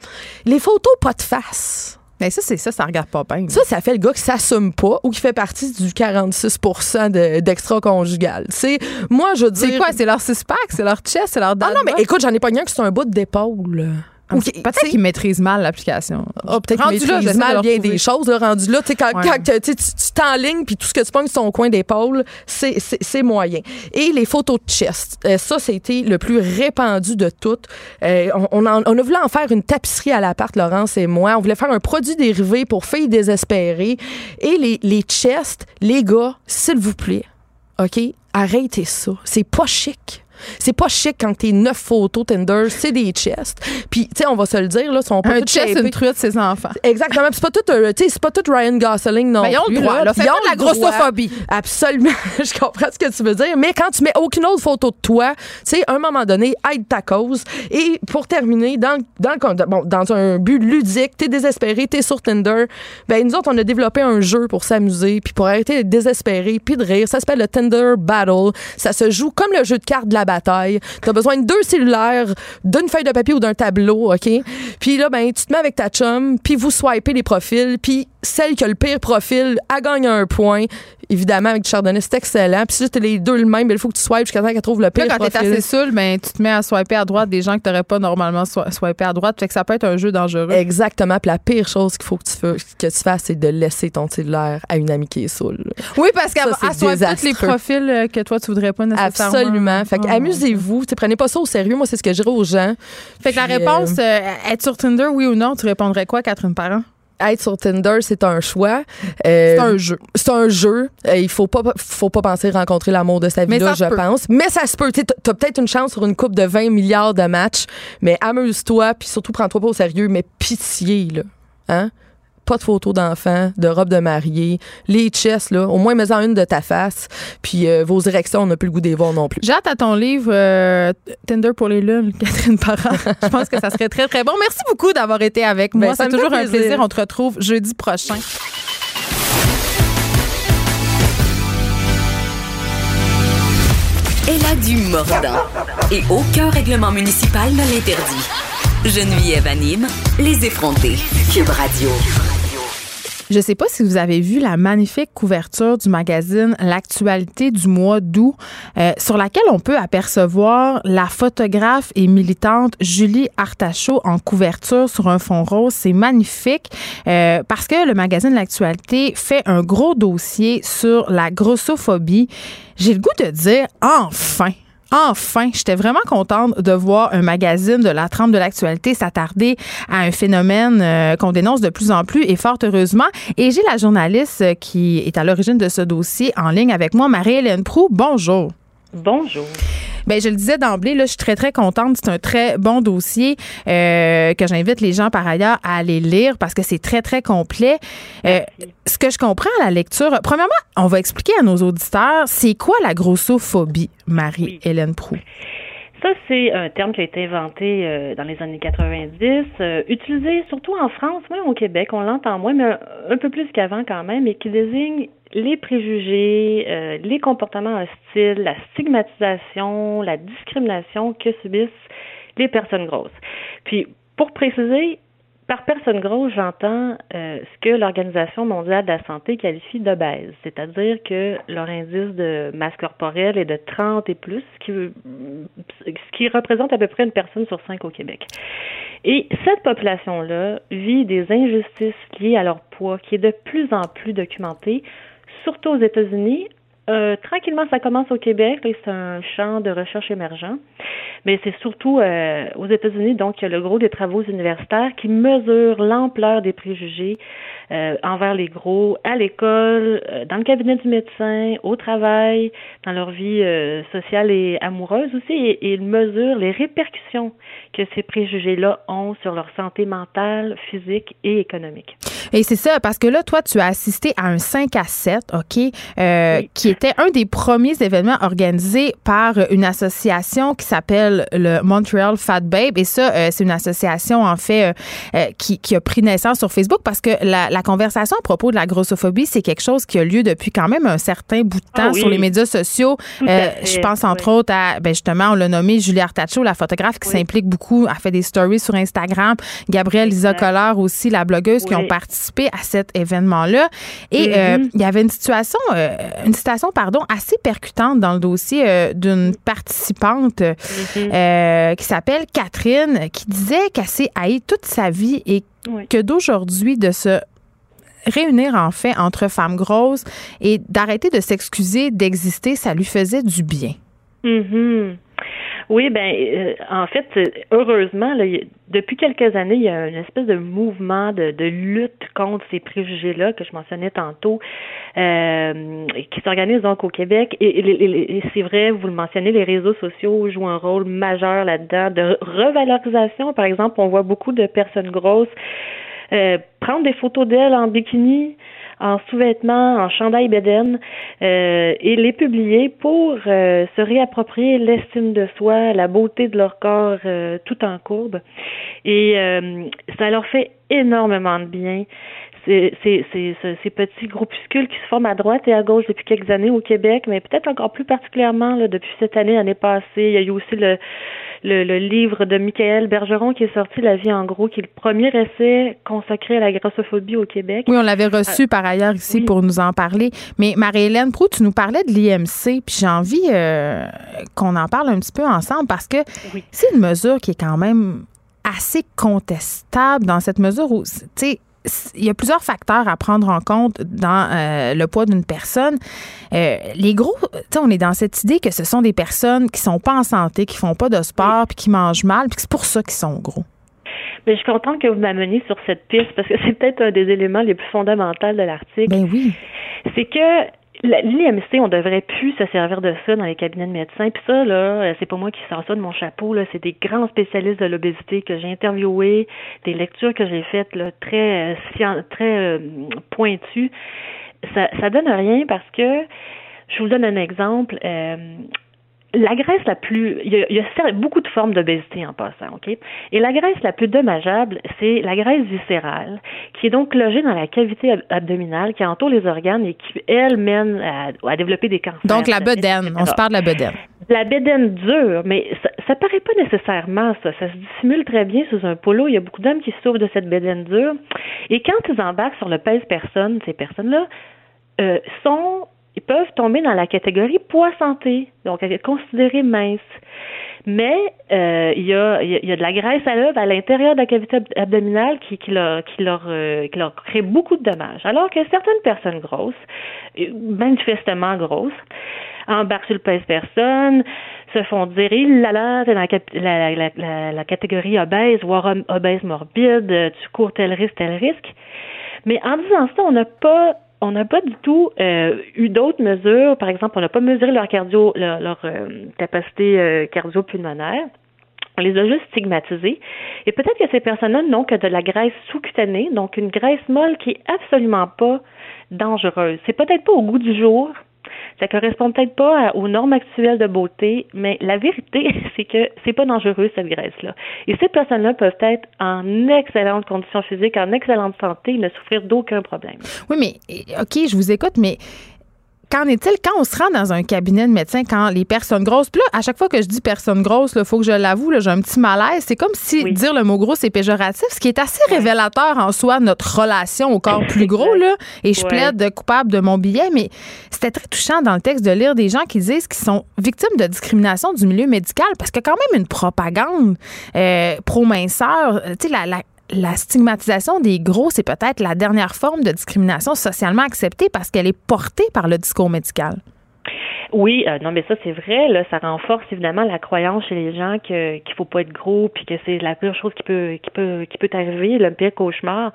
Les photos pas de face. Mais ça, c'est ça, ça regarde pas bien. Ça, ça fait le gars qui s'assume pas ou qui fait partie du 46 de- d'extra-conjugal. Tu sais, moi, je dire... C'est quoi? C'est leur six-pack? C'est leur chest? C'est leur Ah non, mais écoute, j'en ai pas un que c'est un bout d'épaule. OK, Peut-être qu'ils maîtrisent mal l'application. Ah, peut-être Rendu qu'il là, maîtrise j'essaie de mal bien des choses. là, rendu là, quand, Ouais. quand tu t'enlignes puis tout ce que tu pognes sur ton coin d'épaule, c'est- c'est c'est moyen. Et les photos de chest, euh, ça, c'était le plus répandu de toutes. Euh, on, on, en- on a voulu en faire une tapisserie à l'appart, Laurence et moi. On voulait faire un produit dérivé pour filles désespérées. Et les, les chests, les gars, s'il vous plaît, OK, arrêtez ça. C'est pas chic. C'est pas chic quand t'es neuf photos Tinder, c'est des chests. Puis, tu sais, on va se le dire, là, sont pas Un chest, une truite, ses enfants. Exactement. Puis c'est pas tout, euh, tu sais, c'est pas tout Ryan Gosling non Ben, ils ont le droit, là. Ils ont de la grossophobie. Absolument. Je comprends ce que tu veux dire. Mais quand tu mets aucune autre photo de toi, tu sais, à un moment donné, aide ta cause. Et pour terminer, dans, dans, bon, dans un but ludique, t'es désespéré, t'es sur Tinder, ben nous autres, on a développé un jeu pour s'amuser, puis pour arrêter d'être désespéré, puis de rire. Ça s'appelle le Tinder Battle. Ça se joue comme le jeu de cartes de la bataille. T'as besoin de deux cellulaires, d'une feuille de papier ou d'un tableau, OK? Puis là, ben, tu te mets avec ta chum, puis vous swipez les profils, puis celle qui a le pire profil, elle gagne un point. Évidemment, avec du chardonnay, c'est excellent. Puis si t'es les deux le même, ben, il faut que tu swipes jusqu'à temps qu'elle trouve le pire Là, quand t'es assez saoul, ben, tu te mets à swiper à droite des gens que t'aurais pas normalement swi- swipé à droite. Fait que ça peut être un jeu dangereux. Exactement. Puis la pire chose qu'il faut que tu, fais- que tu fasses, c'est de laisser ton cellulaire à une amie qui est saoule. Oui, parce qu'elle swipe tous les profils euh, que toi, tu voudrais pas nécessairement. Absolument. Fait que Oh, amusez-vous. Prenez pas ça au sérieux. Moi, c'est ce que je dirais aux gens. Fait que la réponse, euh, être sur Tinder, oui ou non, tu répondrais quoi, Catherine Parent? être sur Tinder, c'est un choix. Euh, C'est un jeu. C'est un jeu. Euh, il faut pas, faut pas penser rencontrer l'amour de sa vie, là, je peut. pense. Mais ça se peut. Tu t'as peut-être une chance sur une coupe de 20 milliards de matchs, mais amuse-toi, puis surtout prends-toi pas au sérieux, mais pitié, là. Hein? Pas de photos d'enfants, de robe de mariée, les chests, là, au moins mets-en une de ta face, puis euh, vos érections, on n'a plus le goût des voir non plus. J'ai hâte à ton livre euh, Tinder pour les lunes, Catherine Parent. Je pense que ça serait très, très bon. Merci beaucoup d'avoir été avec moi. Ben, ça C'est toujours un plaisir. plaisir. On te retrouve jeudi prochain. Elle a du mordant. Et aucun règlement municipal ne l'interdit. Geneviève anime les effrontés. Cube Radio. Je sais pas si vous avez vu la magnifique couverture du magazine L'actualité du mois d'août, euh, sur laquelle on peut apercevoir la photographe et militante Julie Artachot en couverture sur un fond rose. C'est magnifique euh, parce que le magazine L'actualité fait un gros dossier sur la grossophobie. J'ai le goût de dire enfin. Enfin, j'étais vraiment contente de voir un magazine de la trempe de l'actualité s'attarder à un phénomène euh, qu'on dénonce de plus en plus et fort heureusement. Et j'ai la journaliste qui est à l'origine de ce dossier en ligne avec moi, Marie-Hélène Prou. Bonjour. Bonjour. Ben, je le disais d'emblée, là, je suis très, très contente. C'est un très bon dossier euh, que j'invite les gens par ailleurs à aller lire parce que c'est très, très complet. Euh, ce que je comprends à la lecture, premièrement, on va expliquer à nos auditeurs, c'est quoi la grossophobie, Marie-Hélène Prou? Ça, c'est un terme qui a été inventé euh, dans les années 90, euh, utilisé surtout en France, même au Québec, on l'entend moins, mais un, un peu plus qu'avant quand même, et qui désigne les préjugés, euh, les comportements hostiles, la stigmatisation, la discrimination que subissent les personnes grosses. Puis, pour préciser, par personne grosse, j'entends euh, ce que l'Organisation mondiale de la santé qualifie d'obèse, c'est-à-dire que leur indice de masse corporelle est de 30 et plus, ce qui, ce qui représente à peu près une personne sur cinq au Québec. Et cette population-là vit des injustices liées à leur poids qui est de plus en plus documentée, surtout aux États-Unis. Euh, tranquillement, ça commence au Québec. C'est un champ de recherche émergent. Mais c'est surtout euh, aux États-Unis, donc, il y a le gros des travaux universitaires qui mesurent l'ampleur des préjugés euh, envers les gros à l'école, euh, dans le cabinet du médecin, au travail, dans leur vie euh, sociale et amoureuse aussi, et, et ils mesurent les répercussions que ces préjugés-là ont sur leur santé mentale, physique et économique. Et c'est ça, parce que là, toi, tu as assisté à un 5 à 7, OK, Oui. qui était un des premiers événements organisés par une association qui s'appelle le Montreal Fat Babe. Et ça, c'est une association, en fait, qui, qui a pris naissance sur Facebook parce que la, la conversation à propos de la grossophobie, c'est quelque chose qui a lieu depuis quand même un certain bout de temps Ah oui. sur les médias sociaux. Euh, je pense, entre oui. autres, à, ben justement, on l'a nommé Julie Artacho, la photographe qui Oui. s'implique beaucoup, a fait des stories sur Instagram. Gabrielle Lisa. Collard aussi, la blogueuse qui ont parti participer à cet événement-là. Et euh, Mhm. il y avait une situation, euh, une citation, pardon, assez percutante dans le dossier d'une participante Mhm. euh, qui s'appelle Catherine, qui disait qu'elle s'est haïe toute sa vie et Oui. que d'aujourd'hui, de se réunir en fait entre femmes grosses et d'arrêter de s'excuser d'exister, ça lui faisait du bien. Mhm. Oui, ben euh, en fait, heureusement, depuis quelques années, il y a une espèce de mouvement de, lutte contre ces préjugés-là que je mentionnais tantôt, euh, qui s'organise donc au Québec. Et- et c'est vrai, vous le mentionnez, les réseaux sociaux jouent un rôle majeur là-dedans de revalorisation. Par exemple, on voit beaucoup de personnes grosses euh, prendre des photos d'elles en bikini, en sous-vêtements, en chandail bédaine, euh, et les publier pour euh, se réapproprier l'estime de soi, la beauté de leur corps euh, tout en courbe. Et euh, ça leur fait énormément de bien. C'est- ces petits groupuscules qui se forment à droite et à gauche depuis quelques années au Québec, mais peut-être encore plus particulièrement là, depuis cette année, l'année passée. Il y a eu aussi le, le, le livre de Michael Bergeron qui est sorti, La vie en gros, qui est le premier essai consacré à la grossophobie au Québec. Oui, on l'avait reçu par ailleurs ici oui. pour nous en parler. Mais Marie-Hélène Proux, tu nous parlais de l'IMC, puis j'ai envie euh, qu'on en parle un petit peu ensemble parce que Oui. c'est une mesure qui est quand même assez contestable dans cette mesure où, tu sais, il y a plusieurs facteurs à prendre en compte dans euh, le poids d'une personne. Euh, les gros, on est dans cette idée que ce sont des personnes qui sont pas en santé, qui font pas de sport, puis qui mangent mal, puis que c'est pour ça qu'ils sont gros. Mais je suis contente que vous m'ameniez sur cette piste parce que c'est peut-être un des éléments les plus fondamentaux de l'article. Ben oui. c'est que l'IMC, on devrait plus se servir de ça dans les cabinets de médecins. Puis ça, là, euh, c'est pas moi qui sors ça de mon chapeau. Là, c'est des grands spécialistes de l'obésité que j'ai interviewés, des lectures que j'ai faites là, très, euh, très euh, pointues. Ça, ça donne rien parce que je vous donne un exemple. La graisse la plus, il y a, il y a cer- beaucoup de formes d'obésité en passant, ok? Et la graisse la plus dommageable, c'est la graisse viscérale, qui est donc logée dans la cavité ab- abdominale, qui entoure les organes et qui elle mène à, à développer des cancers. Donc, la etc. bedaine. On se parle de la bedaine. La bédaine dure, mais ça, ça paraît pas nécessairement ça. Ça se dissimule très bien sous un polo. Il y a beaucoup d'hommes qui souffrent de cette bédaine dure. Et quand ils embarquent sur le pèse-personne, ces personnes-là euh, sont, ils peuvent tomber dans la catégorie poids santé, donc considérés minces. Mais euh, il, y a, y a- de la graisse à l'œuvre à l'intérieur de la cavité ab- abdominale qui, qui, leur, qui, leur, euh, qui leur crée beaucoup de dommages. Alors que certaines personnes grosses, euh, manifestement grosses, embarquent sur le pèse-personne, se font dire, il là là, t'es dans la, la, la, la, catégorie obèse, voire ob- obèse morbide, tu cours tel risque, tel risque. Mais en disant ça, on n'a pas on n'a pas du tout euh, eu d'autres mesures. Par exemple, on n'a pas mesuré leur cardio, leur, euh, capacité euh, cardio-pulmonaire. On les a juste stigmatisés. Et peut-être que ces personnes-là n'ont que de la graisse sous-cutanée, donc une graisse molle qui est absolument pas dangereuse. C'est peut-être pas au goût du jour. Ça correspond peut-être pas aux normes actuelles de beauté, mais la vérité, c'est que c'est pas dangereux cette graisse-là. Et ces personnes-là peuvent être en excellente condition physique, en excellente santé, ne souffrir d'aucun problème. Oui, mais OK, je vous écoute, mais qu'en est-il quand on se rend dans un cabinet de médecin, quand les personnes grosses, puis là, à chaque fois que je dis personne grosse, il faut que je l'avoue, j'ai un petit malaise. C'est comme si Oui. dire le mot gros, c'est péjoratif, ce qui est assez révélateur en soi de notre relation au corps plus gros. Là, et je Ouais. plaide coupable de mon billet, mais c'était très touchant dans le texte de lire des gens qui disent qu'ils sont victimes de discrimination du milieu médical parce qu'il y a quand même une propagande euh, pro-minceur. Euh, Tu sais, la, la la stigmatisation des gros, c'est peut-être la dernière forme de discrimination socialement acceptée parce qu'elle est portée par le discours médical. Oui, euh, non, mais ça c'est vrai. Ça renforce évidemment la croyance chez les gens que qu'il faut pas être gros, puis que c'est la pire chose qui peut qui peut arriver, le pire cauchemar.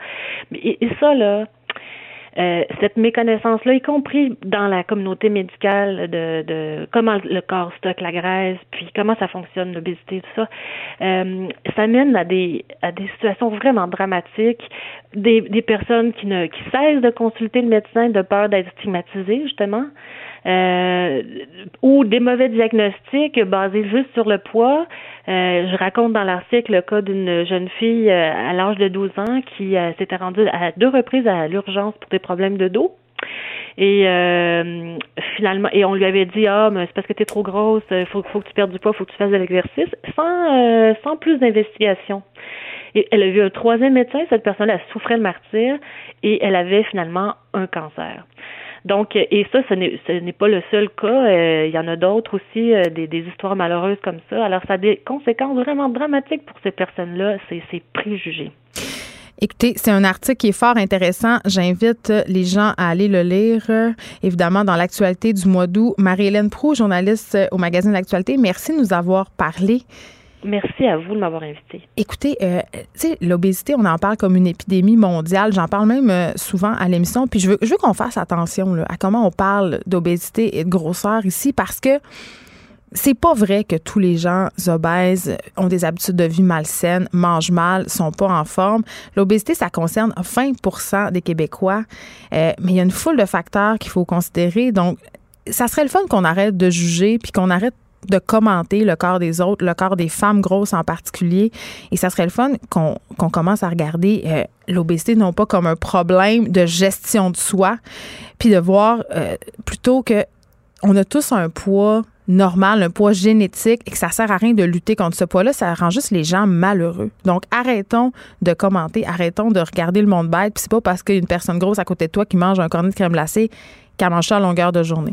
Et, et ça là, euh, cette méconnaissance-là, y compris dans la communauté médicale de, de comment le corps stocke la graisse, puis comment ça fonctionne, l'obésité, tout ça, euh, ça mène à des à des situations vraiment dramatiques, des, des personnes qui ne qui cessent de consulter le médecin de peur d'être stigmatisées, justement. Euh, ou des mauvais diagnostics basés juste sur le poids. Euh, je raconte dans l'article le cas d'une jeune fille euh, à l'âge de 12 ans qui euh, s'était rendue à deux reprises à l'urgence pour des problèmes de dos. Et euh, finalement, et on lui avait dit ah mais c'est parce que tu es trop grosse, il faut, faut que tu perdes du poids, faut que tu fasses de l'exercice, sans euh, sans plus d'investigation. Et elle a vu un troisième médecin, cette personne elle souffrait de martyr et elle avait finalement un cancer. Donc, et ça, ce n'est pas le seul cas. Euh, il y en a d'autres aussi, euh, des, histoires malheureuses comme ça. Alors, ça a des conséquences vraiment dramatiques pour ces personnes-là, ces, ces préjugés. Écoutez, c'est un article qui est fort intéressant. J'invite les gens à aller le lire. Évidemment, dans l'actualité du mois d'août, Marie-Hélène Prou, journaliste au magazine L'actualité, merci de nous avoir parlé. Merci à vous de m'avoir invité. Écoutez, euh, l'obésité, on en parle comme une épidémie mondiale. J'en parle même euh, souvent à l'émission. Puis je veux, je veux qu'on fasse attention à comment on parle d'obésité et de grosseur ici parce que c'est pas vrai que tous les gens obèses ont des habitudes de vie malsaines, mangent mal, sont pas en forme. L'obésité, ça concerne 20% des Québécois, euh, mais il y a une foule de facteurs qu'il faut considérer. Donc, ça serait le fun qu'on arrête de juger puis qu'on arrête de commenter le corps des autres, le corps des femmes grosses en particulier. Et ça serait le fun qu'on commence à regarder euh, l'obésité non pas comme un problème de gestion de soi, puis de voir euh, plutôt que on a tous un poids normal, un poids génétique et que ça sert à rien de lutter contre ce poids-là, ça rend juste les gens malheureux. Donc arrêtons de commenter, arrêtons de regarder le monde bête, puis c'est pas parce qu'il y a une personne grosse à côté de toi qui mange un cornet de crème glacée qu'elle mange ça à longueur de journée.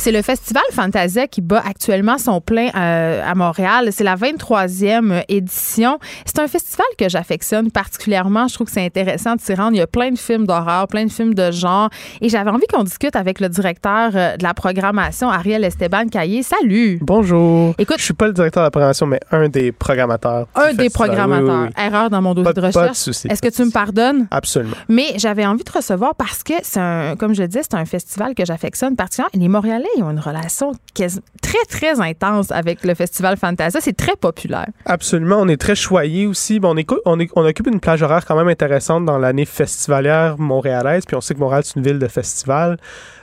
C'est le festival Fantasia qui bat actuellement son plein euh, à Montréal. C'est la 23e édition. C'est un festival que j'affectionne particulièrement. Je trouve que c'est intéressant de s'y rendre. Il y a plein de films d'horreur, plein de films de genre. Et j'avais envie qu'on discute avec le directeur euh, de la programmation, Ariel Esteban Caillé. Salut! Bonjour. Écoute, je suis pas le directeur de la programmation, mais un des programmateurs. Un des programmateurs. Erreur dans mon dossier de recherche. Pas de souci. Est-ce que tu me pardonnes? Absolument. Mais j'avais envie de recevoir parce que c'est un, comme je le disais, c'est un festival que j'affectionne particulièrement. Les Montréalais ils ont une relation très, très intense avec le Festival Fantasia. C'est très populaire. Absolument. On est très choyés aussi. On, on, on, occupe une plage horaire quand même intéressante dans l'année festivalière montréalaise. Puis on sait que Montréal, c'est une ville de festival.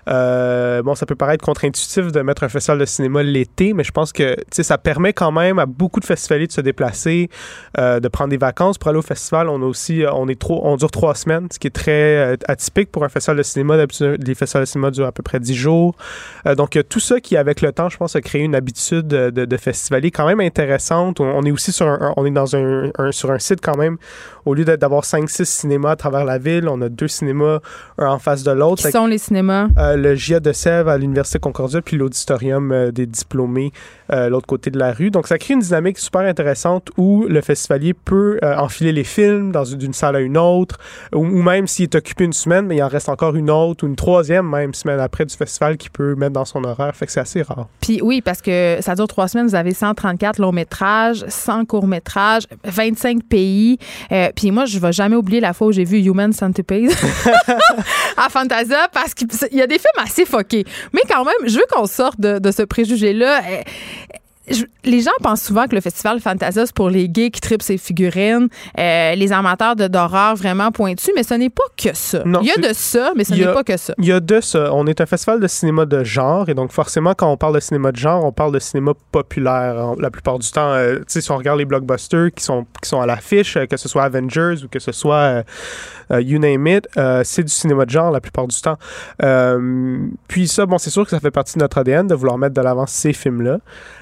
Euh, bon, ça peut paraître contre-intuitif de mettre un festival de cinéma l'été, mais je pense que ça permet quand même à beaucoup de festivaliers de se déplacer, euh, de prendre des vacances pour aller au festival. On a aussi, euh, on est trop, on dure trois semaines, ce qui est très atypique pour un festival de cinéma. D'habitude, les festivals de cinéma durent à peu près dix jours. donc tout ça qui, avec le temps, je pense, a créé une habitude de, de, festivalier quand même intéressante. On, est aussi sur un, on est dans un, sur un site quand même. Au lieu d'avoir cinq, six cinémas à travers la ville, on a deux cinémas un en face de l'autre. Qui sont les cinémas? Le GIA de Sèvres à l'Université Concordia, puis l'auditorium euh, des diplômés euh, l'autre côté de la rue. Donc, ça crée une dynamique super intéressante où le festivalier peut euh, enfiler les films dans d'une salle à une autre, ou, même s'il est occupé une semaine, mais il en reste encore une autre ou une troisième même semaine après du festival qu'il peut mettre dans son horaire. Fait que c'est assez rare. Puis oui, parce que ça dure trois semaines, vous avez 134 longs métrages, 100 courts métrages, 25 pays. puis moi, je vais jamais oublier la fois où j'ai vu Human Centipede à Fantasia parce qu'il y a des films assez foqués. Mais quand même, je veux qu'on sorte de, de ce préjugé-là. Les gens pensent souvent que le festival Fantasia, c'est pour les gays qui tripent ses figurines, euh, les amateurs d'horreur vraiment pointus, mais ce n'est pas que ça. il y a de ça, mais ce n'est pas que ça. Il y a de ça. On est un festival de cinéma de genre, et donc forcément, quand on parle de cinéma de genre, on parle de cinéma populaire. La plupart du temps, euh, si on regarde les blockbusters qui sont, qui sont à l'affiche, euh, que ce soit Avengers ou que ce soit You Name It, c'est du cinéma de genre la plupart du temps. puis ça, bon, c'est sûr que ça fait partie de notre ADN de vouloir mettre de l'avant ces films-là,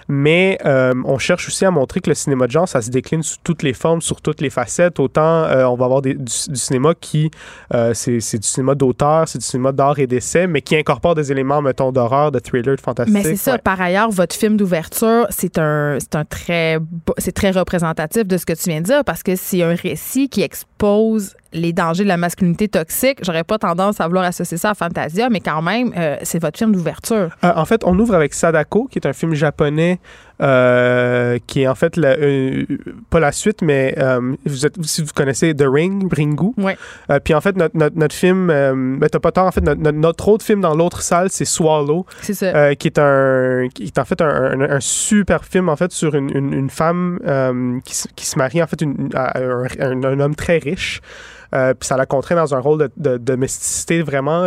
mais on on cherche aussi à montrer que le cinéma de genre, ça se décline sous toutes les formes, sur toutes les facettes. Autant euh, on va avoir du, cinéma qui, euh, c'est du cinéma d'auteur, c'est du cinéma d'art et d'essai, mais qui incorpore des éléments, mettons, d'horreur, de thriller, de fantastique. Mais c'est ça. Par ailleurs, votre film d'ouverture, c'est un, un très, c'est très représentatif de ce que tu viens de dire parce que c'est un récit qui expose les dangers de la masculinité toxique. J'aurais pas tendance à vouloir associer ça à Fantasia, mais quand même, euh, c'est votre film d'ouverture. en fait, on ouvre avec Sadako, qui est un film japonais euh, qui est en fait la, euh, pas la suite, mais euh, vous êtes, si vous connaissez The Ring, Ringu. Ouais. puis en fait, notre, notre, notre film, ben, t'as pas tort, en fait, notre, notre, autre film dans l'autre salle, c'est Swallow. C'est ça. qui est un, qui est en fait un, un, super film, en fait, sur une, une, une femme qui, qui, se marie, en fait, une, à un, un, homme très riche. puis ça la contraint dans un rôle de, de domesticité vraiment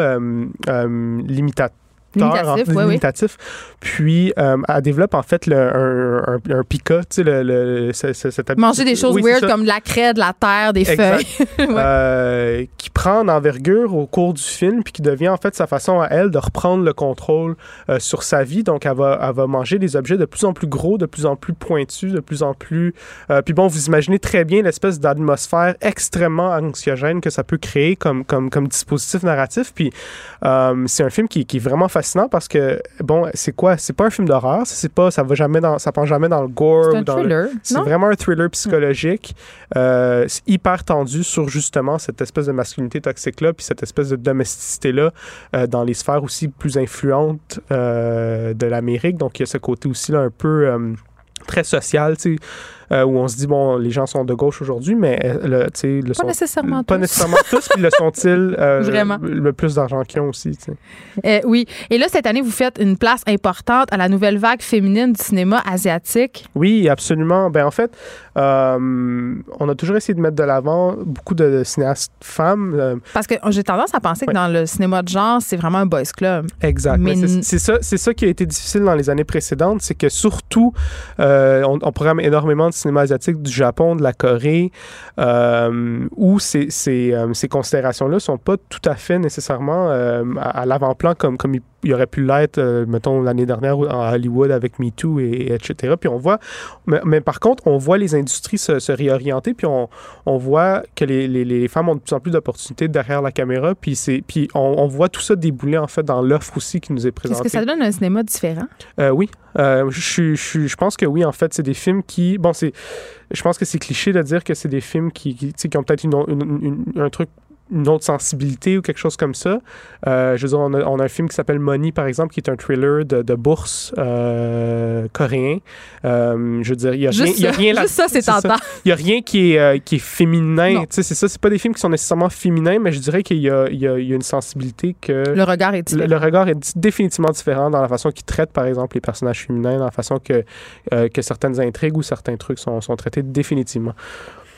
limitateur Limitatif, en oui. Puis, euh, elle développe en fait le, un, un, un pica, tu sais, le, le, ce- ce- cette habi- Manger des choses Oui, weird comme de la craie, de la terre, des Exact. feuilles. Ouais. Euh, qui prend en envergure au cours du film, puis qui devient en fait sa façon à elle de reprendre le contrôle euh, sur sa vie. Donc, elle va, elle va manger des objets de plus en plus gros, de plus en plus pointus, de plus en plus. puis bon, vous imaginez très bien l'espèce d'atmosphère extrêmement anxiogène que ça peut créer comme, comme, comme dispositif narratif. Puis c'est un film qui, qui est vraiment fascinant parce que bon, c'est quoi? C'est pas un film d'horreur, c'est pas, ça va jamais dans, ça pense jamais dans le gore C'est un thriller, c'est vraiment un thriller psychologique, euh, c'est hyper tendu sur justement cette espèce de masculinité toxique-là, puis cette espèce de domesticité-là euh, dans les sphères aussi plus influentes euh, de l'Amérique. Donc il y a ce côté aussi là, un peu très social, tu sais, euh, où on se dit, bon, les gens sont de gauche aujourd'hui, mais euh, le, tu sais, le Pas sont- nécessairement Pas tous. nécessairement tous, puis le sont-ils euh, Vraiment. le plus d'argent qu'ils ont aussi, tu sais. Euh, oui. Et là, cette année, vous faites une place importante à la nouvelle vague féminine du cinéma asiatique. Oui, absolument. Ben, en fait, on a toujours essayé de mettre de l'avant beaucoup de cinéastes femmes. Parce que j'ai tendance à penser que dans le cinéma de genre, c'est vraiment un boys club. Exact. C'est- ça, ça qui a été difficile dans les années précédentes, c'est que surtout, on, on programme énormément de cinéma asiatique du Japon, de la Corée, euh, où ces, ces, euh, ces considérations-là sont pas tout à fait nécessairement euh, à, l'avant-plan comme, comme il, il aurait pu l'être, euh, mettons, l'année dernière en Hollywood avec Me Too, et, et etc. Puis on voit, mais, mais par contre, on voit les industries se, se réorienter, puis on, on voit que les, les, les femmes ont de plus en plus d'opportunités derrière la caméra, puis, c'est, puis on, on voit tout ça débouler en fait dans l'offre aussi qui nous est Est-ce présentée. que ça donne un cinéma différent? Euh, oui, Euh, je, je, je pense que oui. En fait, c'est des films qui, bon, c'est, je pense que c'est cliché de dire que c'est des films qui, qui, ont peut-être une, une- une- un truc une autre sensibilité ou quelque chose comme ça. Euh, je veux dire, on a, on a un film qui s'appelle Money, par exemple, qui est un thriller de, de bourse euh, coréen. Euh, je veux dire, il y a rien, y a rien là- Juste ça, c'est tentant. Il y a rien qui est, qui est féminin. C'est ça. C'est pas des films qui sont nécessairement féminins, mais je dirais qu'il y y y a une sensibilité que Le regard est différent. le regard est définitivement différent dans la façon qu'il traite, par exemple, les personnages féminins, dans la façon que, que certaines intrigues ou certains trucs sont, sont traités définitivement.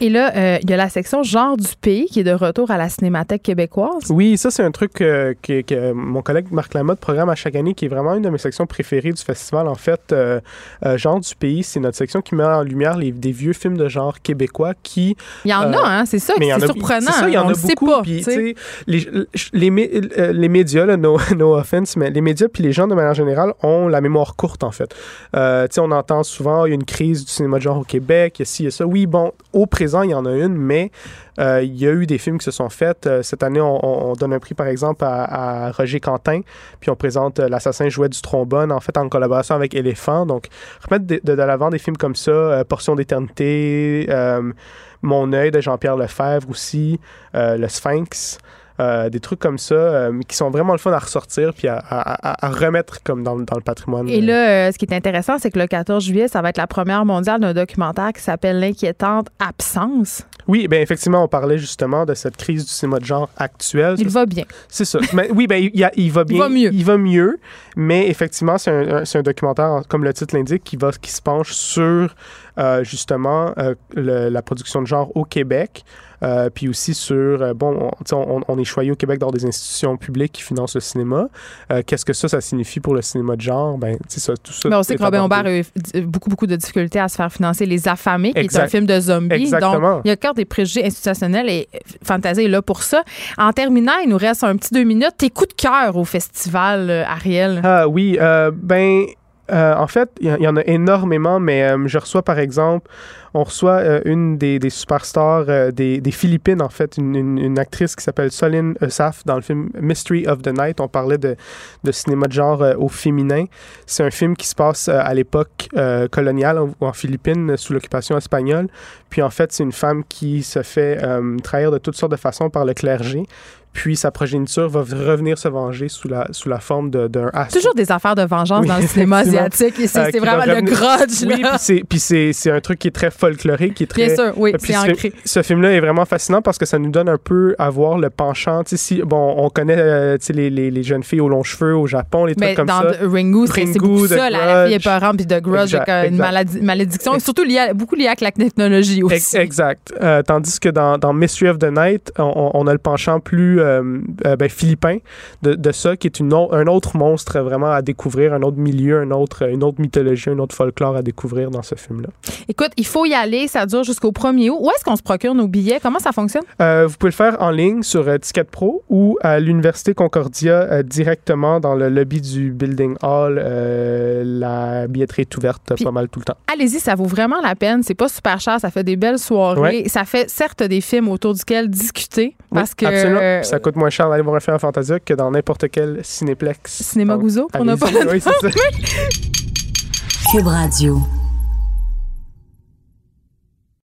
Et là, euh, il y a la section genre du pays qui est de retour à la Cinémathèque québécoise. Oui, ça, c'est un truc euh, que, que mon collègue Marc Lamotte programme à chaque année, qui est vraiment une de mes sections préférées du festival. En fait, euh, Genre du pays, c'est notre section qui met en lumière les, des vieux films de genre québécois qui Il y en a, hein, c'est ça, c'est surprenant. c'est ça, il y en a beaucoup. pas. puis, tu sais. tu sais, les, les, mé- les médias, là, no, no offense, mais les médias puis les gens de manière générale ont la mémoire courte, en fait. Tu sais, on entend souvent, il y a une crise du cinéma de genre au Québec, il y a ci, il y a ça. Oui, bon, au présent, il y en a une, mais euh, il y a eu des films qui se sont faits. Euh, cette année, on, on- on donne un prix, par exemple, à, Roger Quentin, puis on présente euh, L'assassin jouet du trombone, en fait, en collaboration avec Éléphant. Donc, remettre de, de, l'avant des films comme ça, Portion d'éternité, Mon œil de Jean-Pierre Lefebvre aussi, Le Sphinx. Euh, des trucs comme ça euh, qui sont vraiment le fun à ressortir puis à, à- à- à remettre comme dans, dans le patrimoine. Et là, euh, ce qui est intéressant, c'est que le 14 juillet, ça va être la première mondiale d'un documentaire qui s'appelle L'inquiétante absence. Oui, ben effectivement, on parlait justement de cette crise du cinéma de genre actuelle. Il va bien. C'est ça. Mais oui, ben, il, y a- il va bien. va mieux. Il va mieux. Mais effectivement, c'est un, documentaire, comme le titre l'indique, qui, va, qui se penche sur euh, justement le- la production de genre au Québec. Euh, puis aussi sur, euh, bon, on, tu sais, on, on est choyé au Québec dans des institutions publiques qui financent le cinéma. Euh, Qu'est-ce que ça, ça signifie pour le cinéma de genre? Ben, tu sais, ça, tout ça. Mais on sait est que Robin. Aubert a eu beaucoup, beaucoup de difficultés à se faire financer Les Affamés, qui est Exact. un film de zombies. Exactement. Donc, il y a encore des préjugés institutionnels et Fantasia est là pour ça. En terminant, il nous reste un petit deux minutes. Tes coups de cœur au festival, Ariel? Ah oui, euh, ben, euh, en fait, il y, en a énormément, mais euh, je reçois par exemple, on reçoit euh, une des, superstars des, Philippines, en fait, une, actrice qui s'appelle Soline Eusaf dans le film Mystery of the Night. On parlait de, de cinéma de genre au féminin. C'est un film qui se passe à l'époque coloniale en, Philippines, sous l'occupation espagnole. Puis en fait, c'est une femme qui se fait trahir de toutes sortes de façons par le clergé. Puis sa progéniture va revenir se venger sous la, sous la forme de- d'un astre. Toujours des affaires de vengeance Oui, dans le cinéma asiatique. C'est Euh, vraiment le revenir- grudge. Oui, puis c'est- puis c'est c'est un truc qui est très folklorique, qui est très... Bien sûr, oui, c'est ce, ancré. ce film-là est vraiment fascinant parce que ça nous donne un peu à voir le penchant. Si, bon, on connaît euh, les, les, les jeunes filles aux longs cheveux au Japon, les trucs Mais comme dans ça. The Ringu, c'est beaucoup ça. La, la fille est Grudge. peurante, puis de Grudge, Exact, avec euh, une maladie- malédiction, et surtout lié à- beaucoup lié avec la technologie aussi. Ex- Exact. Euh, tandis que dans, dans Mystery of the Night, on, on a le penchant plus euh, euh, ben, philippin de, de ça, qui est une un autre monstre vraiment à découvrir, un autre milieu, un autre, une autre mythologie, un autre folklore à découvrir dans ce film-là. Écoute, il faut y aller. Ça dure jusqu'au 1er août. Où est-ce qu'on se procure nos billets? Comment ça fonctionne? Euh, vous pouvez le faire en ligne sur Ticket Pro ou à l'Université Concordia directement dans le lobby du Building Hall. La billetterie est ouverte Puis- pas mal tout le temps. Allez-y, ça vaut vraiment la peine. C'est pas super cher. Ça fait des belles soirées. Ouais. Ça fait certes des films autour duquel discuter parce Oui, que. euh, ça coûte moins cher d'aller voir un film à Fantasia que dans n'importe quel cinéplex. Cinéma pour ne allez-y. pas Oui, c'est ça. Cube Radio.